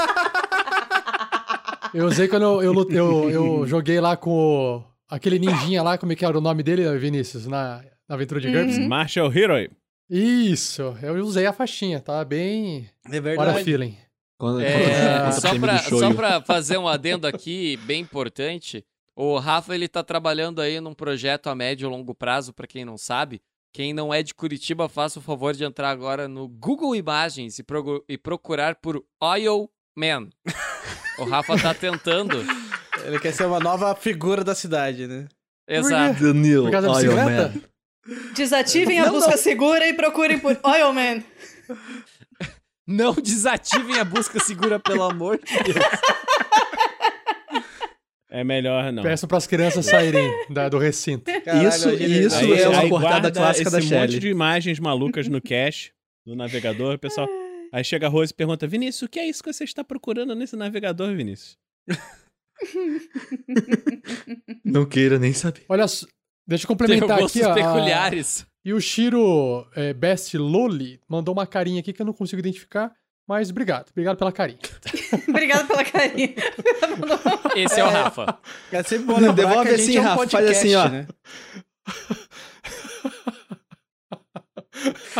Eu usei quando eu, eu, eu, eu joguei lá com o- aquele ninjinha lá, como é que era o nome dele, Vinícius, na, na aventura de GURPS. Uhum. Marshall Hero. Isso, eu usei a faixinha, tá bem. É Hora feeling. Quando, É, quando- quando só, pra, só pra fazer um adendo aqui, bem importante, o Rafa ele tá trabalhando aí num projeto a médio e longo prazo, pra quem não sabe. Quem não é de Curitiba, faça o favor de entrar agora no Google Imagens e, e procurar por Oil Man. O Rafa tá tentando. Ele quer ser uma nova figura da cidade, né? Exato. Danilo, Oil? Man. Desativem a busca segura e procurem por Oil Man. Não desativem a busca segura, pelo amor de Deus. É melhor não. Peço pras crianças saírem da- do recinto. Caralho, Isso, isso Aí, é uma aí cortada clássica da esse monte Shelly. de imagens malucas no cache, no navegador, o pessoal. Aí chega a Rose e pergunta: Vinícius, o que é isso que você está procurando nesse navegador, Vinícius? Não queira nem saber. Olha, só, deixa eu complementar aqui, ó. a- peculiares. E o Shiro é, Best Loli mandou uma carinha aqui que eu não consigo identificar, mas obrigado. Obrigado pela carinha. Obrigado pela carinha. Esse é, o Rafa. É sempre bom lembrar Devolve que a gente assim, é um Rafa, faz podcast, assim, ó. né?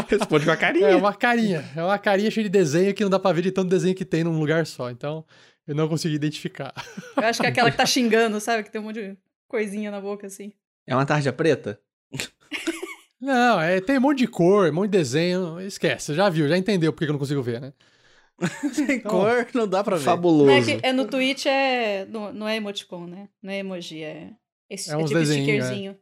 Responde com a carinha. É uma carinha. É uma carinha cheia de desenho que não dá pra ver de tanto desenho que tem num lugar só. Então, eu não consegui identificar. Eu acho que é aquela que tá xingando, sabe? Que tem um monte de coisinha na boca, assim. É uma tarja preta? Não, é, tem um monte de cor, um monte de desenho. Esquece, já viu, já entendeu porque que eu não consigo ver, né? Tem cor, não dá pra ver. Não é, Fabuloso. que, é no Twitch, é. Não, não é emoticon, né? Não é emoji, é. Esse, É é uns tipo desenhinhos, stickerzinho.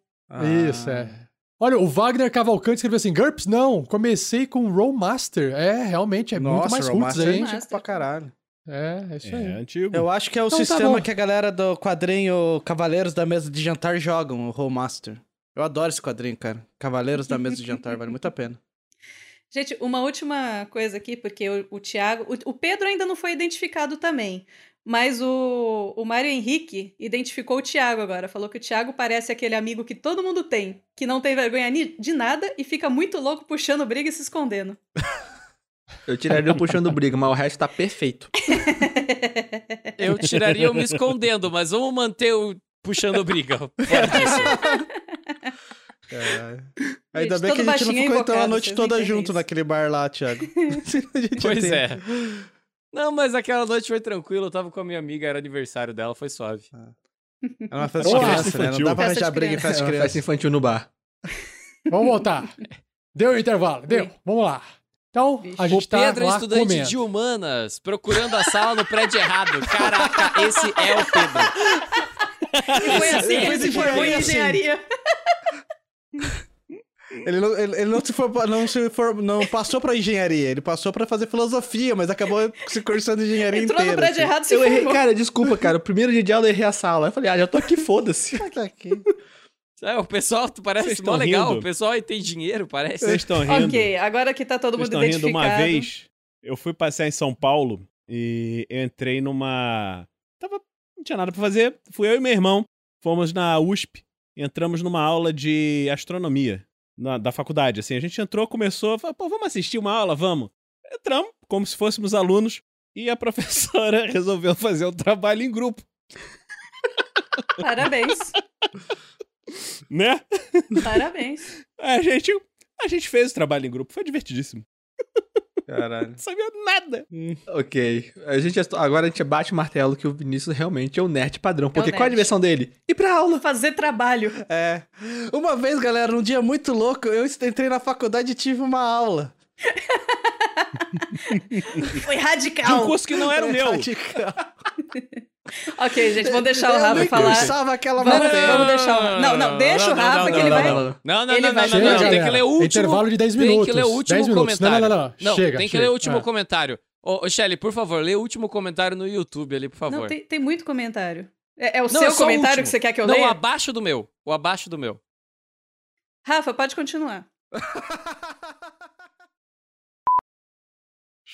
Isso, é. Olha, o Wagner Cavalcante escreveu assim: GURPS, não, comecei com Roll Master. É, realmente, é muito Nossa, mais Roll roots aí. é antigo pra caralho. É, é isso aí. É antigo. Eu acho que é o Então tá sistema bom. que a galera do quadrinho Cavaleiros da Mesa de Jantar jogam, o Rollmaster. Eu adoro esse quadrinho, cara. Cavaleiros da Mesa de Jantar, vale muito a pena. Gente, uma última coisa aqui, porque o, o Thiago. O, o Pedro ainda não foi identificado também. Mas o, o Mário Henrique identificou o Thiago agora. Falou que o Thiago parece aquele amigo que todo mundo tem, que não tem vergonha de nada e fica muito louco puxando briga e se escondendo. Eu tiraria o puxando briga, mas o resto tá perfeito. Eu tiraria eu me escondendo, mas vamos manter o puxando briga. Caralho. Ainda Gente, bem que a gente não é ficou então a noite toda junto isso. naquele bar lá, Thiago. Pois tem- é. Não, mas aquela noite foi tranquilo. Eu tava com a minha amiga, era aniversário dela, foi suave. É uma festa de criança, né? Não dá pra Festa arranjar briga em criança. festa É de uma festa criança. infantil no bar. Vamos voltar. Deu o intervalo, deu. Oi. Vamos lá. Então, a O gente tá Pedro é lá estudante comendo. de humanas, procurando a sala no prédio errado. Caraca, esse é o Pedro. E foi assim, Esse ele se foi formou em bem assim. engenharia. Ele não, ele, ele não se for, não se for, não passou pra engenharia, ele passou pra fazer filosofia, mas acabou se cursando engenharia Entrou no inteira. prédio assim. errado e se Eu errei, cara, desculpa, cara. O primeiro dia de aula eu errei a sala. Eu falei, ah, já tô aqui, foda-se. Tá aqui. É, o pessoal tu parece mó tão legal. rindo? O pessoal aí tem dinheiro, parece. Vocês estão rindo? Ok, agora que tá todo Vocês mundo estão rindo identificado. uma vez. Eu fui passear em São Paulo e eu entrei numa. Tava. Não tinha nada pra fazer. Fui eu e meu irmão. Fomos na USP. Entramos numa aula de astronomia na- da faculdade. Assim, a gente entrou, começou, falou, pô, vamos assistir uma aula, vamos. Entramos, como se fôssemos alunos, e a professora resolveu fazer um trabalho em grupo, Parabéns. né? Parabéns. A gente, a gente fez o trabalho em grupo, foi divertidíssimo. Caralho. Não sabia nada. Ok. A gente, agora a gente bate o martelo que o Vinícius realmente é o nerd padrão. Porque qual é a nerd. diversão dele? Ir pra aula. Fazer trabalho. É. Uma vez, galera, num dia muito louco, eu entrei na faculdade e tive uma aula. Foi De um radical. curso que não era o meu. Radical. ok, gente, vamos deixar o Eu Rafa nem falar. cursava aquela Vamos, matéria. vamos deixar o Não, não, deixa o Não, Rafa não, que não, ele não, vai. não, não. Não, não, Ele não, vai não, Chega, não, não. Tem que ler o último. Intervalo de 10 Tem que minutos. ler o último 10 minutos. Não, comentário. não, não, não. Chega, tem que chega. ler o último Ah. comentário. Ô, ô Shelly, por favor, lê o último comentário no YouTube ali, por favor. Não, tem, tem muito comentário. É, é o Não, seu é o comentário último. que você quer que eu Não, leia? abaixo do meu. O abaixo do meu. Rafa, pode continuar.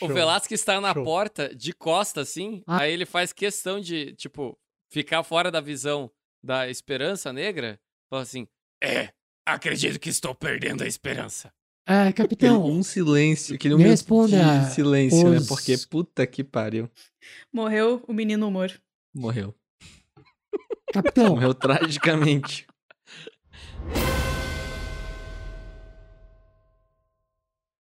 O Velasquez está na Show. porta, de costa, assim. Ah. Aí ele faz questão de, tipo, ficar fora da visão da esperança negra. Fala assim: É, acredito que estou perdendo a esperança. É, Aquele capitão. um silêncio, aquele um me responda, de silêncio, né? os- Porque puta que pariu. Morreu o menino humor. Morreu. Capitão, Morreu tragicamente.